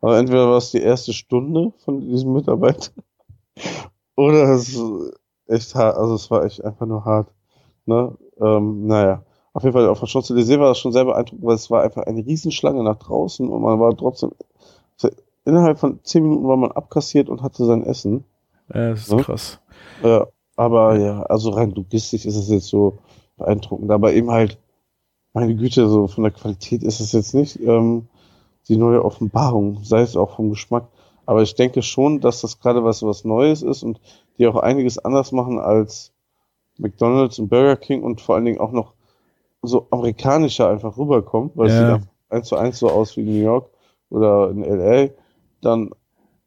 Aber entweder war es die erste Stunde von diesem Mitarbeiter [laughs] oder es ist echt hart, also es war echt einfach nur hart. Ne? Ähm, naja. Auf jeden Fall auf der Champs-Élysées war das schon sehr beeindruckend, weil es war einfach eine Riesenschlange nach draußen und man war trotzdem, innerhalb von zehn Minuten war man abkassiert und hatte sein Essen. Äh, das ist Ja. krass. Ja, aber ja, also rein logistisch ist es jetzt so beeindruckend, aber eben halt, meine Güte, so von der Qualität ist es jetzt nicht ähm, die neue Offenbarung, sei es auch vom Geschmack. Aber ich denke schon, dass das gerade was was Neues ist und die auch einiges anders machen als McDonald's und Burger King und vor allen Dingen auch noch so amerikanischer einfach rüberkommt, weil es Ja. sieht einfach eins zu eins so aus wie in New York oder in LA, dann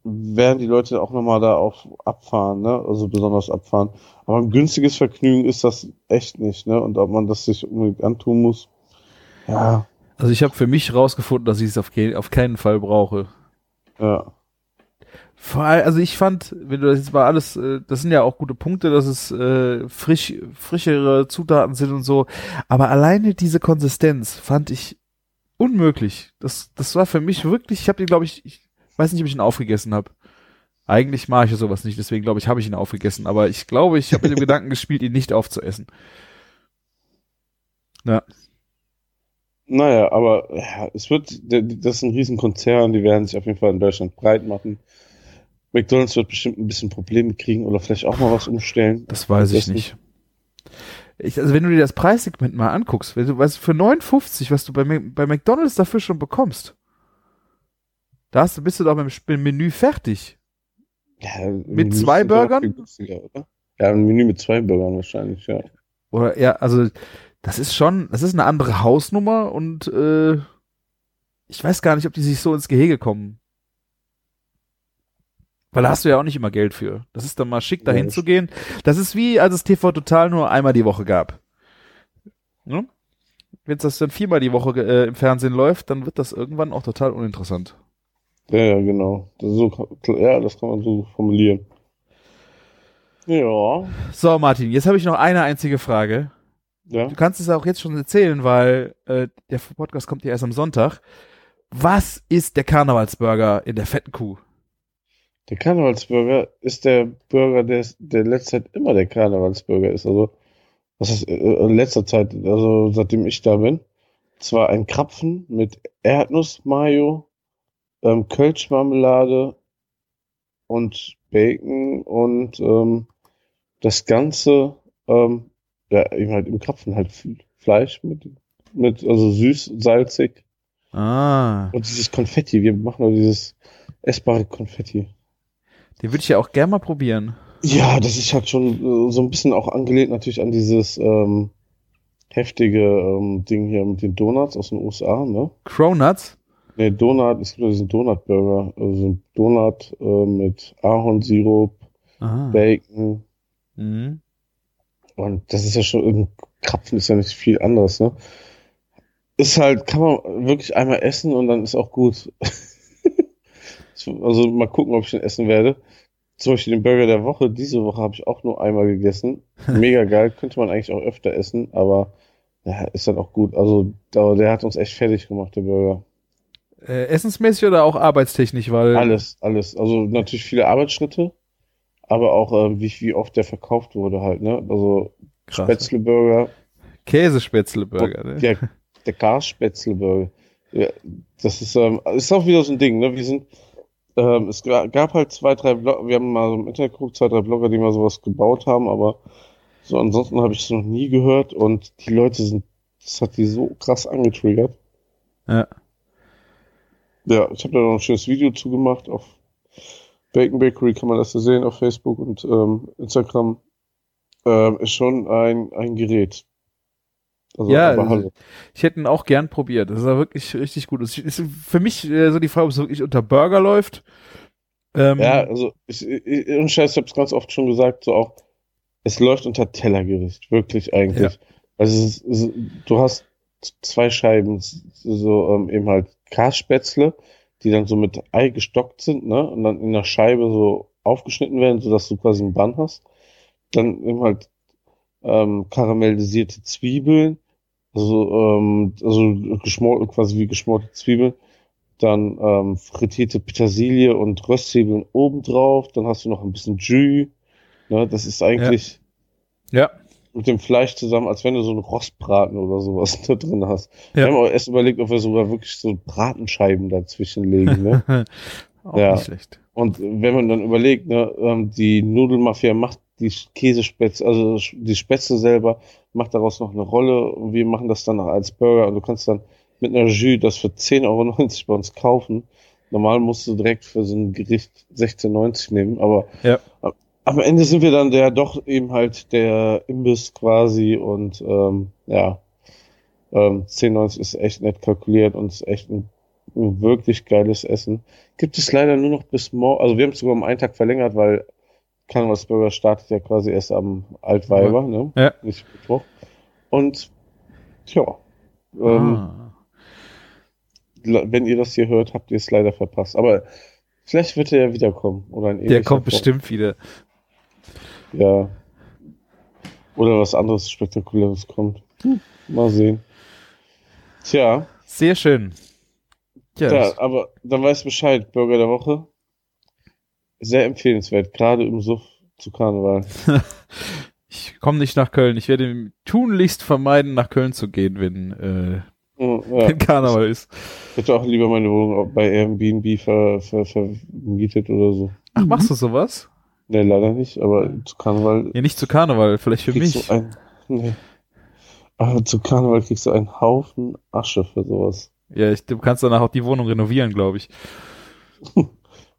werden die Leute auch nochmal da auf abfahren, ne? Also besonders abfahren. Aber ein günstiges Vergnügen ist das echt nicht, ne? Und ob man das sich unbedingt antun muss, Ja, Also ich habe für mich rausgefunden, dass ich es auf, ke- auf keinen Fall brauche. ja. Vor allem, also ich fand, wenn du das jetzt mal alles, äh, das sind ja auch gute Punkte, dass es äh, frisch, frischere Zutaten sind und so, aber alleine diese Konsistenz fand ich unmöglich. Das, das war für mich wirklich, ich habe den, glaube ich, ich weiß nicht, ob ich ihn aufgegessen habe. Eigentlich mag ich ja sowas nicht, deswegen glaube ich, habe ich ihn aufgegessen, aber ich glaube, ich habe mit dem [laughs] Gedanken gespielt, ihn nicht aufzuessen. Ja, Naja, aber ja, es wird, das ist ein Riesenkonzern, die werden sich auf jeden Fall in Deutschland breit machen. McDonalds wird bestimmt ein bisschen Probleme kriegen oder vielleicht auch mal was umstellen. das weiß ich nicht. Ich, also wenn du dir das Preissegment mal anguckst, wenn du, was für 59, was du bei, bei McDonalds dafür schon bekommst, da hast bist du doch mit dem Menü fertig. Ja, Mit zwei Burgern? Ja, ein Menü mit zwei Burgern wahrscheinlich, ja. Oder ja, also das ist schon, das ist eine andere Hausnummer und äh, ich weiß gar nicht, ob die sich so ins Gehege kommen. Weil da hast du ja auch nicht immer Geld für. Das ist dann mal schick, dahin Ja, zu gehen. Das ist wie, als es TV Total nur einmal die Woche gab. Ne? Wenn es das dann viermal die Woche äh, im Fernsehen läuft, dann wird das irgendwann auch total uninteressant. Ja, ja, genau. Das ist so, ja, das kann man so formulieren. Ja, So, Martin, jetzt habe ich noch eine einzige Frage. Ja. Du kannst es auch jetzt schon erzählen, weil äh, der Podcast kommt ja erst am Sonntag. Was ist der Karnevalsburger in der fetten Kuh? Der Karnevalsburger ist der Burger, der, der in letzter Zeit immer der Karnevalsburger ist. Also, was ist äh, in letzter Zeit, also seitdem ich da bin. Zwar ein Krapfen mit Erdnussmayo, ähm, Kölschmarmelade und Bacon und ähm, das Ganze, ähm, ja, eben halt im Krapfen halt Fleisch mit, mit, also süß, salzig Ah, und dieses Konfetti. Wir machen nur dieses essbare Konfetti. den würde ich ja auch gerne mal probieren. Ja, das ist halt schon äh, so ein bisschen auch angelehnt natürlich an dieses ähm, heftige ähm, Ding hier mit den Donuts aus den USA, ne? Cronuts? Ne, Donut, es gibt ja diesen Donut-Burger, also so ein Donut äh, mit Ahornsirup, Aha. Bacon Mhm. Und das ist ja schon, ein Krapfen ist ja nicht viel anderes, ne? Ist halt, kann man wirklich einmal essen und dann ist auch gut. [laughs] also mal gucken, ob ich den essen werde. Zum Beispiel den Burger der Woche, diese Woche habe ich auch nur einmal gegessen. [laughs] Mega geil, könnte man eigentlich auch öfter essen, aber ja, ist dann auch gut. Also der, der hat uns echt fertig gemacht, der Burger. Äh, essensmäßig oder auch arbeitstechnisch, weil Alles, alles. Also natürlich viele Arbeitsschritte, aber auch äh, wie, wie oft der verkauft wurde halt, ne? Also krass. Spätzleburger, Käsespätzle-Burger, ne? der, der Gasspätzleburger. Ja, das ist, ähm, ist auch wieder so ein Ding, ne? Wir sind, ähm, es ga- gab halt zwei, drei Blogger, wir haben mal so im Internet geguckt, zwei, drei Blogger, die mal sowas gebaut haben, aber so ansonsten habe ich es noch nie gehört und die Leute sind, das hat die so krass angetriggert. Ja. Ja, ich habe da noch ein schönes Video zugemacht auf Bacon Bakery, kann man das da sehen auf Facebook und ähm, Instagram. Ähm, ist schon ein, ein Gerät. Also, Ja, also-. Ich hätte ihn auch gern probiert. Das war wirklich richtig gut. Es ist für mich äh, so die Frage, ob es wirklich unter Burger läuft. Ähm, Ja, also ich, ich, Scheiß, ich habe es ganz oft schon gesagt, so auch, es läuft unter Tellergericht, wirklich eigentlich. Also es ist, ist, du hast zwei Scheiben, so ähm, eben halt Kasspätzle, die dann so mit Ei gestockt sind, ne, und dann in der Scheibe so aufgeschnitten werden, sodass du quasi einen Bann hast. Dann eben halt ähm, karamellisierte Zwiebeln, also, ähm, also geschmort, quasi wie geschmorte Zwiebeln. Dann ähm, frittierte Petersilie und Röstzwiebeln obendrauf. Dann hast du noch ein bisschen Jus. Ne, das ist eigentlich ja. Mit dem Fleisch zusammen, als wenn du so einen Rostbraten oder sowas [laughs] da drin hast. Ja. Wir haben auch erst überlegt, ob wir sogar wirklich so Bratenscheiben dazwischen legen. Ne? [laughs] auch Ja. nicht schlecht. Und wenn man dann überlegt, ne, ähm, die Nudelmafia macht die Käsespätzle, also die Spätzle selber, macht daraus noch eine Rolle und wir machen das dann als Burger und du kannst dann mit einer Jus das für 10,90 Euro bei uns kaufen. Normal musst du direkt für so ein Gericht 16,90 nehmen, aber Ja. Am- Ende sind wir dann der doch eben halt der Imbiss quasi und ähm, ja, ähm, 10,90 ist echt nett kalkuliert und ist echt ein, ein wirklich geiles Essen. Gibt es leider nur noch bis morgen, also wir haben es sogar um einen Tag verlängert, weil Karnevalsburger startet ja quasi erst am Altweiber, ne? Ja. Nicht Mittwoch. Und ja, Ähm, ah. Wenn ihr das hier hört, habt ihr es leider verpasst. Aber vielleicht wird er ja wiederkommen. Oder ein Der kommt bestimmt wieder. Ja. Oder was anderes Spektakuläres kommt. Hm, mal sehen. Tja, Sehr schön. Ja, ja, aber dann weißt du Bescheid. Burger der Woche. Sehr empfehlenswert, gerade im Suff zu Karneval. [laughs] ich komme nicht nach Köln. Ich werde tunlichst vermeiden, nach Köln zu gehen, wenn, äh, Hm, Ja, [laughs] wenn Karneval ist. ich hätte auch lieber meine Wohnung bei Airbnb ver, ver, vermietet oder so. Ach, machst du sowas? Ne, leider nicht, aber zu Karneval Ja, nicht zu Karneval, vielleicht für mich. ein. Nee. Aber zu Karneval kriegst du einen Haufen Asche für sowas. Ja, ich, du kannst danach auch die Wohnung renovieren, glaube ich. [laughs]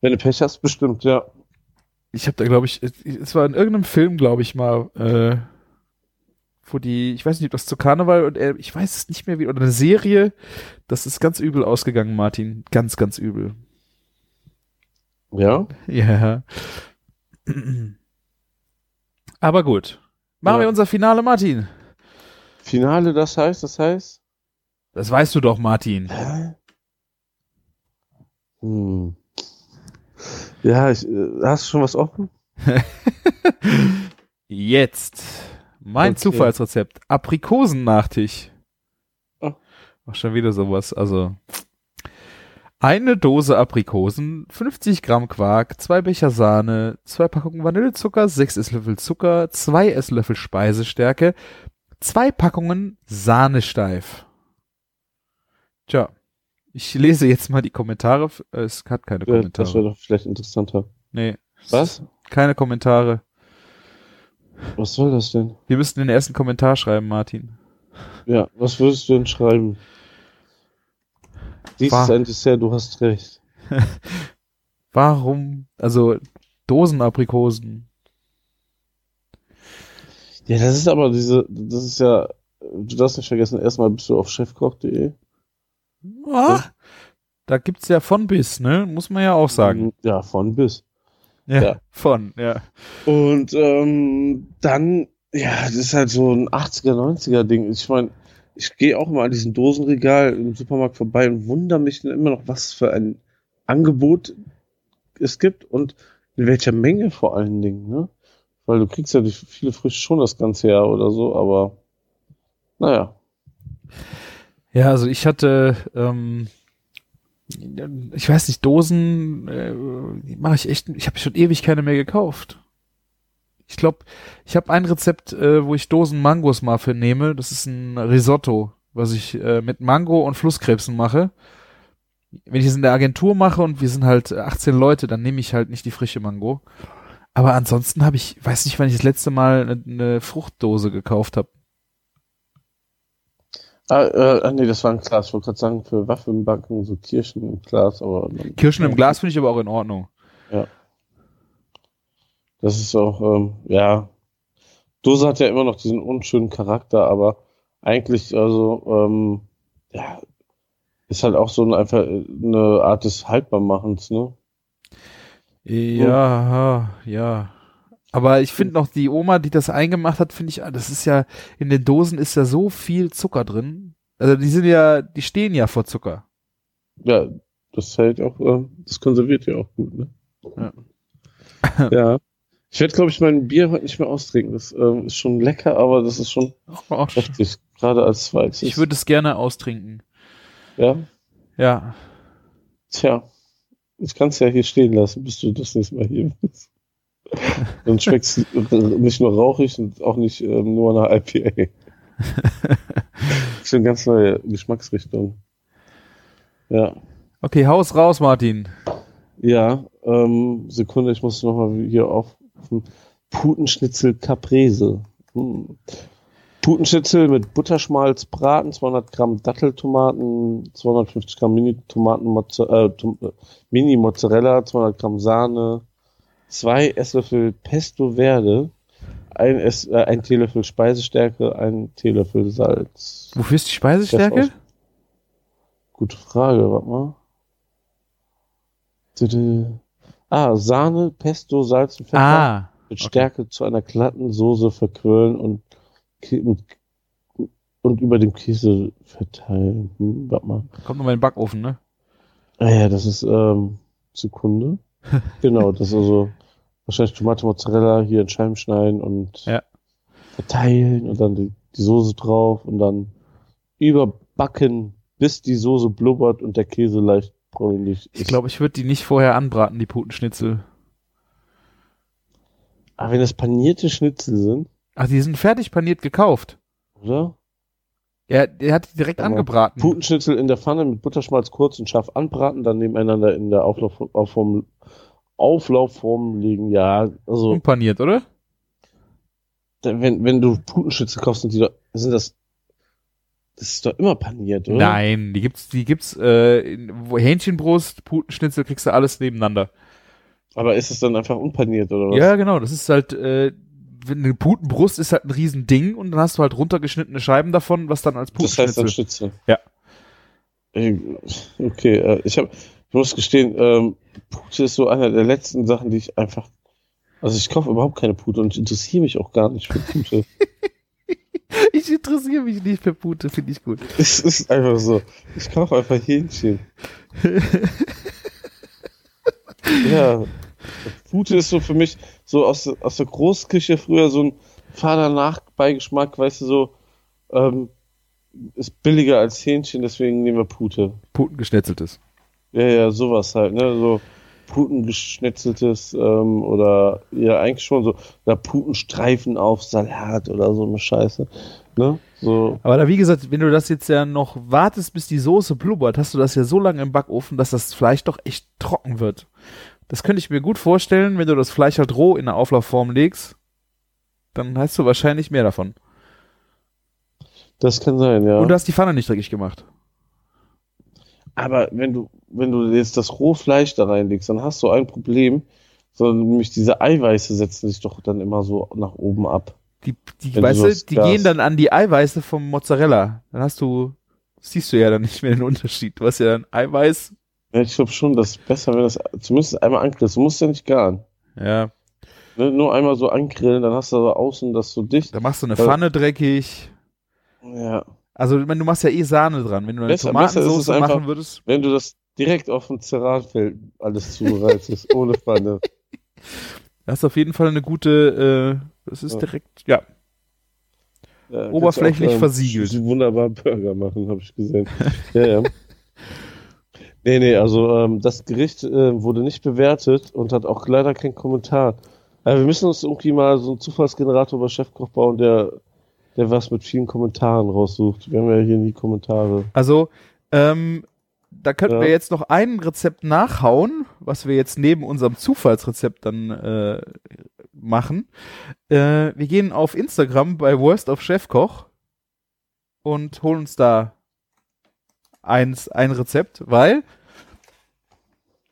Wenn du Pech hast, bestimmt, ja. Ich habe da, glaube ich, es war in irgendeinem Film, glaube ich mal, äh, wo die, ich weiß nicht, ob das zu Karneval und er, ich weiß es nicht mehr wie, oder eine Serie, das ist ganz übel ausgegangen, Martin. Ganz, ganz übel. Ja? Ja. [clears throat] Aber gut. Machen Ja. wir unser Finale, Martin. Finale, das heißt, das heißt? Das weißt du doch, Martin. Hä? Hm. Ja, ich, äh, hast du schon was offen? [laughs] Jetzt. Mein Okay. Zufallsrezept. Aprikosennachtisch. Oh. Ach, schon wieder sowas. Also. Eine Dose Aprikosen, 50 Gramm Quark, zwei Becher Sahne, zwei Packungen Vanillezucker, sechs Esslöffel Zucker, zwei Esslöffel Speisestärke, zwei Packungen Sahnesteif. Tja. Ich lese jetzt mal die Kommentare. Es hat keine Ja, das Kommentare. wäre doch vielleicht interessanter. nee. Was? Keine Kommentare. Was soll das denn? Wir müssten den ersten Kommentar schreiben, Martin. Ja, was würdest du denn schreiben? Dies War- ist ein Dessert, du hast recht. [laughs] Warum? Also Dosenaprikosen. Ja, das ist aber diese, das ist ja, du darfst nicht vergessen, erstmal bist du auf chefkoch.de. Ah, da gibt's ja von bis, ne? Muss man ja auch sagen. Ja, von bis. Ja, ja. [laughs] von, ja. Und ähm, dann, ja, das ist halt so ein 80er, 90er Ding. Ich meine, ich gehe auch mal an diesem Dosenregal im Supermarkt vorbei und wundere mich dann immer noch, was für ein Angebot es gibt und in welcher Menge vor allen Dingen, ne? Weil du kriegst ja durch viele Früchte schon das ganze Jahr oder so, aber naja. Ja, also ich hatte, ähm, ich weiß nicht, Dosen äh, mache ich echt, ich habe schon ewig keine mehr gekauft. Ich glaube, ich habe ein Rezept, äh, wo ich Dosen Mangos mal für nehme. Das ist ein Risotto, was ich äh, mit Mango und Flusskrebsen mache. Wenn ich es in der Agentur mache und wir sind halt 18 Leute, dann nehme ich halt nicht die frische Mango. Aber ansonsten habe ich, weiß nicht, wann ich das letzte Mal eine, eine Fruchtdose gekauft habe. Ah, äh, nee, das war ein Glas. Ich wollte gerade sagen, für Waffelbacken so Kirschen im Glas, aber Kirschen im Glas finde ich aber auch in Ordnung. Das ist auch, ähm, ja. Dose hat ja immer noch diesen unschönen Charakter, aber eigentlich, also, ähm, ja, ist halt auch so ein, einfach eine Art des Haltbarmachens, ne? Ja, ja. Aber ich finde noch die Oma, die das eingemacht hat, finde ich, ah, das ist ja, in den Dosen ist ja so viel Zucker drin. Also die sind ja, die stehen ja vor Zucker. Ja, das hält auch, ähm, das konserviert ja auch gut, ne? Ja. ja. Ich werde, glaube ich, mein Bier heute nicht mehr austrinken. Das ähm, ist schon lecker, aber das ist schon schon. heftig, gerade als zweites. Ich würde es gerne austrinken. Ja, Ja. tja. Ich kann es ja hier stehen lassen, bis du das nächste Mal hier bist. [laughs] Dann schmeckt es nicht nur rauchig und auch nicht ähm, nur nach IPA. Schon [laughs] ganz neue Geschmacksrichtung. Ja. Okay, Haus raus, Martin. Ja, ähm, Sekunde, ich muss nochmal hier auf Putenschnitzel Caprese. Hm. Putenschnitzel mit Butterschmalz braten, 200 Gramm Datteltomaten, 250 Gramm Mini-Tomaten, äh, äh, Mini-Mozzarella, 200 Gramm Sahne, zwei Esslöffel Pesto Verde, ein, Ess, äh, ein Teelöffel Speisestärke, ein Teelöffel Salz. Wofür ist die Speisestärke? Gute Frage, warte mal. Tüdü. Ah, Sahne, Pesto, Salz und Pfeffer Ah, mit okay. Stärke zu einer glatten Soße verquirlen und, und über dem Käse verteilen. Hm, warte mal. Kommt nochmal in den Backofen, ne? Ah ja, das ist, ähm, Sekunde. [laughs] genau, das ist also wahrscheinlich Tomate, Mozzarella hier in Scheiben schneiden und Ja. verteilen und dann die, die Soße drauf und dann überbacken, bis die Soße blubbert und der Käse leicht ist. Ich glaube, ich würde die nicht vorher anbraten, die Putenschnitzel. Aber wenn das panierte Schnitzel sind, Ach, die sind fertig paniert gekauft. oder? Ja, der hat die direkt Aber angebraten. Putenschnitzel in der Pfanne mit Butterschmalz kurz und scharf anbraten, dann nebeneinander in der Auflaufform, Auflaufform legen. Ja, also Unpaniert, oder? wenn, wenn du Putenschnitzel kaufst, sind die sind das, das ist doch immer paniert, oder? Nein, die gibt's, die gibt's, äh, Hähnchenbrust, Putenschnitzel, kriegst du alles nebeneinander. Aber ist es dann einfach unpaniert, oder was? Ja, genau, das ist halt, äh, eine Putenbrust ist halt ein Riesending und dann hast du halt runtergeschnittene Scheiben davon, was dann als das heißt Putenschnitzel. dann Schnitzel. Ja. Okay, äh, ich habe, ich muss gestehen, ähm, Pute ist so einer der letzten Sachen, die ich einfach, also ich kaufe überhaupt keine Pute und ich interessiere mich auch gar nicht für Pute. [laughs] [laughs] ich interessiere mich nicht für Pute, finde ich gut. es ist einfach so. Ich kaufe einfach Hähnchen. [laughs] ja. Pute ist so für mich so aus, aus der Großküche früher so ein fader Nachbeigeschmack, weißt du, so, ähm, ist billiger als Hähnchen, deswegen nehmen wir Pute. Putengeschnetzeltes. Ja, ja, sowas halt, ne, so Putengeschnetzeltes, ähm, oder, ja, eigentlich schon so, oder Putenstreifen auf Salat oder so eine Scheiße, ne, so, Aber da, wie gesagt, wenn du das jetzt ja noch wartest, bis die Soße blubbert, hast du das ja so lange im Backofen, dass das Fleisch doch echt trocken wird. Das könnte ich mir gut vorstellen, wenn du das Fleisch halt roh in der Auflaufform legst, dann hast du wahrscheinlich mehr davon. das kann sein, ja. Und du hast die Pfanne nicht dreckig gemacht. Aber wenn du, wenn du jetzt das Rohfleisch da reinlegst, dann hast du ein Problem, sondern nämlich diese Eiweiße setzen sich doch dann immer so nach oben ab. Die, die, Wenn weißt du, die Gas- gehen dann an die Eiweiße vom Mozzarella. Dann hast du, siehst du ja dann nicht mehr den Unterschied. Du hast ja dann Eiweiß. Ja, ich glaube schon, das ist besser, wenn das zumindest einmal angrillst. Du musst ja nicht garen. Ja, Ne? Nur einmal so angrillen, dann hast du aber außen das so dicht. da machst du eine. Pfanne dreckig. Ja. Also, ich meine, du machst ja eh Sahne dran. Wenn du eine Tomatensauce einfach- machen würdest. Wenn du das direkt auf dem Ceratfeld alles zubereitest, [laughs] ohne Pfanne. Das ist auf jeden Fall eine gute, äh, das ist Ja. direkt, ja. Ja, Oberflächlich auch, ähm, versiegelt. Wunderbar Burger machen, habe ich gesehen. [laughs] ja, ja. Nee, nee, also ähm, das Gericht äh, wurde nicht bewertet und hat auch leider keinen Kommentar. Äh, wir müssen uns irgendwie mal so einen Zufallsgenerator bei Chefkoch bauen, der, der was mit vielen Kommentaren raussucht. Wir haben ja hier nie Kommentare. Also, ähm, da könnten Ja. wir jetzt noch ein Rezept nachhauen, was wir jetzt neben unserem Zufallsrezept dann äh, machen. Äh, wir gehen auf Instagram bei Worst of Chefkoch und holen uns da eins, ein Rezept, weil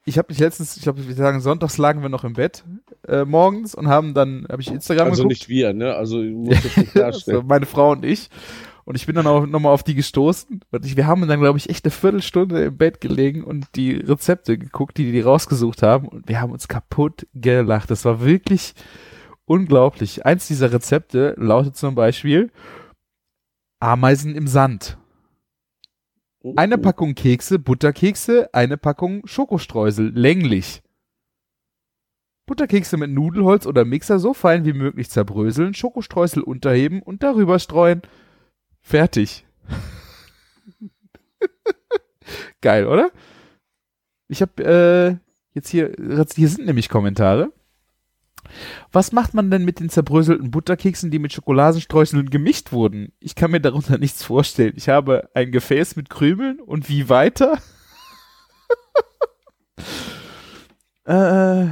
ich habe mich letztens, ich glaube, wir sagen, sonntags lagen wir noch im Bett äh, morgens und haben dann, habe ich Instagram Also geguckt. nicht wir, ne? Also musst du schon also meine Frau und ich. Und ich bin dann auch nochmal auf die gestoßen. Und ich, wir haben dann, glaube ich, echt eine Viertelstunde im Bett gelegen und die Rezepte geguckt, die die rausgesucht haben. Und wir haben uns kaputt gelacht. Das war wirklich unglaublich. Eins dieser Rezepte lautet zum Beispiel Ameisen im Sand. Eine Packung Kekse, Butterkekse, eine Packung Schokostreusel, länglich. Butterkekse mit Nudelholz oder Mixer so fein wie möglich zerbröseln, Schokostreusel unterheben und darüber streuen. Fertig. [laughs] Geil, oder? Ich habe äh, jetzt hier, hier sind nämlich Kommentare. Was macht man denn mit den zerbröselten Butterkeksen, die mit Schokoladenstreuseln gemischt wurden? Ich kann mir darunter nichts vorstellen. Ich habe ein Gefäß mit Krümeln und wie weiter? [laughs] äh,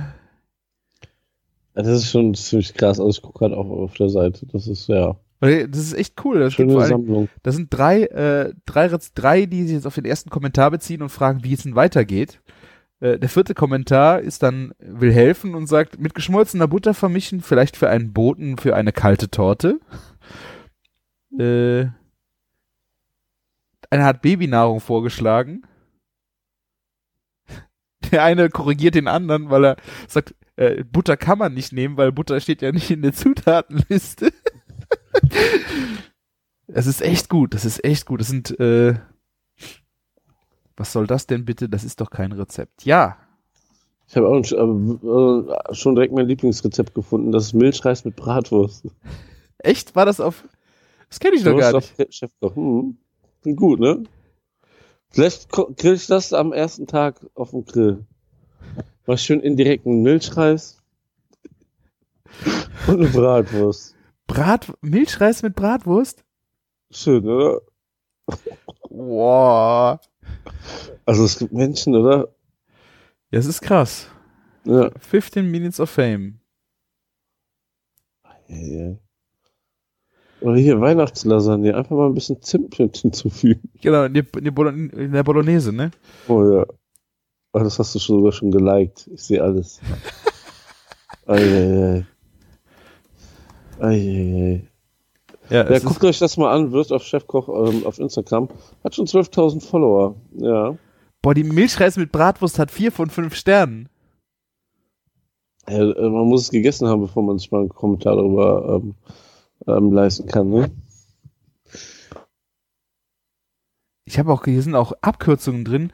Ja, das ist schon ziemlich krass. Also ich gucke gerade auch auf der Seite. Das ist ja das ist echt cool. Das, schöne Sammlung. das sind drei, äh, drei, drei, die sich jetzt auf den ersten Kommentar beziehen und fragen, wie es denn weitergeht. Äh, der vierte Kommentar ist dann, will helfen und sagt, mit geschmolzener Butter vermischen, vielleicht für einen Boten für eine kalte Torte. Äh, einer hat Babynahrung vorgeschlagen. [laughs] Der eine korrigiert den anderen, weil er sagt, äh, Butter kann man nicht nehmen, weil Butter steht ja nicht in der [laughs] Zutatenliste. [laughs] Es ist echt gut, das ist echt gut. Das sind, äh, was soll das denn bitte? Das ist doch kein Rezept. Ja, Ich habe auch äh, äh, schon direkt mein Lieblingsrezept gefunden. Das ist Milchreis mit Bratwurst. echt? War das auf, das kenne ich noch So gar nicht. auf Chefkoch. Hm. Klingt Gut, ne? Vielleicht grill ich das am ersten Tag auf dem Grill. Mach schön indirekten Milchreis [laughs] und eine Bratwurst. Brat, Milchreis mit Bratwurst? Schön, oder? Wow. Also es gibt Menschen, oder? Ja, es ist krass. Ja. 15 Minutes of Fame. Ja. Oder hier Weihnachtslasagne. Einfach mal ein bisschen Zimt hinzufügen. Genau, in, der- Bolognese, ne? Oh ja. Oh, das hast du schon sogar schon geliked. Ich sehe alles. [laughs] Eieiei. Eieiei. Ja, Ja, guckt euch das mal an, wirst auf Chefkoch ähm, auf Instagram. Hat schon 12.000 Follower. Ja. boah, die Milchreis mit Bratwurst hat vier von fünf Sternen. ja äh, man muss es gegessen haben, bevor man sich mal einen Kommentar darüber ähm, ähm, leisten kann. Ne? Ich habe auch, hier sind auch Abkürzungen drin.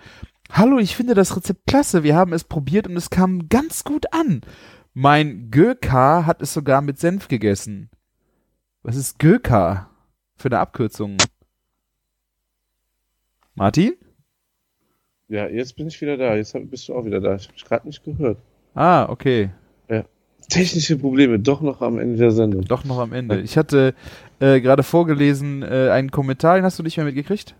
Hallo, ich finde das Rezept klasse. Wir haben es probiert und es kam ganz gut an. Mein Göka hat es sogar mit Senf gegessen. Was ist Göka für eine Abkürzung? Martin? Ja, jetzt bin ich wieder da. Jetzt bist du auch wieder da. Ich habe dich gerade nicht gehört. Ah, okay. Technische Probleme, doch noch am Ende der Sendung. Doch noch am Ende. Ich hatte äh, gerade vorgelesen äh, einen Kommentar, den hast du nicht mehr mitgekriegt?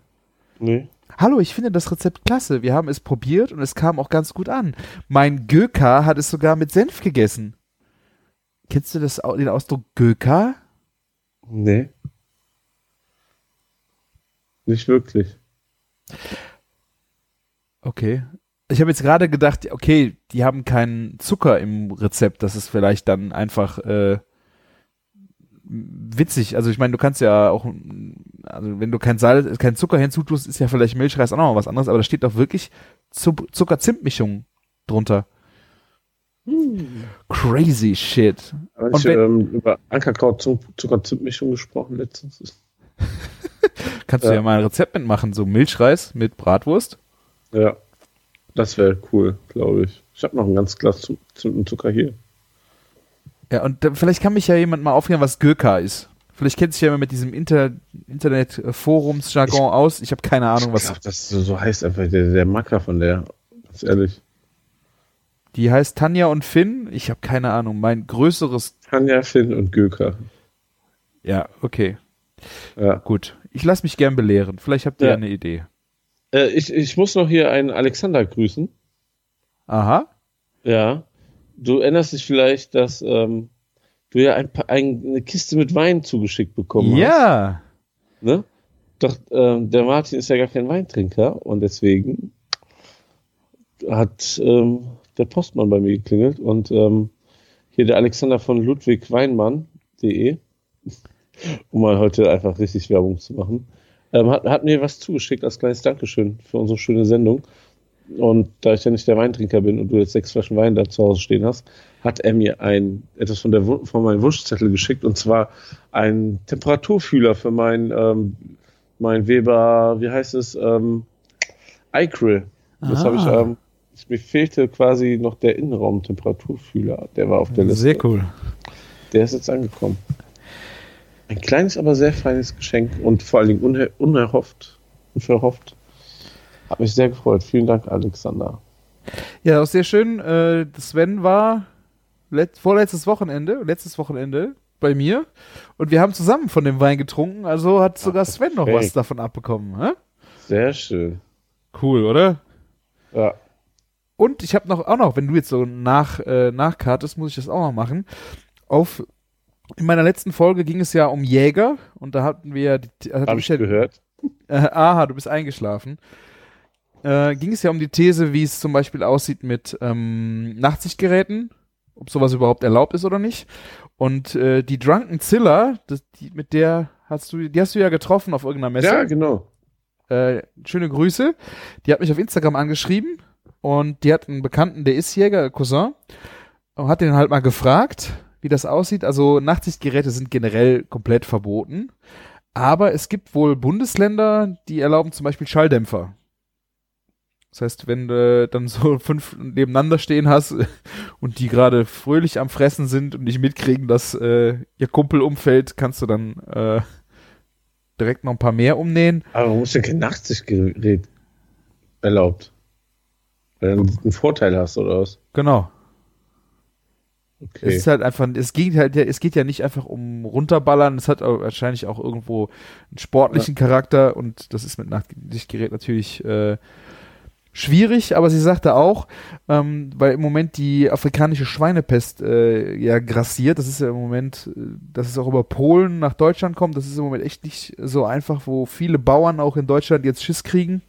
Nee. Hallo, ich finde das Rezept klasse. Wir haben es probiert und es kam auch ganz gut an. Mein Göka hat es sogar mit Senf gegessen. Kennst du das, den Ausdruck Göka? Nee. Nicht wirklich. Okay. Ich habe jetzt gerade gedacht, okay, die haben keinen Zucker im Rezept. Das ist vielleicht dann einfach äh, witzig. Also ich meine, du kannst ja auch, also wenn du kein Salz, kein Zucker hinzutust, ist ja vielleicht Milchreis auch noch mal was anderes. Aber da steht doch wirklich Zu Zucker-Zimt-Mischung drunter. Crazy shit. Habe ich ähm, über Ankerkraut zum Zucker-Zimt-Mischung gesprochen letztens? [laughs] Kannst du Ja. ja mal ein Rezept mitmachen, so Milchreis mit Bratwurst. Ja. Das wäre cool, glaube ich. Ich habe noch ein ganz Glas Zu- Zimt und Zucker hier. Ja, und da, vielleicht kann mich ja jemand mal aufklären, was Göka ist. Vielleicht kennt sich ja jemand mit diesem Inter Internet-Forums-Jargon aus. Ich habe keine Ahnung, ich was. glaube, das so so heißt einfach der, der Macker von der. Ganz ehrlich. Die heißt Tanja und Finn. Ich habe keine Ahnung. Mein größeres. Tanja, Finn und Göker. Ja, okay. Ja. Gut. Ich lasse mich gern belehren. Vielleicht habt ihr Ja. ja. eine Idee. Äh, ich, ich muss noch hier einen Alexander grüßen. Aha. Ja. Du erinnerst dich vielleicht, dass ähm, du ja ein, ein, eine Kiste mit Wein zugeschickt bekommen hast. Ja. Ne? Doch ähm, der Martin ist ja gar kein Weintrinker und deswegen hat ähm, der Postmann bei mir geklingelt und ähm, hier der Alexander von ludwigweinmann.de, um mal heute einfach richtig Werbung zu machen, ähm, hat, hat mir was zugeschickt als kleines Dankeschön für unsere schöne Sendung. Und da ich ja nicht der Weintrinker bin und du jetzt sechs Flaschen Wein da zu Hause stehen hast, hat er mir ein etwas von der von meinem Wunschzettel geschickt und zwar ein Temperaturfühler für mein ähm, mein Weber, wie heißt es, ähm, iCrill. Das Ah. habe ich, ähm, ich, mir fehlte quasi noch der Innenraumtemperaturfühler, der war auf der Liste. Sehr cool. Der ist jetzt angekommen. Ein kleines, aber sehr feines Geschenk und vor allen Dingen uner unerhofft, unverhofft. Hat mich sehr gefreut. Vielen Dank, Alexander. Ja, auch sehr schön. Äh, Sven war let vorletztes Wochenende, letztes Wochenende bei mir und wir haben zusammen von dem Wein getrunken. Also hat sogar Sven noch was davon abbekommen. Hä? Sehr schön. Cool, oder? Ja. Und ich habe noch auch noch, wenn du jetzt so nach äh, nachkartest, muss ich das auch noch machen. Auf in meiner letzten Folge ging es ja um Jäger und da hatten wir ja die, hatte Habe ich ich ja, gehört. äh, [laughs] aha, du bist eingeschlafen. Äh, ging es ja um die These, wie es zum Beispiel aussieht mit ähm, Nachtsichtgeräten, ob sowas überhaupt erlaubt ist oder nicht. Und äh, die Drunken Zilla, das, die, mit der hast du, die hast du ja getroffen auf irgendeiner Messe. Ja, genau. Äh, schöne Grüße. Die hat mich auf Instagram angeschrieben und die hat einen Bekannten, der ist Jäger, Cousin, und hat den halt mal gefragt, wie das aussieht. Also Nachtsichtgeräte sind generell komplett verboten. Aber es gibt wohl Bundesländer, die erlauben zum Beispiel Schalldämpfer. Das heißt, wenn du dann so [laughs] fünf nebeneinander stehen hast und die gerade fröhlich am Fressen sind und nicht mitkriegen, dass äh, ihr Kumpel umfällt, kannst du dann äh, direkt noch ein paar mehr umnähen. Aber man muss ja kein Nachtsichtgerät erlaubt. Du einen Vorteil hast, oder was? Genau. Okay. Es ist halt einfach, es geht halt, ja- es geht ja nicht einfach um runterballern, es hat auch wahrscheinlich auch irgendwo einen sportlichen Charakter und das ist mit Nachtsichtgerät natürlich äh, schwierig, aber sie sagte auch, ähm, weil im Moment die afrikanische Schweinepest äh, ja grassiert, das ist ja im Moment, äh, dass es auch über Polen nach Deutschland kommt, das ist im Moment echt nicht so einfach, wo viele Bauern auch in Deutschland jetzt Schiss kriegen,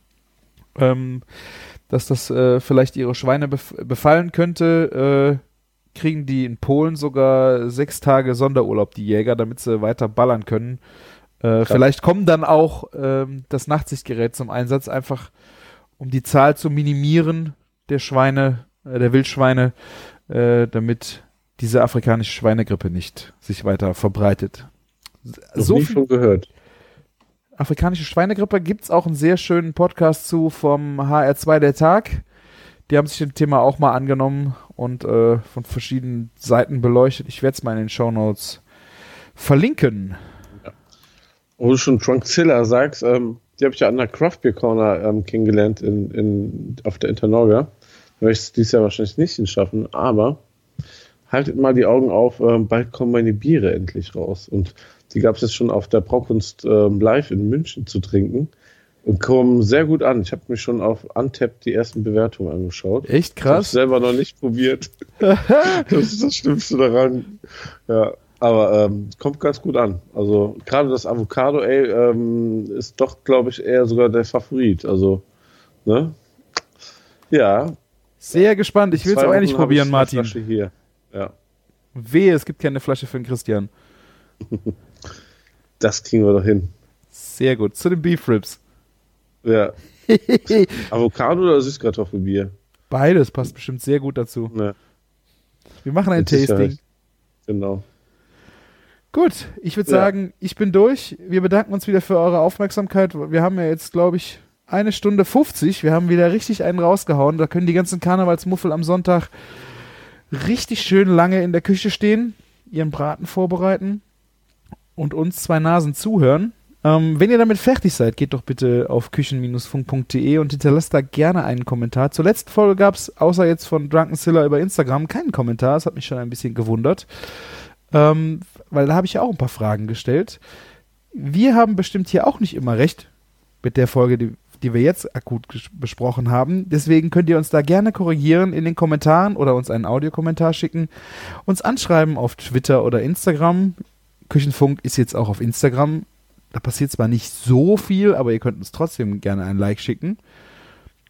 ähm, dass das äh, vielleicht ihre Schweine bef befallen könnte, äh, kriegen die in Polen sogar sechs Tage Sonderurlaub, die Jäger, damit sie weiter ballern können. Äh, vielleicht kommen dann auch ähm, das Nachtsichtgerät zum Einsatz, einfach um die Zahl zu minimieren der Schweine, äh, der Wildschweine, äh, damit diese afrikanische Schweinegrippe nicht sich weiter verbreitet. So viel von gehört. Afrikanische Schweinegrippe gibt's auch einen sehr schönen Podcast zu vom HR2 der Tag. Die haben sich dem Thema auch mal angenommen und äh, von verschiedenen Seiten beleuchtet. Ich werde es mal in den Shownotes verlinken. Wo du schon Trunkzilla sagst, ähm, die habe ich ja an der Craft Beer Corner ähm, kennengelernt in, in, auf der Internorga. Da werde ich es dieses Jahr wahrscheinlich nicht hinschaffen, aber haltet mal die Augen auf, ähm, bald kommen meine Biere endlich raus. Und die gab es jetzt schon auf der Braukunst ähm, live in München zu trinken und kommen sehr gut an. Ich habe mir schon auf Untapped die ersten Bewertungen angeschaut. Echt Ich habe krass. selber noch nicht probiert. [laughs] das ist das Schlimmste daran. Ja, aber ähm, kommt ganz gut an. Also gerade das Avocado Ale ähm, ist doch, glaube ich, eher sogar der Favorit. Also, ne? Ja. Sehr gespannt. Ich will es auch endlich probieren, ich Martin. Flasche hier. Ja, Wehe, es gibt keine Flasche für den Christian. [laughs] das kriegen wir doch hin. Sehr gut. Zu den Beef Ribs. Ja. [laughs] Avocado oder Süßkartoffelbier? Beides passt bestimmt sehr gut dazu. Ja, Wir machen ein Mit Sicherheit. Tasting. genau. Gut, ich würde Ja. sagen, ich bin durch. Wir bedanken uns wieder für eure Aufmerksamkeit. Wir haben ja jetzt, glaube ich, eine Stunde 50. Wir haben wieder richtig einen rausgehauen. Da können die ganzen Karnevalsmuffel am Sonntag richtig schön lange in der Küche stehen, ihren Braten vorbereiten und uns zwei Nasen zuhören. Ähm, wenn ihr damit fertig seid, geht doch bitte auf küchen-funk.de und hinterlasst da gerne einen Kommentar. Zur letzten Folge gab es, außer jetzt von Drunken Silla über Instagram, keinen Kommentar. Das hat mich schon ein bisschen gewundert. Ähm, weil da habe ich ja auch ein paar Fragen gestellt. Wir haben bestimmt hier auch nicht immer recht mit der Folge, die, die wir jetzt akut besprochen haben. Deswegen könnt ihr uns da gerne korrigieren in den Kommentaren oder uns einen Audiokommentar schicken, uns anschreiben auf Twitter oder Instagram. Küchenfunk ist jetzt auch auf Instagram. Da passiert zwar nicht so viel, aber ihr könnt uns trotzdem gerne ein Like schicken.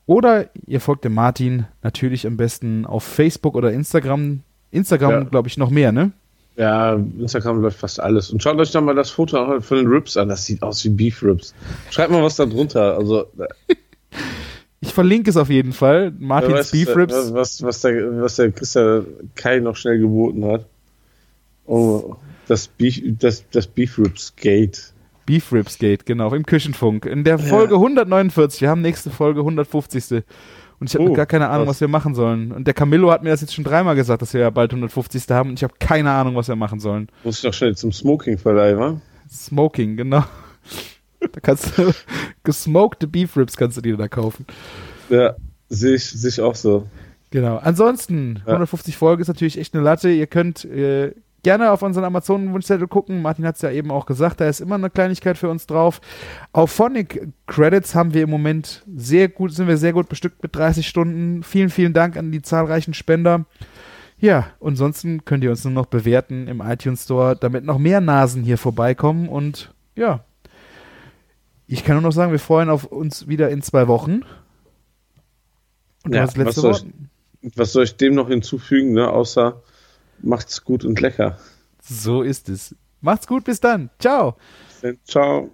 Oder ihr folgt dem Martin natürlich am besten auf Facebook oder Instagram. Instagram, Ja. glaube ich, noch mehr, ne? Ja, Instagram läuft fast alles. Und schaut euch doch mal das Foto von den Ribs an. Das sieht aus wie Beef Ribs. Schreibt mal was da drunter. Also, Ich verlinke es auf jeden Fall. Martins weiß, Beef Ribs. Was, was, der, was der Christian Kai noch schnell geboten hat. Oh, das Beef, das, das Beef Ribs Gate. Beef Ribs Gate, genau, im Küchenfunk. In der Folge 149. Wir haben nächste Folge 150. Und ich habe Oh, gar keine Ahnung, krass. was wir machen sollen. Und der Camillo hat mir das jetzt schon dreimal gesagt, dass wir ja bald 150. haben. Und ich habe keine Ahnung, was wir machen sollen. Muss ich noch schnell zum Smoking verleihen, wa? Smoking, genau. Da kannst du [laughs] gesmokte Beef Ribs kannst du dir da kaufen. Ja, sehe ich, sehe ich auch so. Genau. Ansonsten, Ja. 150 Folgen ist natürlich echt eine Latte. Ihr könnt äh, gerne auf unseren Amazon-Wunschzettel gucken. Martin hat es ja eben auch gesagt, da ist immer eine Kleinigkeit für uns drauf. Auf Phonic Credits haben wir im Moment sehr gut, sind wir sehr gut bestückt mit 30 Stunden. Vielen, vielen Dank an die zahlreichen Spender. Ja, ansonsten könnt ihr uns nur noch bewerten im iTunes Store, damit noch mehr Nasen hier vorbeikommen. Und ja, ich kann nur noch sagen, wir freuen auf uns wieder in zwei Wochen. Und Ja, das letzte was soll Wort. Was soll ich dem noch hinzufügen, ne? Außer macht's gut und lecker. So ist es. Macht's gut, bis dann. Ciao. Ciao.